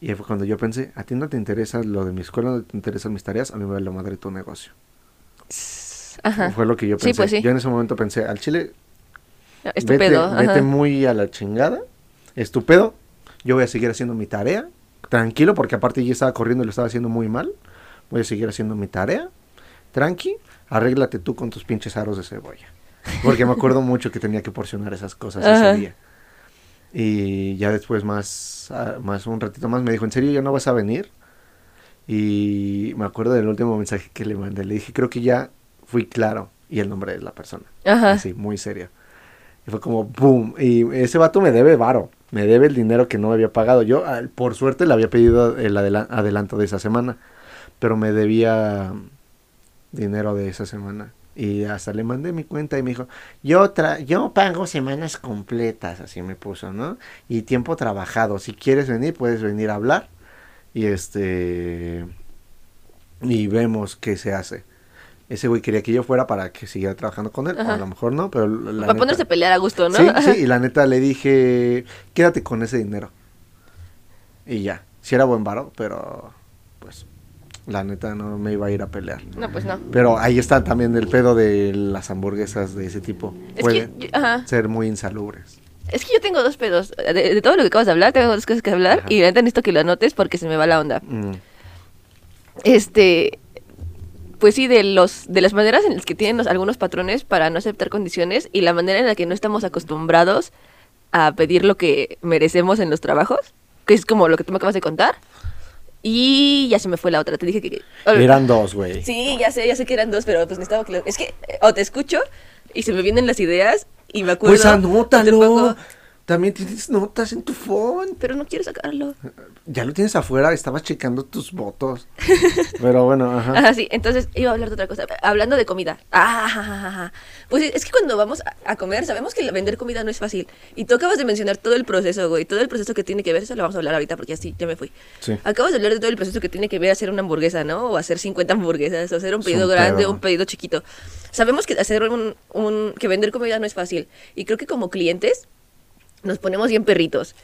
[SPEAKER 1] Y fue cuando yo pensé, a ti no te interesa lo de mi escuela, no te interesan mis tareas, a mí me vale la madre tu negocio.
[SPEAKER 2] Ajá.
[SPEAKER 1] Fue lo que yo
[SPEAKER 2] Sí,
[SPEAKER 1] pensé.
[SPEAKER 2] pues sí.
[SPEAKER 1] Yo en ese momento pensé, al chile,
[SPEAKER 2] Estúpido.
[SPEAKER 1] vete, vete muy a la chingada, estúpido, yo voy a seguir haciendo mi tarea, tranquilo, porque aparte ya estaba corriendo y lo estaba haciendo muy mal, voy a seguir haciendo mi tarea, tranqui, arréglate tú con tus pinches aros de cebolla. Porque me acuerdo mucho que tenía que porcionar esas cosas
[SPEAKER 2] Ajá.
[SPEAKER 1] ese día. Y ya después más, ah, más un ratito más me dijo, ¿en serio ya no vas a venir? Y me acuerdo del último mensaje que le mandé. Le dije, creo que ya fui claro. Y el nombre de la persona.
[SPEAKER 2] Ajá.
[SPEAKER 1] Así, muy serio. Y fue como, boom. Y ese vato me debe varo. Me debe el dinero que no me había pagado. Yo, por suerte, le había pedido el adela- adelanto de esa semana. Pero me debía dinero de esa semana. Y hasta le mandé mi cuenta y me dijo, yo, tra yo pago semanas completas, así me puso, ¿no? Y tiempo trabajado. Si quieres venir, puedes venir a hablar. Y este... Y vemos qué se hace. Ese güey quería que yo fuera para que siguiera trabajando con él.
[SPEAKER 2] Ajá.
[SPEAKER 1] A lo mejor no, pero la
[SPEAKER 2] Para ponerse a pelear a gusto, ¿no?
[SPEAKER 1] Sí, sí, y la neta le dije, quédate con ese dinero. Y ya, si era buen varo, pero pues la neta no me iba a ir a pelear.
[SPEAKER 2] No, pues no.
[SPEAKER 1] Pero ahí está también el pedo de las hamburguesas de ese tipo.
[SPEAKER 2] Es
[SPEAKER 1] Pueden
[SPEAKER 2] ajá.
[SPEAKER 1] ser muy insalubres.
[SPEAKER 2] Es que yo tengo dos pedos. De, de todo lo que acabas de hablar, tengo dos cosas que hablar.
[SPEAKER 1] Ajá.
[SPEAKER 2] Y la neta necesito que lo anotes porque se me va la onda.
[SPEAKER 1] Mm,
[SPEAKER 2] Este. Pues sí, de los de las maneras en las que tienen los- algunos patrones para no aceptar condiciones y la manera en la que no estamos acostumbrados a pedir lo que merecemos en los trabajos, que es como lo que tú me acabas de contar. Y ya se me fue la otra, te dije que...
[SPEAKER 1] Eran dos, güey.
[SPEAKER 2] Sí, ya sé, ya sé que eran dos, pero pues necesitaba que lo... Es que o te escucho y se me vienen las ideas y me acuerdo...
[SPEAKER 1] Pues anótalo. También tienes notas en tu phone.
[SPEAKER 2] pero no quiero sacarlo.
[SPEAKER 1] Ya lo tienes afuera, estabas checando tus votos. Pero bueno, ajá.
[SPEAKER 2] Ajá, sí, entonces iba a hablar de otra cosa. Hablando de comida. Ah, ja. Pues es que cuando vamos a, comer, sabemos que vender comida no es fácil. Y tú acabas de mencionar todo el proceso, güey. Todo el proceso que tiene que ver, eso lo vamos a hablar ahorita porque así ya me fui.
[SPEAKER 1] Sí.
[SPEAKER 2] Acabas de hablar de todo el proceso que tiene que ver hacer una hamburguesa, ¿no? O hacer 50 hamburguesas, o hacer un pedido
[SPEAKER 1] un
[SPEAKER 2] grande
[SPEAKER 1] pedo.
[SPEAKER 2] o un pedido chiquito. Sabemos que hacer un, un. que vender comida no es fácil. Y creo que como clientes nos ponemos bien perritos.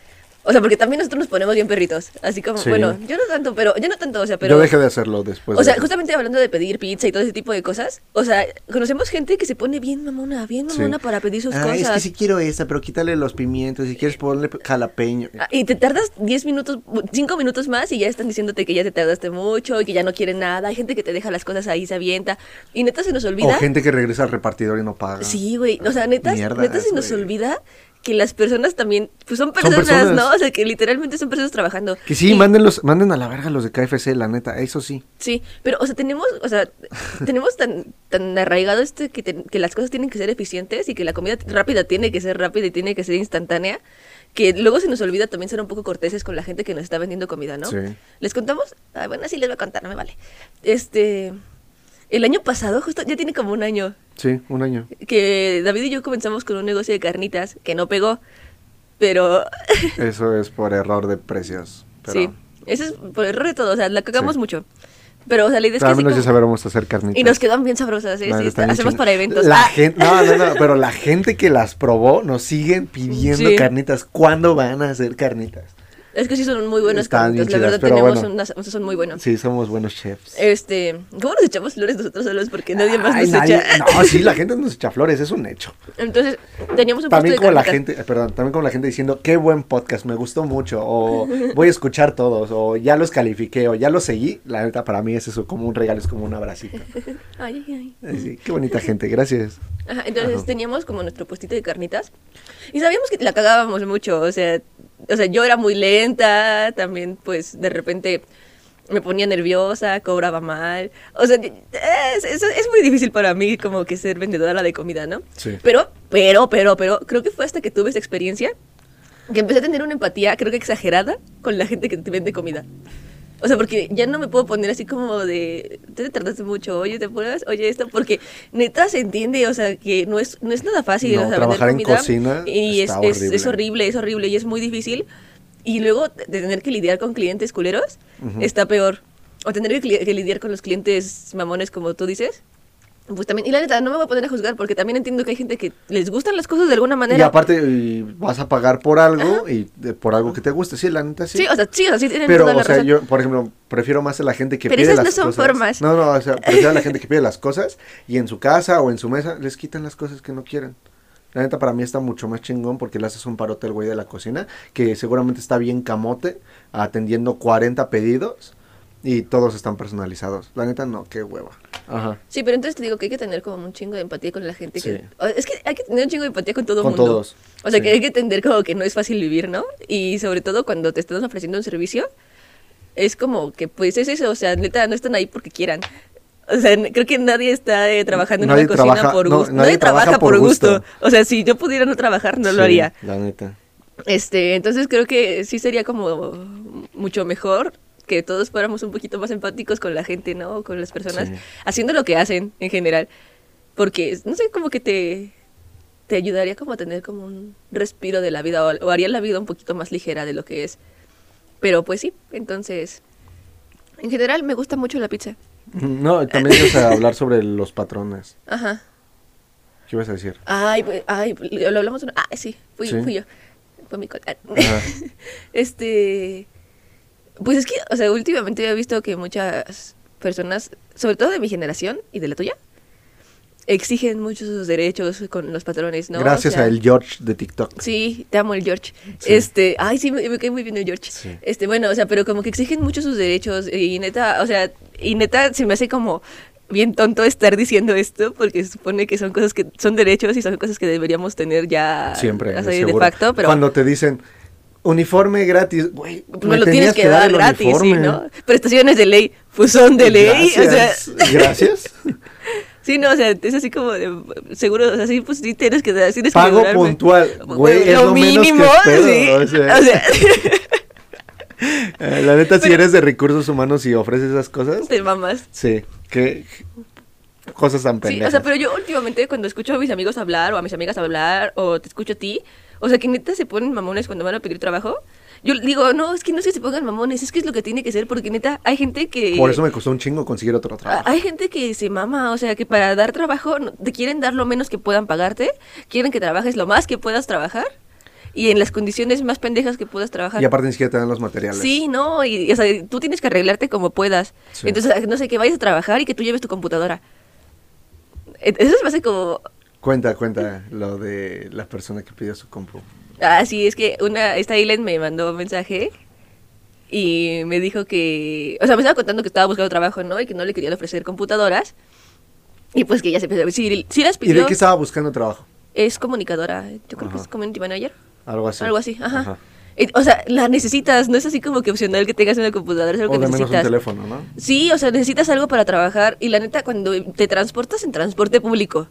[SPEAKER 2] O sea, porque también nosotros nos ponemos bien perritos. Así como,
[SPEAKER 1] Sí.
[SPEAKER 2] bueno, yo no tanto, pero. Yo no tanto, o sea, pero.
[SPEAKER 1] Yo dejé de hacerlo después.
[SPEAKER 2] O sea,
[SPEAKER 1] de-
[SPEAKER 2] justamente hablando de pedir pizza y todo ese tipo de cosas, o sea, conocemos gente que se pone bien mamona, bien
[SPEAKER 1] Sí.
[SPEAKER 2] mamona para pedir sus
[SPEAKER 1] Ah,
[SPEAKER 2] cosas.
[SPEAKER 1] es que sí quiero esa, pero quítale los pimientos. Si quieres ponle jalapeño.
[SPEAKER 2] Ah, Y te tardas 10 minutos, 5 minutos más y ya están diciéndote que ya te tardaste mucho y que ya no quieren nada. Hay gente que te deja las cosas ahí, se avienta. Y neta se nos
[SPEAKER 1] O
[SPEAKER 2] olvida.
[SPEAKER 1] gente que regresa al repartidor y no paga.
[SPEAKER 2] Sí, güey. O sea, neta,
[SPEAKER 1] Mierdas,
[SPEAKER 2] neta se nos
[SPEAKER 1] güey.
[SPEAKER 2] olvida que las personas también, pues son
[SPEAKER 1] Son
[SPEAKER 2] personas. ¿no? O sea, que literalmente son personas trabajando.
[SPEAKER 1] Que sí,
[SPEAKER 2] Y-
[SPEAKER 1] mándenlos, manden a la verga los de KFC, la neta, eso sí.
[SPEAKER 2] Sí, pero, o sea, tenemos, o sea, tenemos tan, tan arraigado este que, te- que las cosas tienen que ser eficientes y que la comida rápida tiene que ser rápida y tiene que ser instantánea, que luego se nos olvida también ser un poco corteses con la gente que nos está vendiendo comida, ¿no?
[SPEAKER 1] Sí.
[SPEAKER 2] ¿Les contamos? Ah, bueno, sí les voy a contar, no me vale. Este, el año pasado, justo, ya tiene como un año,
[SPEAKER 1] Sí, un año.
[SPEAKER 2] que David y yo comenzamos con un negocio de carnitas que no pegó, pero
[SPEAKER 1] Eso es por error de precios. Pero,
[SPEAKER 2] sí, eso es por error de todo, o sea, la cagamos
[SPEAKER 1] Sí.
[SPEAKER 2] mucho. Pero, o sea, la idea es que
[SPEAKER 1] al menos ya sabremos hacer carnitas.
[SPEAKER 2] Y nos quedan bien sabrosas, ¿eh?
[SPEAKER 1] La
[SPEAKER 2] Sí, hacemos para eventos.
[SPEAKER 1] La
[SPEAKER 2] Ah,
[SPEAKER 1] gente, no, no, no, pero la gente que las probó nos siguen pidiendo
[SPEAKER 2] Sí.
[SPEAKER 1] carnitas. ¿Cuándo van a hacer carnitas?
[SPEAKER 2] Es que sí son muy buenas
[SPEAKER 1] Están bien
[SPEAKER 2] carnitas, la verdad tenemos
[SPEAKER 1] bueno.
[SPEAKER 2] unas, unas son muy buenas.
[SPEAKER 1] Sí, somos buenos chefs.
[SPEAKER 2] Este, ¿cómo nos echamos flores nosotros solos? Porque nadie más
[SPEAKER 1] Ay,
[SPEAKER 2] nos
[SPEAKER 1] nadie-
[SPEAKER 2] echa.
[SPEAKER 1] No, sí, la gente nos echa flores, es un hecho.
[SPEAKER 2] Entonces, teníamos un
[SPEAKER 1] También como la gente, perdón, también como la gente diciendo, qué buen podcast, me gustó mucho, o voy a escuchar todos, o ya los califiqué, o ya los seguí. La neta, para mí es eso, como un regalo, es como un abracito.
[SPEAKER 2] Ay, ay, ay.
[SPEAKER 1] Sí, qué bonita gente, gracias.
[SPEAKER 2] Ajá, entonces
[SPEAKER 1] Ajá.
[SPEAKER 2] teníamos como nuestro puestito de carnitas y sabíamos que la cagábamos mucho, o sea, o sea, yo era muy lenta, también pues de repente me ponía nerviosa, cobraba mal, o sea, es, es, es muy difícil para mí como que ser vendedora de comida, ¿no?
[SPEAKER 1] Sí.
[SPEAKER 2] Pero, pero, pero, pero, creo que fue hasta que tuve esa experiencia que empecé a tener una empatía, creo que exagerada, con la gente que te vende comida. O sea, porque ya no me puedo poner así como de, te tardaste mucho, oye, te apuras, oye, esto, porque neta se entiende, o sea, que no es, no es nada fácil,
[SPEAKER 1] No,
[SPEAKER 2] o sea,
[SPEAKER 1] trabajar en cocina
[SPEAKER 2] y es,
[SPEAKER 1] está
[SPEAKER 2] es,
[SPEAKER 1] horrible.
[SPEAKER 2] es horrible, es horrible y es muy difícil. Y luego de tener que lidiar con clientes culeros,
[SPEAKER 1] Ujú.
[SPEAKER 2] está peor. O tener que, que lidiar con los clientes mamones, como tú dices. Pues también, y la neta, no me voy a poner a juzgar porque también entiendo que hay gente que les gustan las cosas de alguna manera.
[SPEAKER 1] Y aparte, y vas a pagar por algo, y de- por algo que te guste, sí, la neta sí.
[SPEAKER 2] Sí, o sea, sí, o sea, sí tienen
[SPEAKER 1] Pero,
[SPEAKER 2] toda la
[SPEAKER 1] o sea,
[SPEAKER 2] razón.
[SPEAKER 1] yo, por ejemplo, prefiero más a la gente que
[SPEAKER 2] Pero
[SPEAKER 1] pide
[SPEAKER 2] esas
[SPEAKER 1] las
[SPEAKER 2] no son
[SPEAKER 1] cosas.
[SPEAKER 2] formas.
[SPEAKER 1] No, no, o sea, prefiero a la gente que pide las cosas y en su casa o en su mesa les quitan las cosas que no quieren. La neta para mí está mucho más chingón porque le haces un parote al güey de la cocina que seguramente está bien camote atendiendo 40 pedidos y todos están personalizados. La neta no, qué hueva. Ajá.
[SPEAKER 2] Sí, pero entonces te digo que hay que tener como un chingo de empatía con la gente.
[SPEAKER 1] Sí.
[SPEAKER 2] es que hay que tener un chingo de empatía con todo el
[SPEAKER 1] Con
[SPEAKER 2] mundo.
[SPEAKER 1] todos,
[SPEAKER 2] O sea,
[SPEAKER 1] sí.
[SPEAKER 2] que hay que entender como que no es fácil vivir, ¿no? Y sobre todo cuando te están ofreciendo un servicio, es como que pues es eso, o sea, neta, no están ahí porque quieran. O sea, creo que nadie está eh, trabajando en una cocina por
[SPEAKER 1] no,
[SPEAKER 2] gusto.
[SPEAKER 1] nadie
[SPEAKER 2] nadie, trabaja,
[SPEAKER 1] trabaja
[SPEAKER 2] por
[SPEAKER 1] por
[SPEAKER 2] gusto.
[SPEAKER 1] gusto.
[SPEAKER 2] O sea, si yo pudiera no trabajar, no
[SPEAKER 1] Sí,
[SPEAKER 2] lo haría.
[SPEAKER 1] La neta.
[SPEAKER 2] Este, entonces creo que sí sería como mucho mejor que todos fuéramos un poquito más empáticos con la gente, ¿no? Con las personas,
[SPEAKER 1] Sí.
[SPEAKER 2] haciendo lo que hacen en general. Porque, no sé, como que te, te ayudaría como a tener como un respiro de la vida o, o haría la vida un poquito más ligera de lo que es. Pero pues sí, entonces, en general me gusta mucho la pizza.
[SPEAKER 1] No, también ibas a hablar sobre los patrones.
[SPEAKER 2] Ajá.
[SPEAKER 1] ¿Qué ibas a decir?
[SPEAKER 2] Ay, pues, ay, lo hablamos. Ah, sí, fui,
[SPEAKER 1] Sí.
[SPEAKER 2] fui yo. Fue mi cola.
[SPEAKER 1] Ajá.
[SPEAKER 2] este. Pues es que, o sea, últimamente he visto que muchas personas, sobre todo de mi generación y de la tuya, exigen muchos sus derechos con los patrones, ¿no? O
[SPEAKER 1] Gracias
[SPEAKER 2] sea,
[SPEAKER 1] a el George de TikTok.
[SPEAKER 2] Sí, te amo el George.
[SPEAKER 1] Sí.
[SPEAKER 2] Este, ay, sí, me, me cae muy bien el George.
[SPEAKER 1] Sí.
[SPEAKER 2] Este, bueno, o sea, pero como que exigen mucho sus derechos y neta, o sea, y neta se me hace como bien tonto estar diciendo esto porque se supone que son cosas que son derechos y son cosas que deberíamos tener ya
[SPEAKER 1] Siempre,
[SPEAKER 2] o sea,
[SPEAKER 1] de
[SPEAKER 2] facto, pero
[SPEAKER 1] Cuando te dicen uniforme gratis, güey,
[SPEAKER 2] pues me lo tienes que, dar
[SPEAKER 1] el
[SPEAKER 2] gratis, sí. ¿no? Prestaciones de ley, pues son de ley, o sea,
[SPEAKER 1] Gracias. Gracias.
[SPEAKER 2] sí, no, o sea, es así como de, seguro, o sea, sí, pues sí tienes que dar, sí que
[SPEAKER 1] Pago puntual, güey, es lo menos que espero,
[SPEAKER 2] sí,
[SPEAKER 1] o sea.
[SPEAKER 2] o sea,
[SPEAKER 1] Eh, La neta, si eres de recursos humanos y ofreces esas cosas,
[SPEAKER 2] te mamas.
[SPEAKER 1] sí, que cosas tan
[SPEAKER 2] Sí,
[SPEAKER 1] pendejas.
[SPEAKER 2] o sea, pero yo últimamente cuando escucho a mis amigos hablar o a mis amigas hablar o te escucho a ti, o sea, que neta se ponen mamones cuando van a pedir trabajo. Yo digo, no, es que no es que se pongan mamones, es que es lo que tiene que ser, porque neta, hay gente que...
[SPEAKER 1] Por eso me costó un chingo conseguir otro trabajo.
[SPEAKER 2] Hay gente que se mama, o sea, que para dar trabajo te quieren dar lo menos que puedan pagarte, quieren que trabajes lo más que puedas trabajar y en las condiciones más pendejas que puedas trabajar.
[SPEAKER 1] Y aparte ni siquiera te dan los materiales.
[SPEAKER 2] Sí, no, y, o sea, tú tienes que arreglarte como puedas.
[SPEAKER 1] Sí.
[SPEAKER 2] Entonces, no sé, que vayas a trabajar y que tú lleves tu computadora. E- Eso se me hace como,
[SPEAKER 1] Cuenta, cuenta lo de la persona que pidió su compu.
[SPEAKER 2] Ah, sí, es que una, esta Aileen me mandó un mensaje y me dijo que, o sea, me estaba contando que estaba buscando trabajo, ¿no? Y que no le querían ofrecer computadoras. Y pues que ya se empezó a decir, sí las
[SPEAKER 1] ¿Y
[SPEAKER 2] pidió.
[SPEAKER 1] de qué estaba buscando trabajo?
[SPEAKER 2] es comunicadora, yo creo que
[SPEAKER 1] Ajá.
[SPEAKER 2] es community manager,
[SPEAKER 1] Algo así.
[SPEAKER 2] algo así, ajá. Eh, O sea, la necesitas, no es así como que opcional que tengas una computadora, es algo
[SPEAKER 1] O
[SPEAKER 2] que
[SPEAKER 1] de menos un
[SPEAKER 2] necesitas.
[SPEAKER 1] teléfono, ¿no?
[SPEAKER 2] Sí, o sea, necesitas algo para trabajar y la neta cuando te transportas en transporte público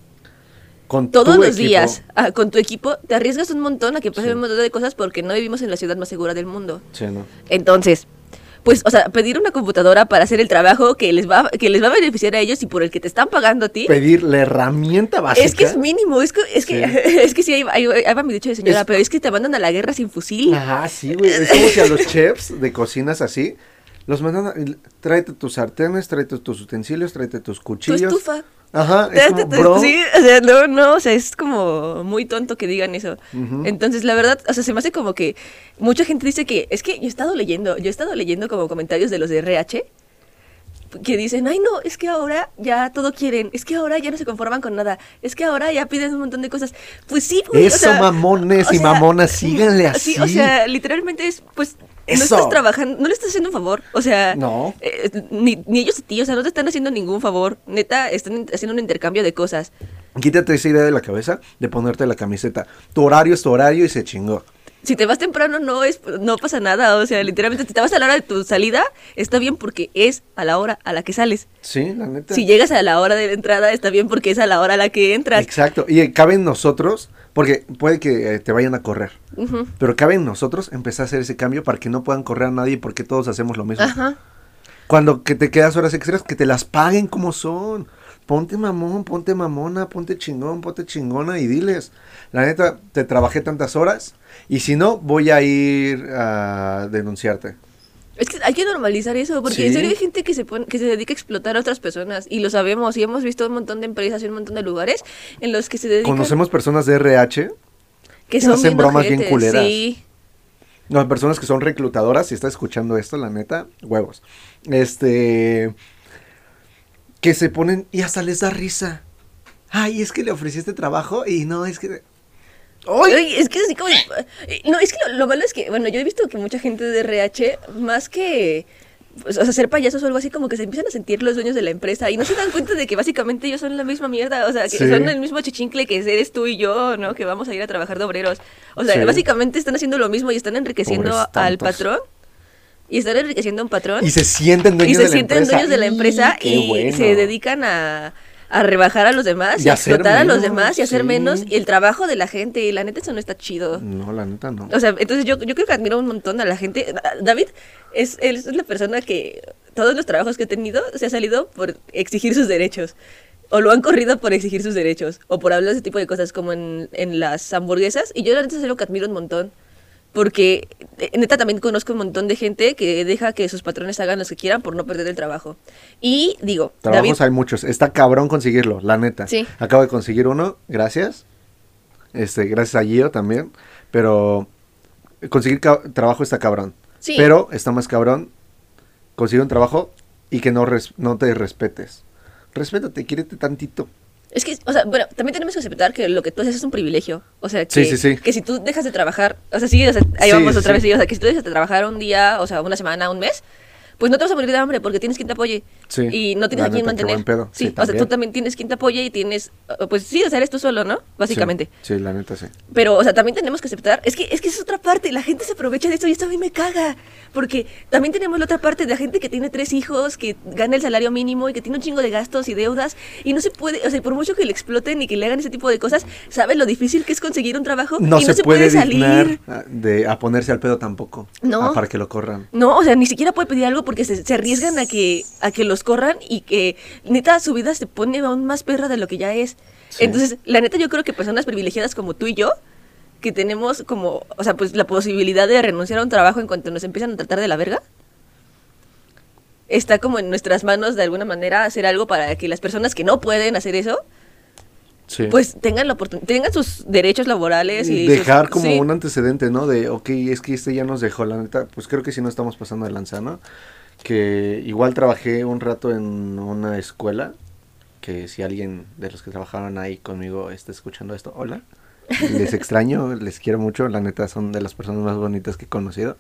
[SPEAKER 1] Con
[SPEAKER 2] todos
[SPEAKER 1] tu
[SPEAKER 2] los
[SPEAKER 1] equipo.
[SPEAKER 2] días ah, con tu equipo, te arriesgas un montón a que pasen
[SPEAKER 1] Sí.
[SPEAKER 2] un montón de cosas porque no vivimos en la ciudad más segura del mundo.
[SPEAKER 1] Sí, ¿no?
[SPEAKER 2] Entonces, pues, o sea, pedir una computadora para hacer el trabajo que les va, que les va a beneficiar a ellos y por el que te están pagando a ti.
[SPEAKER 1] Pedir la herramienta básica.
[SPEAKER 2] Es que es mínimo, es que, es que,
[SPEAKER 1] Sí.
[SPEAKER 2] es que sí, ahí, ahí- ahí va mi dicho de señora,
[SPEAKER 1] Es-
[SPEAKER 2] pero es que te mandan a la guerra sin fusil.
[SPEAKER 1] Ajá, sí, güey. Es como si a los chefs de cocinas así los mandan a... Tráete tus sartenes, tráete tus utensilios, tráete tus
[SPEAKER 2] Tu
[SPEAKER 1] cuchillos.
[SPEAKER 2] estufa.
[SPEAKER 1] Ajá, es como, bro.
[SPEAKER 2] Sí, o sea, no, no, o sea, es como muy tonto que digan eso. Entonces, la verdad, o sea, se me hace como que mucha gente dice que, es que yo he estado leyendo, yo he estado leyendo como comentarios de los de RH que dicen, ay no, es que ahora ya todo quieren, es que ahora ya no se conforman con nada, es que ahora ya piden un montón de cosas. Pues sí, güey, o
[SPEAKER 1] Eso,
[SPEAKER 2] sea,
[SPEAKER 1] mamones
[SPEAKER 2] o
[SPEAKER 1] y mamonas, síganle así.
[SPEAKER 2] Sí, o sea, literalmente es, pues,
[SPEAKER 1] Eso.
[SPEAKER 2] no estás trabajando, no le estás haciendo un favor, o sea,
[SPEAKER 1] No.
[SPEAKER 2] eh, ni, ni ellos a ti, o sea, no te están haciendo ningún favor, neta, están haciendo un intercambio de cosas.
[SPEAKER 1] Quítate esa idea de la cabeza de ponerte la camiseta. Tu horario es tu horario y se chingó.
[SPEAKER 2] Si te vas temprano no es no pasa nada, o sea, literalmente si te vas a la hora de tu salida, está bien porque es a la hora a la que sales.
[SPEAKER 1] Sí, la neta.
[SPEAKER 2] Si llegas a la hora de la entrada, está bien porque es a la hora a la que entras.
[SPEAKER 1] Exacto. Y eh, cabe en nosotros, porque puede que eh, te vayan a correr. Pero cabe en nosotros empezar a hacer ese cambio para que no puedan correr a nadie porque todos hacemos lo mismo.
[SPEAKER 2] Ajá.
[SPEAKER 1] Cuando que te quedas horas extras, que te las paguen como son. Ponte mamón, ponte mamona, ponte chingón, ponte chingona y diles. La neta, te trabajé tantas horas y si no, voy a ir a denunciarte.
[SPEAKER 2] Es que hay que normalizar eso, porque en
[SPEAKER 1] Sí.
[SPEAKER 2] serio hay gente que se pone, que se dedica a explotar a otras personas y lo sabemos y hemos visto un montón de empresas y un montón de lugares en los que se dedican
[SPEAKER 1] Conocemos personas de RH,
[SPEAKER 2] que
[SPEAKER 1] que hacen bromas bien culeras.
[SPEAKER 2] Sí.
[SPEAKER 1] no, personas que son reclutadoras, si estás escuchando esto, la neta, huevos. Este, que se ponen y hasta les da risa. Ay, es que le ofrecí este trabajo y no, es que... ¡Ay!
[SPEAKER 2] Es que es así como... eh, No, es que lo, lo malo es que, bueno, yo he visto que mucha gente de RH, más que... pues, o sea, ser payasos o algo así, como que se empiezan a sentir los dueños de la empresa y no se dan cuenta de que básicamente ellos son la misma mierda, o sea, que
[SPEAKER 1] Sí.
[SPEAKER 2] son el mismo chichincle que eres tú y yo, ¿no? Que vamos a ir a trabajar de obreros. O sea,
[SPEAKER 1] Sí.
[SPEAKER 2] básicamente están haciendo lo mismo y están enriqueciendo al patrón. Y están enriqueciendo a un patrón.
[SPEAKER 1] Y se sienten
[SPEAKER 2] y
[SPEAKER 1] dueños
[SPEAKER 2] se
[SPEAKER 1] de la
[SPEAKER 2] sienten
[SPEAKER 1] empresa.
[SPEAKER 2] dueños de la empresa y se dedican a, a rebajar a los demás y,
[SPEAKER 1] Y
[SPEAKER 2] a explotar a los demás y hacer
[SPEAKER 1] sí.
[SPEAKER 2] menos y el trabajo de la gente y la neta eso no está chido.
[SPEAKER 1] No, la neta no.
[SPEAKER 2] O sea, entonces yo, yo creo que admiro un montón a la gente. David es, él es la persona que todos los trabajos que ha tenido se ha salido por exigir sus derechos. O lo han corrido por exigir sus derechos. O por hablar de ese tipo de cosas como en, en las hamburguesas. Y yo la neta es algo que admiro un montón. Porque eh, neta también conozco un montón de gente que deja que sus patrones hagan lo que quieran por no perder el trabajo. Y digo,
[SPEAKER 1] Trabajos
[SPEAKER 2] David,
[SPEAKER 1] hay muchos. Está cabrón conseguirlo, la neta.
[SPEAKER 2] Sí.
[SPEAKER 1] Acabo de conseguir uno, gracias. Este, gracias a Gio también. Pero conseguir trabajo está cabrón.
[SPEAKER 2] Sí.
[SPEAKER 1] Pero está más cabrón conseguir un trabajo y que no, res- no te respetes. Respétate, quiérete tantito.
[SPEAKER 2] Es que, o sea, bueno, también tenemos que aceptar que lo que tú haces es un privilegio. O sea, que,
[SPEAKER 1] Sí, sí, sí.
[SPEAKER 2] que si tú dejas de trabajar, o sea, sí, o sea, ahí vamos otra vez, o sea, que si tú dejas de trabajar un día, o sea, una semana, un mes, pues no te vas a morir de hambre porque tienes quien te apoye.
[SPEAKER 1] Sí,
[SPEAKER 2] Y no tienes a
[SPEAKER 1] qué
[SPEAKER 2] mantener. Sí,
[SPEAKER 1] Sí,
[SPEAKER 2] o sea, tú
[SPEAKER 1] también.
[SPEAKER 2] tienes quien te apoye y tienes, uh, pues sí, o sea, eres tú solo, ¿no? Básicamente.
[SPEAKER 1] Sí, sí, la neta sí.
[SPEAKER 2] Pero, o sea, también tenemos que aceptar, es que es que esa es otra parte, la gente se aprovecha de esto y esto a mí me caga, porque también tenemos la otra parte de la gente que tiene tres hijos, que gana el salario mínimo y que tiene un chingo de gastos y deudas y no se puede, o sea, por mucho que le exploten y que le hagan ese tipo de cosas, ¿sabes lo difícil que es conseguir un trabajo?
[SPEAKER 1] No,
[SPEAKER 2] y no se
[SPEAKER 1] puede,
[SPEAKER 2] salir.
[SPEAKER 1] dignar a- de, a ponerse al pedo tampoco.
[SPEAKER 2] No.
[SPEAKER 1] Ah, para que lo corran.
[SPEAKER 2] No, o sea, ni siquiera puede pedir algo porque se, se arriesgan a que, a que los corran y que neta su vida se pone aún más perra de lo que ya es.
[SPEAKER 1] Sí.
[SPEAKER 2] Entonces, la neta yo creo que personas privilegiadas como tú y yo, que tenemos como, o sea, pues la posibilidad de renunciar a un trabajo en cuanto nos empiezan a tratar de la verga, está como en nuestras manos de alguna manera hacer algo para que las personas que no pueden hacer eso,
[SPEAKER 1] Sí.
[SPEAKER 2] pues tengan la oportunidad, tengan sus derechos laborales y
[SPEAKER 1] dejar
[SPEAKER 2] sus-
[SPEAKER 1] como
[SPEAKER 2] sí.
[SPEAKER 1] un antecedente, ¿no? De, ok, es que este ya nos dejó, la neta, pues creo que sí no estamos pasando de lanza, ¿no? Que igual trabajé un rato en una escuela, que si alguien de los que trabajaron ahí conmigo está escuchando esto, hola, les extraño, les quiero mucho, la neta son de las personas más bonitas que he conocido,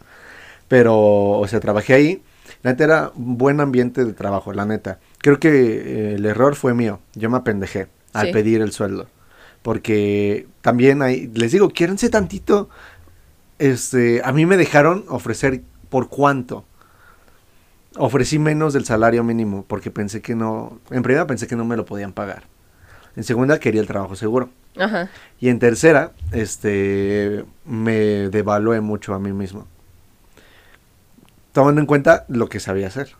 [SPEAKER 1] pero, o sea, trabajé ahí, la neta era un buen ambiente de trabajo, la neta. Creo que eh, el error fue mío, yo me apendejé al
[SPEAKER 2] Sí.
[SPEAKER 1] pedir el sueldo Porque también hay, les digo, quiérense tantito. Este, a mí me dejaron ofrecer por cuánto. Ofrecí menos del salario mínimo porque pensé que no, en primera pensé que no me lo podían pagar. En segunda quería el trabajo seguro.
[SPEAKER 2] Ajá.
[SPEAKER 1] Y en tercera, este, me devalué mucho a mí mismo. Tomando en cuenta lo que sabía hacer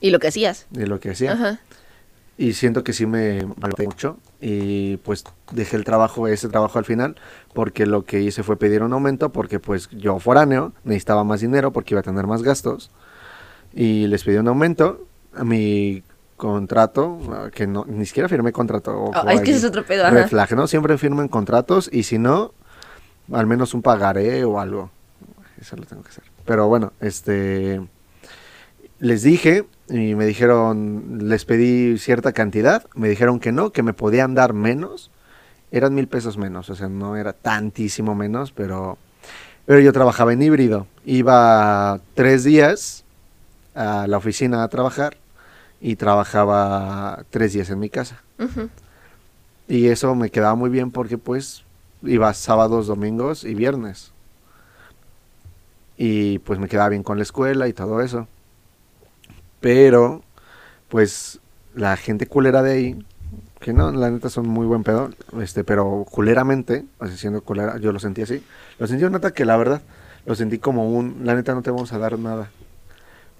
[SPEAKER 2] Y lo que hacías.
[SPEAKER 1] y lo que hacía.
[SPEAKER 2] Ajá.
[SPEAKER 1] Y siento que sí me maltraté mucho. Y pues dejé el trabajo, ese trabajo al final, porque lo que hice fue pedir un aumento, porque pues yo foráneo, necesitaba más dinero porque iba a tener más gastos. Y les pedí un aumento. A mi contrato, ah, que no, ni siquiera firmé contrato. ojo
[SPEAKER 2] Ah, es que
[SPEAKER 1] ahí.
[SPEAKER 2] ese es otro pedo, ajá.
[SPEAKER 1] Red flag, ¿no? Siempre firmen contratos y si no, al menos un pagaré o algo. Eso lo tengo que hacer. Pero bueno, este les dije y me dijeron, les pedí cierta cantidad, me dijeron que no, que me podían dar menos. Eran mil pesos menos, o sea, no era tantísimo menos, pero, pero yo trabajaba en híbrido. Iba tres días a la oficina a trabajar y trabajaba tres días en mi casa. Y eso me quedaba muy bien porque pues iba sábados, domingos y viernes. Y pues me quedaba bien con la escuela y todo eso. Pero pues la gente culera de ahí, que no, la neta son muy buen pedo, este, pero culeramente, o sea, siendo culera, yo lo sentí así. Lo sentí una neta que la verdad, lo sentí como un, la neta no te vamos a dar nada.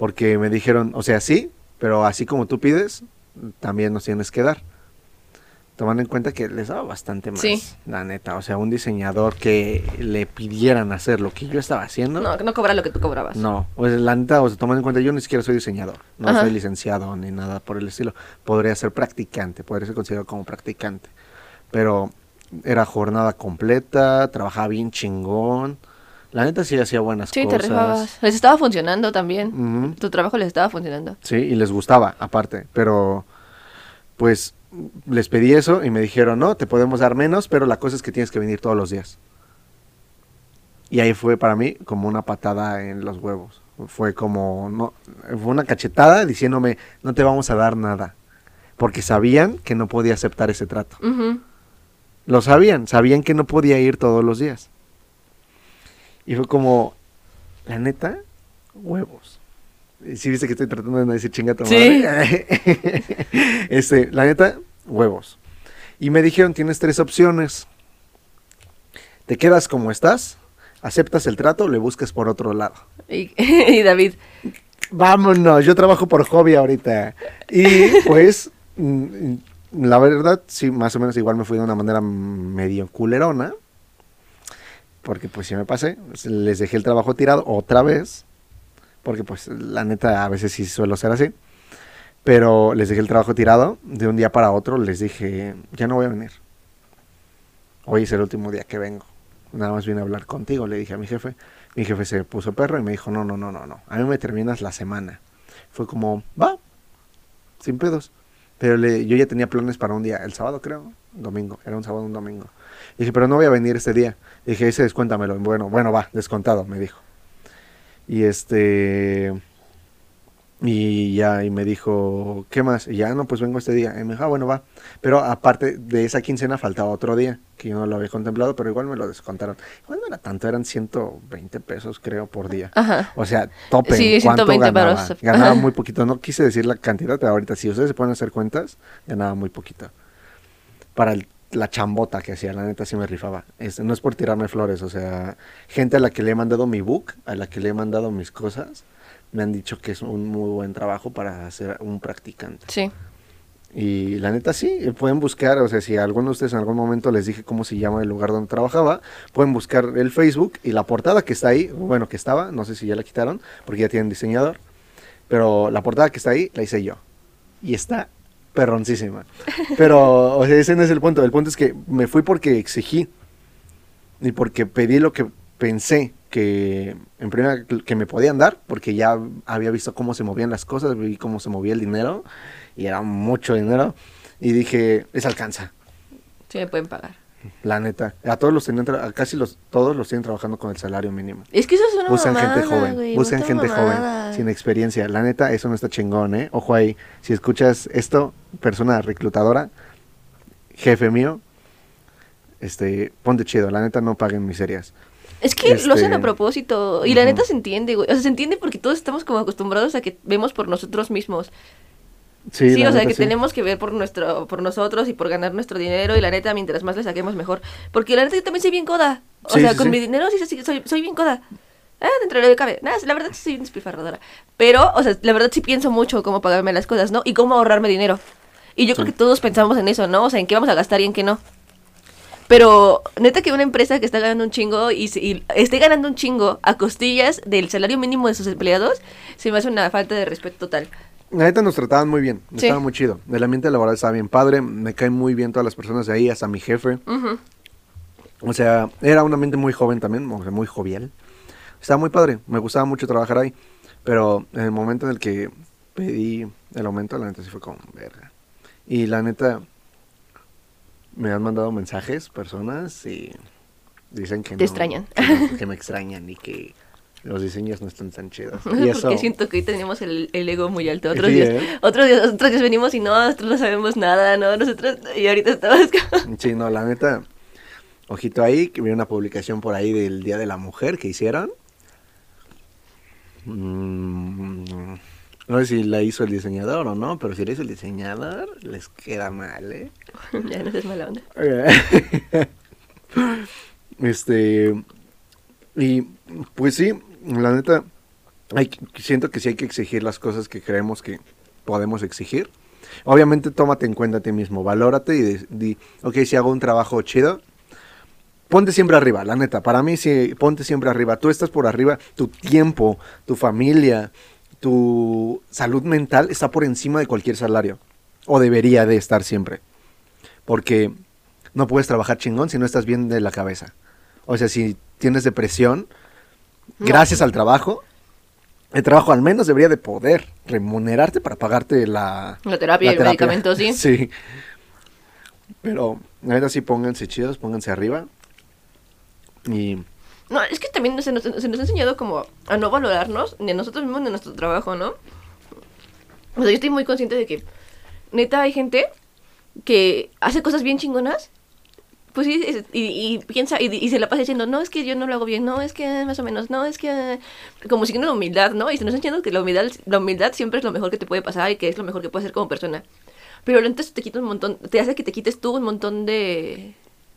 [SPEAKER 1] Porque me dijeron, o sea, sí, pero así como tú pides, también nos tienes que dar tomando en cuenta que les daba bastante más,
[SPEAKER 2] Sí.
[SPEAKER 1] la neta. O sea, un diseñador que le pidieran hacer lo que yo estaba haciendo.
[SPEAKER 2] No, no cobra lo que tú cobrabas.
[SPEAKER 1] No, pues la neta, o sea, tomando en cuenta, yo ni siquiera soy diseñador, no
[SPEAKER 2] Ajá.
[SPEAKER 1] soy licenciado ni nada por el estilo. Podría ser practicante, podría ser considerado como practicante. Pero era jornada completa, trabajaba bien chingón. La neta sí hacía buenas
[SPEAKER 2] Sí, te
[SPEAKER 1] cosas.
[SPEAKER 2] rifabas. Les estaba funcionando también. Tu trabajo les estaba funcionando.
[SPEAKER 1] Sí, y les gustaba, aparte. Pero, pues, les pedí eso y me dijeron, no, te podemos dar menos, pero la cosa es que tienes que venir todos los días. Y ahí fue para mí como una patada en los huevos. Fue como, no, fue una cachetada diciéndome, no te vamos a dar nada. Porque sabían que no podía aceptar ese trato. Lo sabían, sabían que no podía ir todos los días. Y fue como, la neta, huevos. Si viste que estoy tratando de no decir chinga tu
[SPEAKER 2] Sí.
[SPEAKER 1] madre? este, la neta, huevos. Y me dijeron, tienes tres opciones. Te quedas como estás, aceptas el trato, le buscas por otro lado.
[SPEAKER 2] Y, y David,
[SPEAKER 1] Vámonos, yo trabajo por hobby ahorita. Y pues, la verdad, sí, más o menos igual me fui de una manera medio culerona. Porque pues sí me pasé. Les dejé el trabajo tirado otra vez. Porque pues la neta a veces sí suelo ser así. Pero les dejé el trabajo tirado. De un día para otro les dije, ya no voy a venir. Hoy es el último día que vengo. Nada más vine a hablar contigo, le dije a mi jefe. Mi jefe se puso perro y me dijo, no, no, no, no, no. A mí me terminas la semana. Fue como, va, sin pedos. Pero yo ya tenía planes para un día, el sábado creo, domingo, era un sábado, un domingo. Dije, pero no voy a venir este día. dije, ese descuéntamelo. Bueno, bueno, va, descontado, me dijo. Y este, y ya, y me dijo, ¿qué más? Y ya, no, pues vengo este día. Y me dijo, ah, bueno, va. Pero aparte de esa quincena faltaba otro día, que yo no lo había contemplado, pero igual me lo descontaron. Igual no era tanto, eran 120 pesos, creo, por día.
[SPEAKER 2] Ajá.
[SPEAKER 1] O sea, tope.
[SPEAKER 2] Sí,
[SPEAKER 1] ¿cuánto
[SPEAKER 2] 120
[SPEAKER 1] ganaba? Ganaba muy poquito. No quise decir la cantidad, pero ahorita si ustedes se pueden hacer cuentas, ganaba muy poquito. Para el- la chambota que hacía, la neta sí me rifaba. Este, no es por tirarme flores, o sea, gente a la que le he mandado mi book, a la que le he mandado mis cosas, me han dicho que es un muy buen trabajo para ser un practicante.
[SPEAKER 2] Sí.
[SPEAKER 1] Y la neta sí, pueden buscar, o sea, si a alguno de ustedes en algún momento les dije cómo se llama el lugar donde trabajaba, pueden buscar el Facebook y la portada que está ahí, bueno, que estaba, no sé si ya la quitaron, porque ya tienen diseñador, pero la portada que está ahí la hice yo. Y está perroncísima. Pero, o sea, ese no es el punto, el punto es que me fui porque exigí y porque pedí lo que pensé que en primera que me podían dar, porque ya había visto cómo se movían las cosas, vi cómo se movía el dinero y era mucho dinero y dije, les alcanza,
[SPEAKER 2] Sí me pueden pagar.
[SPEAKER 1] La neta. A todos los tenían, a casi los todos los tienen trabajando con el salario mínimo.
[SPEAKER 2] Es que eso es una
[SPEAKER 1] Buscan
[SPEAKER 2] mamada,
[SPEAKER 1] gente joven,
[SPEAKER 2] güey,
[SPEAKER 1] buscan gente
[SPEAKER 2] mamada.
[SPEAKER 1] joven, sin experiencia. La neta, eso no está chingón, ¿eh? Ojo ahí, si escuchas esto, persona reclutadora, jefe mío, este, ponte chido, la neta no paguen miserias.
[SPEAKER 2] Es que lo hacen
[SPEAKER 1] Este,
[SPEAKER 2] a propósito. Y la neta se entiende, güey. O sea, se entiende porque todos estamos como acostumbrados a que vemos por nosotros mismos.
[SPEAKER 1] Sí,
[SPEAKER 2] o sea, que
[SPEAKER 1] sí.
[SPEAKER 2] tenemos que ver por nuestro, por nosotros y por ganar nuestro dinero. Y la neta, mientras más le saquemos, mejor. Porque la neta, yo también soy bien coda. O
[SPEAKER 1] Sí,
[SPEAKER 2] sea, con mi dinero sí, soy, soy bien coda. Ah, dentro de lo que cabe. Nada, la verdad sí soy una despilfarradora. Pero, o sea, la verdad sí pienso mucho cómo pagarme las cosas, ¿no? Y cómo ahorrarme dinero. Y yo creo que todos pensamos en eso, ¿no? O sea, en qué vamos a gastar y en qué no. Pero neta que una empresa que está ganando un chingo y, y esté ganando un chingo a costillas del salario mínimo de sus empleados, se me hace una falta de respeto total.
[SPEAKER 1] La neta nos trataban muy bien,
[SPEAKER 2] Sí.
[SPEAKER 1] estaba muy chido. El ambiente laboral estaba bien padre, me caen muy bien todas las personas de ahí, hasta mi jefe. O sea, era un ambiente muy joven también, o sea, muy jovial. Estaba muy padre, me gustaba mucho trabajar ahí. Pero en el momento en el que pedí el aumento, la neta sí fue como verga. Y la neta, me han mandado mensajes personas y dicen que
[SPEAKER 2] Te
[SPEAKER 1] no,
[SPEAKER 2] extrañan.
[SPEAKER 1] Que, no- que me extrañan y que los diseños no están tan chidos. Y
[SPEAKER 2] Porque
[SPEAKER 1] eso,
[SPEAKER 2] siento que hoy tenemos el, el ego muy alto. Otros,
[SPEAKER 1] Sí,
[SPEAKER 2] días,
[SPEAKER 1] ¿eh?
[SPEAKER 2] otros, días, otros días venimos y no, nosotros no sabemos nada, ¿no? Nosotros, y ahorita estamos como...
[SPEAKER 1] Sí, no, la neta, ojito ahí, que vi una publicación por ahí del Día de la Mujer que hicieron. Mm, no sé si la hizo el diseñador o no, pero si la hizo el diseñador, les queda mal, ¿eh?
[SPEAKER 2] ya no seas mala onda.
[SPEAKER 1] este, y pues sí, la neta, hay, siento que sí hay que exigir las cosas que creemos que podemos exigir. Obviamente tómate en cuenta a ti mismo, valórate y di, di, ok, si hago un trabajo chido, ponte siempre arriba, la neta, para mí sí, ponte siempre arriba, tú estás por arriba, tu tiempo, tu familia, tu salud mental está por encima de cualquier salario, o debería de estar siempre, porque no puedes trabajar chingón si no estás bien de la cabeza. O sea, si tienes depresión,
[SPEAKER 2] No.
[SPEAKER 1] gracias al trabajo, el trabajo al menos debería de poder remunerarte para pagarte la,
[SPEAKER 2] La terapia y el medicamento, sí.
[SPEAKER 1] Sí. Pero, verdad sí, pónganse chidos, pónganse arriba. Y
[SPEAKER 2] No, es que también se nos, se nos ha enseñado como a no valorarnos, ni a nosotros mismos, ni a nuestro trabajo, ¿no? O sea, yo estoy muy consciente de que, neta, hay gente que hace cosas bien chingonas, pues sí, y, y piensa, y, y se la pasa diciendo, no, es que yo no lo hago bien, no, es que más o menos, no, es que... Como siguiendo la humildad, ¿no? Y se nos enseñado que la humildad, la humildad siempre es lo mejor que te puede pasar y que es lo mejor que puedes hacer como persona. Pero entonces te quita un montón, te hace que te quites tú un montón de,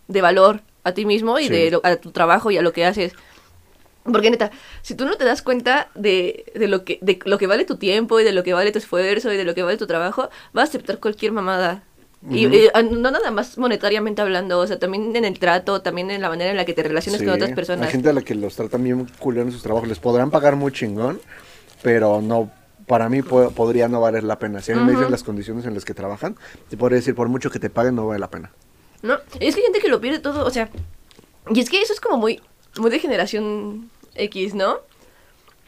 [SPEAKER 2] de valor a ti mismo y
[SPEAKER 1] Sí.
[SPEAKER 2] de lo- a tu trabajo y a lo que haces. Porque neta, si tú no te das cuenta de, de lo que, de lo que vale tu tiempo y de lo que vale tu esfuerzo y de lo que vale tu trabajo, vas a aceptar cualquier mamada. Y, y, ah, no nada más monetariamente hablando, o sea, también en el trato, también en la manera en la que te relacionas
[SPEAKER 1] sí,
[SPEAKER 2] con otras personas.
[SPEAKER 1] Hay gente a la que los tratan bien culero en sus trabajos. Les podrán pagar muy chingón, pero no, para mí po- podría no valer la pena. Si a mí me dicen las condiciones en las que trabajan, te podría decir, por mucho que te paguen, no vale la pena.
[SPEAKER 2] No, es que hay gente que lo pierde todo, o sea, y es que eso es como muy, muy de generación X, ¿no?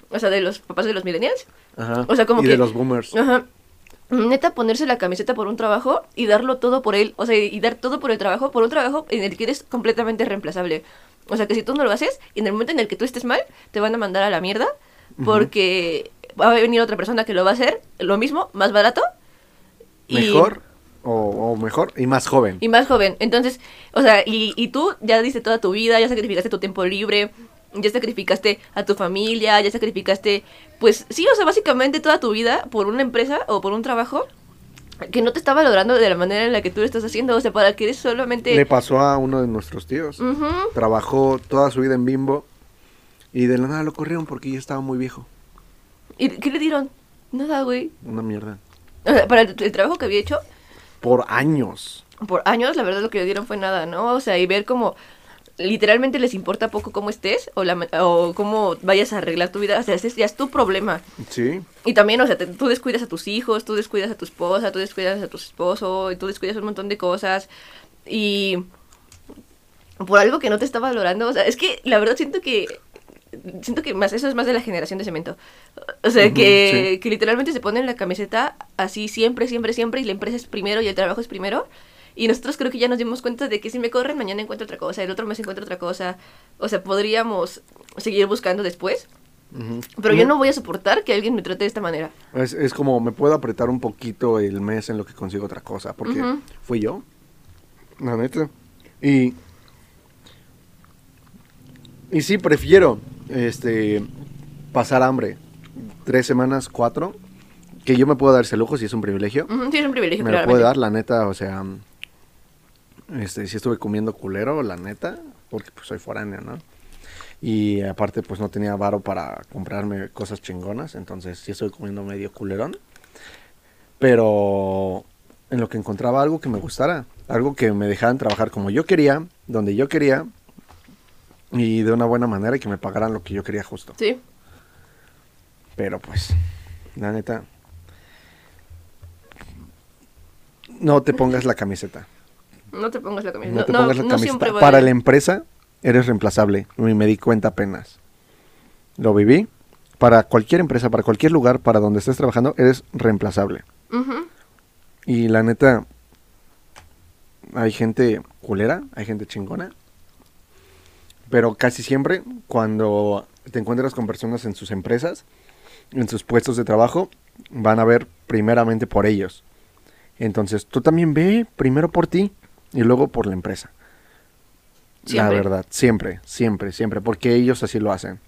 [SPEAKER 2] O sea, de los papás de los millennials.
[SPEAKER 1] Ajá.
[SPEAKER 2] O sea, como
[SPEAKER 1] y
[SPEAKER 2] que-
[SPEAKER 1] de los boomers.
[SPEAKER 2] Ajá. Neta, ponerse la camiseta por un trabajo y darlo todo por él. O sea, y dar todo por el trabajo, por un trabajo en el que eres completamente reemplazable. O sea, que si tú no lo haces, en el momento en el que tú estés mal, te van a mandar a la mierda. Porque va a venir otra persona que lo va a hacer, lo mismo, más barato. y-
[SPEAKER 1] Mejor, o, o mejor, y más joven.
[SPEAKER 2] y más joven. Entonces, o sea, y, y tú ya diste toda tu vida, ya sacrificaste tu tiempo libre, ya sacrificaste a tu familia, ya sacrificaste, pues sí, o sea, básicamente toda tu vida por una empresa o por un trabajo que no te está valorando de la manera en la que tú lo estás haciendo, o sea, para que eres solamente...
[SPEAKER 1] Le pasó a uno de nuestros tíos. Trabajó toda su vida en Bimbo y de la nada lo corrieron porque ya estaba muy viejo.
[SPEAKER 2] ¿Y qué le dieron? Nada, güey.
[SPEAKER 1] Una mierda.
[SPEAKER 2] O sea, para el, el trabajo que había hecho,
[SPEAKER 1] Por años.
[SPEAKER 2] por años, la verdad lo que le dieron fue nada, ¿no? O sea, y ver cómo literalmente les importa poco cómo estés o, la, ma- o cómo vayas a arreglar tu vida, o sea, ese ya es tu problema.
[SPEAKER 1] Sí.
[SPEAKER 2] Y también, o sea, te- tú descuidas a tus hijos, tú descuidas a tu esposa, tú descuidas a tu esposo, y tú descuidas un montón de cosas. Y por algo que no te está valorando, o sea, es que la verdad siento que siento que más eso es más de la generación de cemento. O sea, que,
[SPEAKER 1] sí.
[SPEAKER 2] que literalmente se ponen la camiseta así siempre, siempre, siempre y la empresa es primero y el trabajo es primero. Y nosotros creo que ya nos dimos cuenta de que si me corren, mañana encuentro otra cosa, el otro mes encuentro otra cosa. O sea, podríamos seguir buscando después. Pero yo no voy a soportar que alguien me trate de esta manera.
[SPEAKER 1] Es, es como me puedo apretar un poquito el mes en lo que consigo otra cosa, porque fui yo, la neta. Y Y sí, prefiero este pasar hambre. Tres semanas, cuatro. Que yo me puedo dar ese lujo si es un privilegio.
[SPEAKER 2] Sí, es un privilegio,
[SPEAKER 1] Me lo puedo dar, la neta, o sea. Este, sí estuve comiendo culero, la neta. Porque pues soy foráneo, ¿no? Y aparte, pues no tenía varo para comprarme cosas chingonas. Entonces sí estoy comiendo medio culerón. Pero en lo que encontraba algo que me gustara. Algo que me dejaran trabajar como yo quería, donde yo quería. Y de una buena manera y que me pagaran lo que yo quería justo.
[SPEAKER 2] Sí.
[SPEAKER 1] Pero pues, la neta. No te pongas la camiseta.
[SPEAKER 2] No te pongas la camisa.
[SPEAKER 1] No te pongas la camiseta.
[SPEAKER 2] siempre voy
[SPEAKER 1] Para la empresa eres reemplazable. Y me di cuenta apenas. Lo viví. Para cualquier empresa, para cualquier lugar, para donde estés trabajando, eres reemplazable.
[SPEAKER 2] Ujú.
[SPEAKER 1] Y la neta, hay gente culera, hay gente chingona. Pero casi siempre, cuando te encuentras con personas en sus empresas, en sus puestos de trabajo, van a ver primeramente por ellos. Entonces, tú también ve primero por ti y luego por la empresa.
[SPEAKER 2] Siempre.
[SPEAKER 1] La verdad, siempre, siempre, siempre, porque ellos así lo hacen.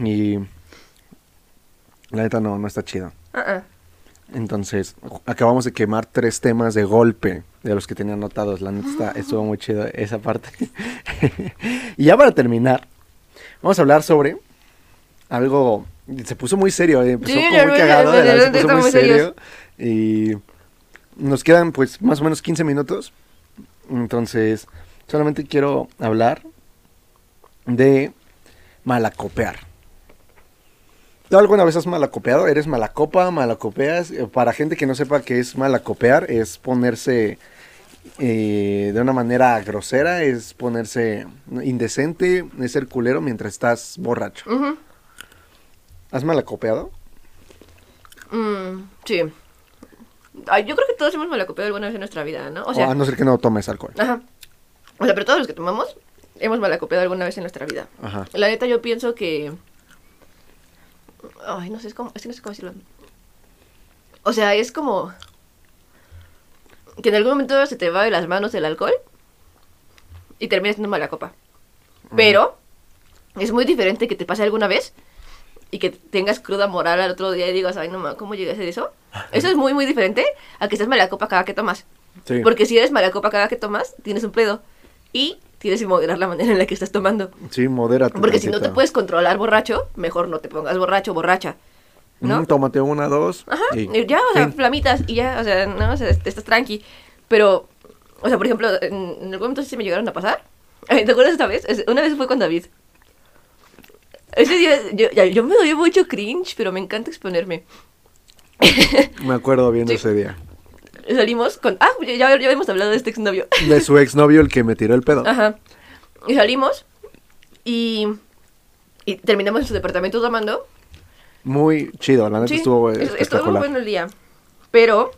[SPEAKER 1] Y la neta no, no está chido.
[SPEAKER 2] Ah.
[SPEAKER 1] Entonces, acabamos de quemar tres temas de golpe de los que tenía anotados. La neta está- estuvo muy chido esa parte. y ya para terminar, vamos a hablar sobre algo. Se puso muy serio, eh, empezó como muy cagado, se puso muy serio. Y nos quedan pues más o menos 15 minutos. Entonces, solamente quiero hablar de malacopear. ¿Tú alguna vez has malacopeado? ¿Eres malacopa? ¿Malacopeas? Eh, Para gente que no sepa qué es malacopear, es ponerse eh, de una manera grosera, es ponerse indecente, es ser culero mientras estás borracho. ¿Has malacopeado?
[SPEAKER 2] Mm, sí. Ay, yo creo que todos hemos malacopiado alguna vez en nuestra vida, ¿no? O
[SPEAKER 1] O
[SPEAKER 2] sea,
[SPEAKER 1] a no ser que no tomes alcohol.
[SPEAKER 2] ajá. O sea, pero todos los que tomamos hemos malacopiado alguna vez en nuestra vida.
[SPEAKER 1] Ajá.
[SPEAKER 2] La neta, yo pienso que. Ay, no sé, es, como, es que no sé cómo decirlo. O sea, es como. Que en algún momento se te va de las manos el alcohol y terminas siendo mala copa. Pero es muy diferente que te pase alguna vez y que tengas cruda moral al otro día y digas, ay, no mames, ¿cómo llegué a hacer eso? Eso es muy, muy diferente a que estés mala copa cada que tomas.
[SPEAKER 1] Sí.
[SPEAKER 2] Porque si eres mala copa cada que tomas, tienes un pedo. Y tienes que moderar la manera en la que estás tomando.
[SPEAKER 1] Sí, modérate.
[SPEAKER 2] Porque si no te puedes controlar borracho, mejor no te pongas borracho borracha. ¿no?
[SPEAKER 1] Mm, tómate una, dos.
[SPEAKER 2] Ajá,
[SPEAKER 1] y
[SPEAKER 2] y ya, o sea,
[SPEAKER 1] fin.
[SPEAKER 2] flamitas y ya, o sea, no, o sea, est- estás tranqui. Pero, o sea, por ejemplo, en, en algún momento sí se me llegaron a pasar. ¿Te acuerdas esta vez? Una vez fue con David. Ese día, yo, yo me doy mucho cringe, pero me encanta exponerme.
[SPEAKER 1] Me acuerdo bien
[SPEAKER 2] Sí.
[SPEAKER 1] ese día.
[SPEAKER 2] Salimos con... Ah, ya, ya habíamos hablado de este exnovio.
[SPEAKER 1] De su exnovio, el que me tiró el pedo.
[SPEAKER 2] Ajá. Y salimos y, y terminamos en su departamento tomando.
[SPEAKER 1] Muy chido, la neta
[SPEAKER 2] Sí,
[SPEAKER 1] estuvo
[SPEAKER 2] es- estuvo muy bueno el día. Pero,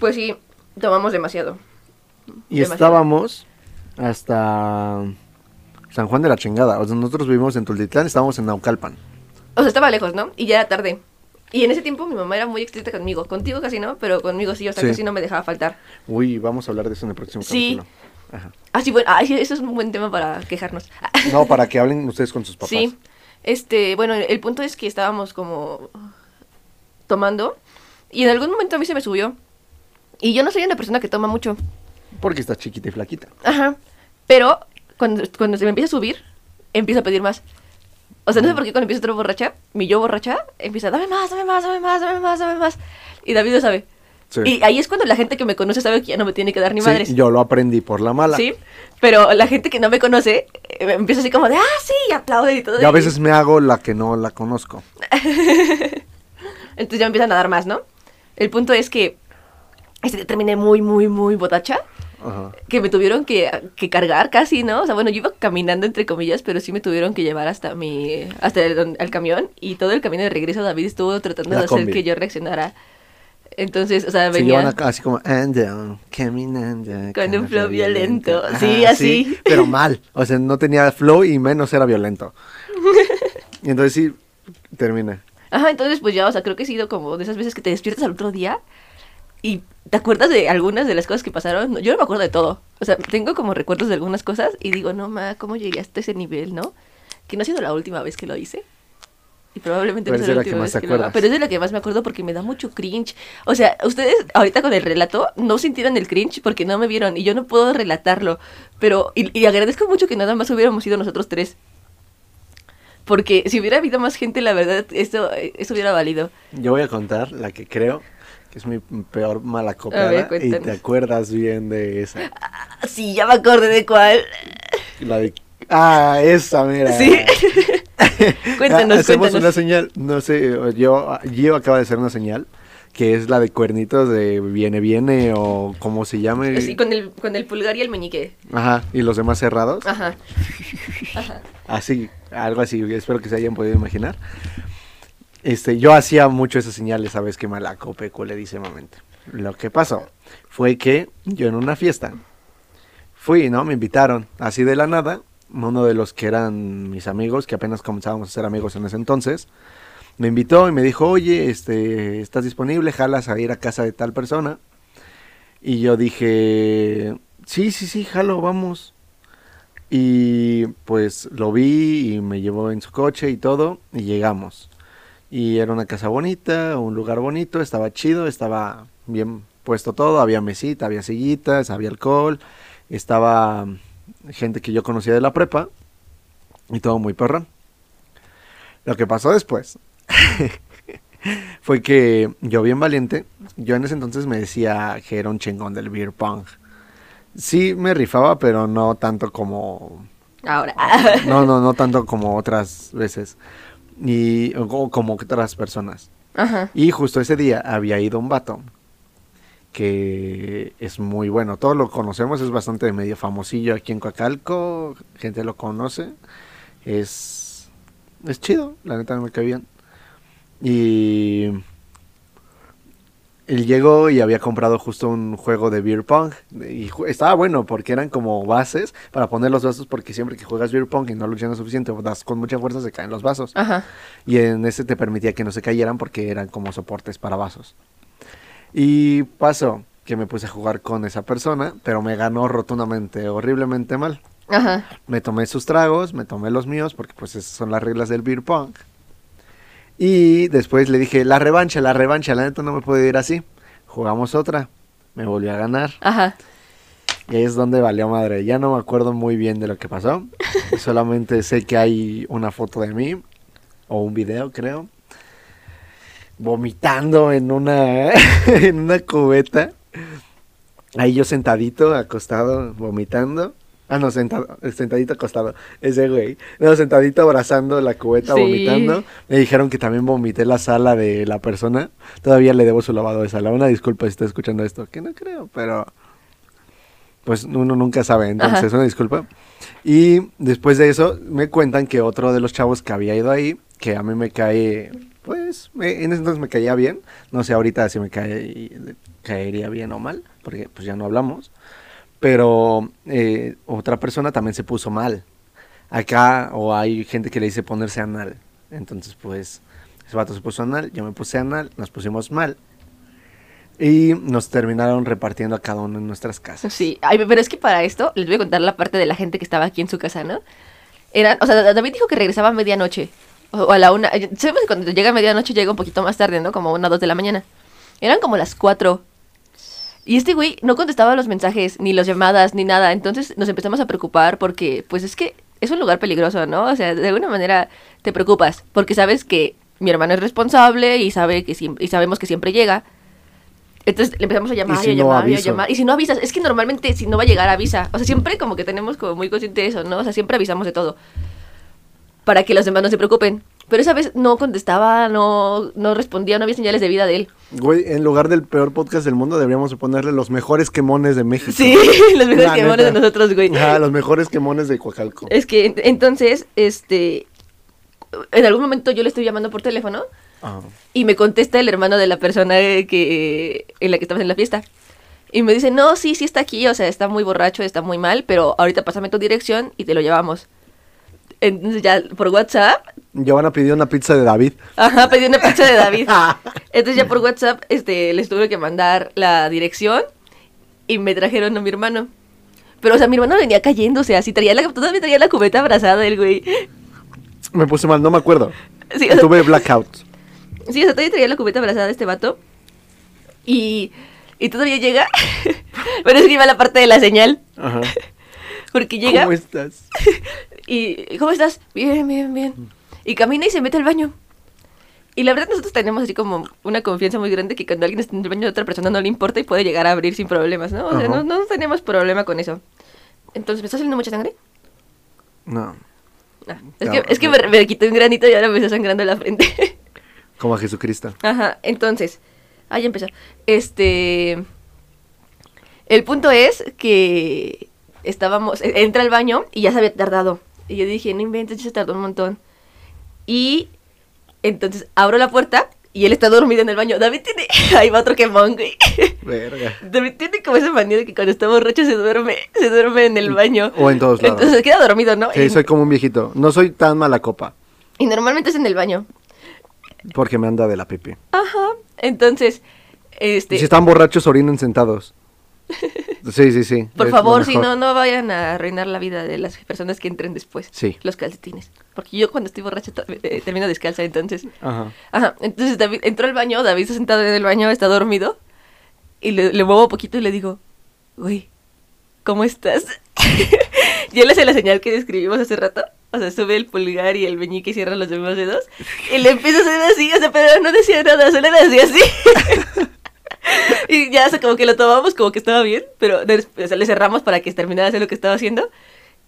[SPEAKER 2] pues sí, tomamos demasiado.
[SPEAKER 1] y
[SPEAKER 2] demasiado.
[SPEAKER 1] estábamos hasta San Juan de la Chingada. O sea, nosotros vivimos en Tultitlán, estábamos en Naucalpan.
[SPEAKER 2] O sea, estaba lejos, ¿no? Y ya era tarde. Y en ese tiempo mi mamá era muy estricta conmigo. Contigo casi no, pero conmigo sí, o sea,
[SPEAKER 1] Sí.
[SPEAKER 2] casi no me dejaba faltar.
[SPEAKER 1] Uy, vamos a hablar de eso en el próximo
[SPEAKER 2] Sí.
[SPEAKER 1] capítulo. Ajá.
[SPEAKER 2] Ah, sí, bueno, eso es un buen tema para quejarnos.
[SPEAKER 1] No, para que hablen ustedes con sus papás.
[SPEAKER 2] Sí. Este, bueno, el punto es que estábamos como tomando y en algún momento a mí se me subió. Y yo no soy una persona que toma mucho.
[SPEAKER 1] Porque estás chiquita y flaquita.
[SPEAKER 2] Ajá. Pero cuando, cuando se me empieza a subir, empiezo a pedir más. O sea, no sé por qué cuando empiezo a estar borracha, mi yo borracha empieza, dame más, dame más, dame más, dame más, dame más. Y David lo sabe.
[SPEAKER 1] Sí.
[SPEAKER 2] Y ahí es cuando la gente que me conoce sabe que ya no me tiene que dar ni
[SPEAKER 1] Sí,
[SPEAKER 2] madres.
[SPEAKER 1] yo lo aprendí por la mala.
[SPEAKER 2] Sí, pero la gente que no me conoce eh, empieza así como de, ah, sí, y aplaude y todo.
[SPEAKER 1] Y a veces me hago la que no la conozco.
[SPEAKER 2] Entonces ya me empiezan a dar más, ¿no? El punto es que este terminé muy, muy, muy botacha.
[SPEAKER 1] Ajá.
[SPEAKER 2] Que me tuvieron que, que cargar casi, ¿no? O sea, bueno, yo iba caminando entre comillas, pero sí me tuvieron que llevar hasta mi hasta el, al camión y todo el camino de regreso David estuvo tratando
[SPEAKER 1] La
[SPEAKER 2] de hacer
[SPEAKER 1] combi.
[SPEAKER 2] que yo reaccionara. Entonces, o sea,
[SPEAKER 1] Se
[SPEAKER 2] venía
[SPEAKER 1] acá así como ando, caminando.
[SPEAKER 2] Con un flow violento.
[SPEAKER 1] Ajá,
[SPEAKER 2] Sí, así.
[SPEAKER 1] Pero mal. O sea, no tenía flow y menos era violento. Y entonces sí, termina.
[SPEAKER 2] Ajá, entonces pues ya, o sea, creo que he sido como de esas veces que te despiertas al otro día y te acuerdas de algunas de las cosas que pasaron. Yo no me acuerdo de todo. O sea, tengo como recuerdos de algunas cosas y digo, no, ma, ¿cómo llegué hasta ese nivel, no? Que no ha sido la última vez que lo hice. Y probablemente
[SPEAKER 1] Pero
[SPEAKER 2] no
[SPEAKER 1] es
[SPEAKER 2] sea
[SPEAKER 1] de
[SPEAKER 2] la
[SPEAKER 1] la que
[SPEAKER 2] última
[SPEAKER 1] más
[SPEAKER 2] vez
[SPEAKER 1] te
[SPEAKER 2] que lo haga. Pero es de la que más me acuerdo porque me da mucho cringe. O sea, ustedes ahorita con el relato no sintieron el cringe porque no me vieron y yo no puedo relatarlo. Pero, y, y agradezco mucho que nada más hubiéramos sido nosotros tres. Porque si hubiera habido más gente, la verdad, esto, eso hubiera valido.
[SPEAKER 1] Yo voy a contar la que creo que es mi peor mala copiada y te acuerdas bien de esa.
[SPEAKER 2] Ah, Sí, ya me acordé de cuál.
[SPEAKER 1] La de... Ah, esa, mira.
[SPEAKER 2] Sí. Cuéntanos,
[SPEAKER 1] Hacemos
[SPEAKER 2] cuéntanos.
[SPEAKER 1] una señal, no sé, yo, Gio acaba de hacer una señal, que es la de cuernitos de viene, viene o como se llame.
[SPEAKER 2] Sí, con el, con el pulgar y el meñique.
[SPEAKER 1] Ajá, y los demás cerrados.
[SPEAKER 2] Ajá.
[SPEAKER 1] Así, algo así, espero que se hayan podido imaginar. Este, yo hacía mucho esas señales, sabes que malaco peculiarísimamente. Lo que pasó fue que yo en una fiesta fui, ¿no? Me invitaron así de la nada. Uno de los que eran mis amigos, que apenas comenzábamos a ser amigos en ese entonces, me invitó y me dijo, oye, este, ¿estás disponible? ¿Jalas a ir a casa de tal persona? Y yo dije, sí, sí, sí, jalo, vamos. Y pues lo vi y me llevó en su coche y todo y llegamos. Y era una casa bonita, un lugar bonito, estaba chido, estaba bien puesto todo, había mesita, había sillitas, había alcohol, estaba mm, gente que yo conocía de la prepa y todo muy perrón. Lo que pasó después fue que yo bien valiente, yo en ese entonces me decía que era un chingón del beer pong. Sí me rifaba, pero no tanto como
[SPEAKER 2] Ahora.
[SPEAKER 1] no, no, no tanto como otras veces. Y o como otras personas.
[SPEAKER 2] Ajá.
[SPEAKER 1] Y justo ese día había ido un vato que es muy bueno. Todos lo conocemos, es bastante medio famosillo aquí en Coacalco. Gente lo conoce. Es es chido, la neta me cae bien. Y él llegó y había comprado justo un juego de beer pong y estaba bueno porque eran como bases para poner los vasos porque siempre que juegas beer pong y no lo llenas suficiente das con mucha fuerza se caen los vasos
[SPEAKER 2] Ajá.
[SPEAKER 1] y en ese te permitía que no se cayeran porque eran como soportes para vasos y pasó que me puse a jugar con esa persona pero me ganó rotundamente horriblemente mal
[SPEAKER 2] Ajá.
[SPEAKER 1] me tomé sus tragos, me tomé los míos, porque pues esas son las reglas del beer pong. Y después le dije, la revancha, la revancha, la neta no me puede ir así. Jugamos otra, me volvió a ganar.
[SPEAKER 2] Ajá.
[SPEAKER 1] Y ahí es donde valió madre. Ya no me acuerdo muy bien de lo que pasó. Solamente sé que hay una foto de mí, o un video creo, vomitando en una, en una cubeta. Ahí yo sentadito, acostado, vomitando. Ah, no, sentado, sentadito acostado. Ese güey. No, sentadito abrazando la cubeta,
[SPEAKER 2] Sí.
[SPEAKER 1] vomitando. Me dijeron que también vomité la sala de la persona. Todavía le debo su lavado de sala. Una disculpa si está escuchando esto, que no creo, pero pues uno nunca sabe, entonces
[SPEAKER 2] Ajá.
[SPEAKER 1] una disculpa. Y después de eso me cuentan que otro de los chavos que había ido ahí, que a mí me cae, pues me- en ese entonces me caía bien, no sé ahorita si me cae, caería bien o mal, porque pues ya no hablamos, pero eh, otra persona también se puso mal. Acá o hay gente que le dice ponerse anal, entonces pues ese vato se puso anal, yo me puse anal, nos pusimos mal. Y nos terminaron repartiendo a cada uno en nuestras casas.
[SPEAKER 2] Sí, Ay, pero es que para esto les voy a contar la parte de la gente que estaba aquí en su casa, ¿no? Eran, o sea, David dijo que regresaba a medianoche. O, o a la una. eh, Sabemos que cuando llega a medianoche llega un poquito más tarde, ¿no? Como una o dos de la mañana. Eran como las cuatro. Y este güey no contestaba los mensajes, ni las llamadas, ni nada. Entonces nos empezamos a preocupar porque, pues es que es un lugar peligroso, ¿no? O sea, de alguna manera te preocupas. Porque sabes que mi hermano es responsable y sabe que y sabemos que siempre llega. Entonces le empezamos a llamar
[SPEAKER 1] si
[SPEAKER 2] y a
[SPEAKER 1] no
[SPEAKER 2] llamar y a llamar. Y si no avisas, es que normalmente si no va a llegar, avisa. O sea, siempre como que tenemos como muy consciente de eso, ¿no? O sea, siempre avisamos de todo. Para que los demás no se preocupen. Pero esa vez no contestaba, no, no respondía, no había señales de vida de él.
[SPEAKER 1] Güey, en lugar del peor podcast del mundo, deberíamos ponerle los mejores quemones de México.
[SPEAKER 2] Sí, los mejores
[SPEAKER 1] La
[SPEAKER 2] quemones de nosotros, güey.
[SPEAKER 1] Ajá, los mejores quemones de Coacalco.
[SPEAKER 2] Es que ent- entonces, este. En algún momento yo le estoy llamando por teléfono
[SPEAKER 1] Ah.
[SPEAKER 2] y me contesta el hermano de la persona que en la que estabas en la fiesta. Y me dice, no, sí, sí está aquí, o sea, está muy borracho, está muy mal, pero ahorita pásame tu dirección y te lo llevamos. Entonces ya por WhatsApp,
[SPEAKER 1] Giovanna pidió una pizza de David.
[SPEAKER 2] ajá, pedí una pizza de David. Entonces ya por WhatsApp, este, les tuve que mandar la dirección y me trajeron a mi hermano. Pero, o sea, mi hermano venía cayéndose así, traía la, todavía traía la cubeta abrazada el güey.
[SPEAKER 1] Me puse mal, no me acuerdo.
[SPEAKER 2] Sí, o sea,
[SPEAKER 1] Tuve blackout.
[SPEAKER 2] sí, o sea, todavía traía la cubeta abrazada este vato. Y, y todavía llega. Pero es que iba la parte de la señal.
[SPEAKER 1] Ajá.
[SPEAKER 2] Porque llega
[SPEAKER 1] ¿Cómo estás?
[SPEAKER 2] y, ¿cómo estás? Bien, bien, bien. Y camina y se mete al baño. Y la verdad nosotros tenemos así como una confianza muy grande que cuando alguien está en el baño de otra persona no le importa y puede llegar a abrir sin problemas, ¿no? O sea, no, no tenemos problema con eso. Entonces, ¿me está saliendo mucha sangre?
[SPEAKER 1] No.
[SPEAKER 2] Ah, es,
[SPEAKER 1] No,
[SPEAKER 2] que, es que me, me quité un granito y ahora me está sangrando la frente.
[SPEAKER 1] Como a Jesucristo.
[SPEAKER 2] Ajá, entonces, ahí empezó. Este. El punto es que estábamos. e- Entra al baño y ya se había tardado. Y yo dije, no inventes, ya se tardó un montón. Y entonces abro la puerta y él está dormido en el baño. David tiene. Ahí va otro quemón, güey.
[SPEAKER 1] Verga.
[SPEAKER 2] David tiene como esa manía de que cuando está borracho se duerme. Se duerme en el baño.
[SPEAKER 1] O en todos lados.
[SPEAKER 2] Entonces queda dormido, ¿no?
[SPEAKER 1] Sí, soy como un viejito. No soy tan mala copa.
[SPEAKER 2] y normalmente es en el baño.
[SPEAKER 1] Porque me anda de la pipi.
[SPEAKER 2] Ajá. Entonces. Este.
[SPEAKER 1] Y si están borrachos, orinen sentados. Sí, sí, sí.
[SPEAKER 2] Por favor, si no, no vayan a arruinar la vida de las personas que entren después.
[SPEAKER 1] Sí.
[SPEAKER 2] Los calcetines. Porque yo cuando estoy borracha to- eh, termino descalza, entonces.
[SPEAKER 1] Ajá.
[SPEAKER 2] Ajá. Entonces David entró al baño, David está sentado en el baño, está dormido. Y le, le muevo poquito y le digo, güey, ¿cómo estás? y él hace la señal que describimos hace rato. O sea, sube el pulgar y el meñique y cierra los demás dedos. Y le empieza a hacer así, o sea, pero no decía nada, solo le hacía así. y ya, o sea, como que lo tomamos como que estaba bien, pero o sea, le cerramos para que terminara de hacer lo que estaba haciendo.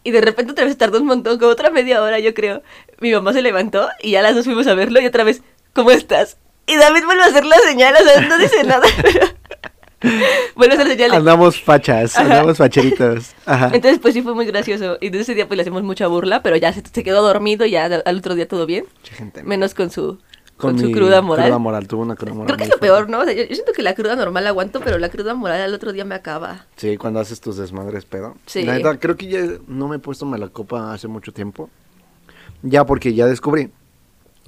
[SPEAKER 2] Y de repente otra vez tardó un montón, como otra media hora, yo creo. Mi mamá se levantó y ya las dos fuimos a verlo y otra vez, ¿cómo estás? Y David vuelve a hacer la señal, o sea, no dice nada. vuelve a hacer la señal. de-
[SPEAKER 1] Andamos fachas,
[SPEAKER 2] Ajá.
[SPEAKER 1] andamos facheritos. Ajá.
[SPEAKER 2] Entonces, pues sí fue muy gracioso. Y desde ese día, pues le hacemos mucha burla, pero ya se, se quedó dormido y ya al otro día todo bien.
[SPEAKER 1] Mucha gente.
[SPEAKER 2] Menos con su, con su
[SPEAKER 1] mi
[SPEAKER 2] cruda moral.
[SPEAKER 1] Cruda moral, tuvo una cruda moral.
[SPEAKER 2] Creo que es lo peor. ¿no? O sea, yo, yo siento que la cruda normal la aguanto, pero la cruda moral al otro día me acaba.
[SPEAKER 1] Sí, cuando haces tus desmadres, pedo.
[SPEAKER 2] Sí.
[SPEAKER 1] La neta, creo que ya no me he puesto mala copa hace mucho tiempo. Ya porque ya descubrí,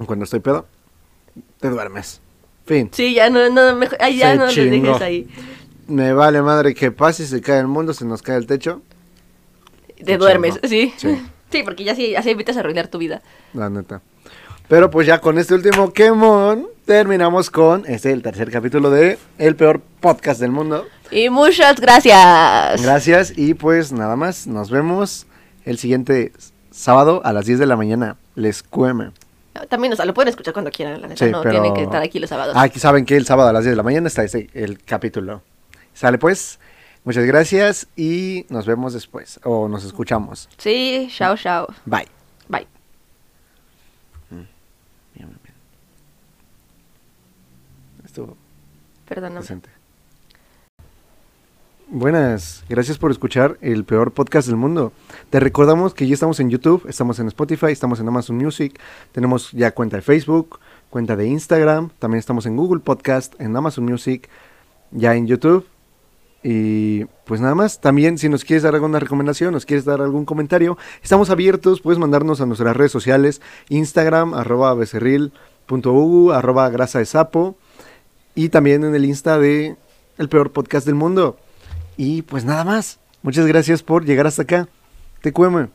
[SPEAKER 1] cuando estoy pedo, te duermes. Fin.
[SPEAKER 2] Sí, ya no, no, mejor, ay, ya
[SPEAKER 1] Se
[SPEAKER 2] no dejes ahí.
[SPEAKER 1] Me vale madre que pase, se cae el mundo, se nos cae el techo.
[SPEAKER 2] Te
[SPEAKER 1] Se
[SPEAKER 2] duermes,
[SPEAKER 1] chingó.
[SPEAKER 2] sí.
[SPEAKER 1] Sí.
[SPEAKER 2] Sí, porque ya sí, así evitas arruinar tu vida.
[SPEAKER 1] La neta. Pero pues ya con este último quemón, terminamos con este, el tercer capítulo de El peor podcast del mundo.
[SPEAKER 2] Y muchas gracias.
[SPEAKER 1] Gracias y pues nada más, nos vemos el siguiente sábado a las 10 de la mañana. Les cueme.
[SPEAKER 2] También, o sea, lo pueden escuchar cuando quieran, la neta.
[SPEAKER 1] Sí,
[SPEAKER 2] no
[SPEAKER 1] pero-
[SPEAKER 2] tienen que estar aquí los sábados.
[SPEAKER 1] Ah, Aquí saben que el sábado a las 10 de la mañana está ese, el capítulo. Sale pues, muchas gracias y nos vemos después o nos escuchamos.
[SPEAKER 2] Sí, chao, chao.
[SPEAKER 1] Bye.
[SPEAKER 2] Bye.
[SPEAKER 1] Bien, bien, bien. Estuvo Buenas, gracias por escuchar el peor podcast del mundo. Te recordamos que ya estamos en YouTube, estamos en Spotify, estamos en Amazon Music, tenemos ya cuenta de Facebook, cuenta de Instagram, también estamos en Google Podcast, en Amazon Music, ya en YouTube. Y pues nada más, también si nos quieres dar alguna recomendación, nos quieres dar algún comentario, estamos abiertos, puedes mandarnos a nuestras redes sociales, Instagram, arroba becerril.u, arroba y también en el Insta de El Peor Podcast del Mundo. Y pues nada más. Muchas gracias por llegar hasta acá. Te cueme.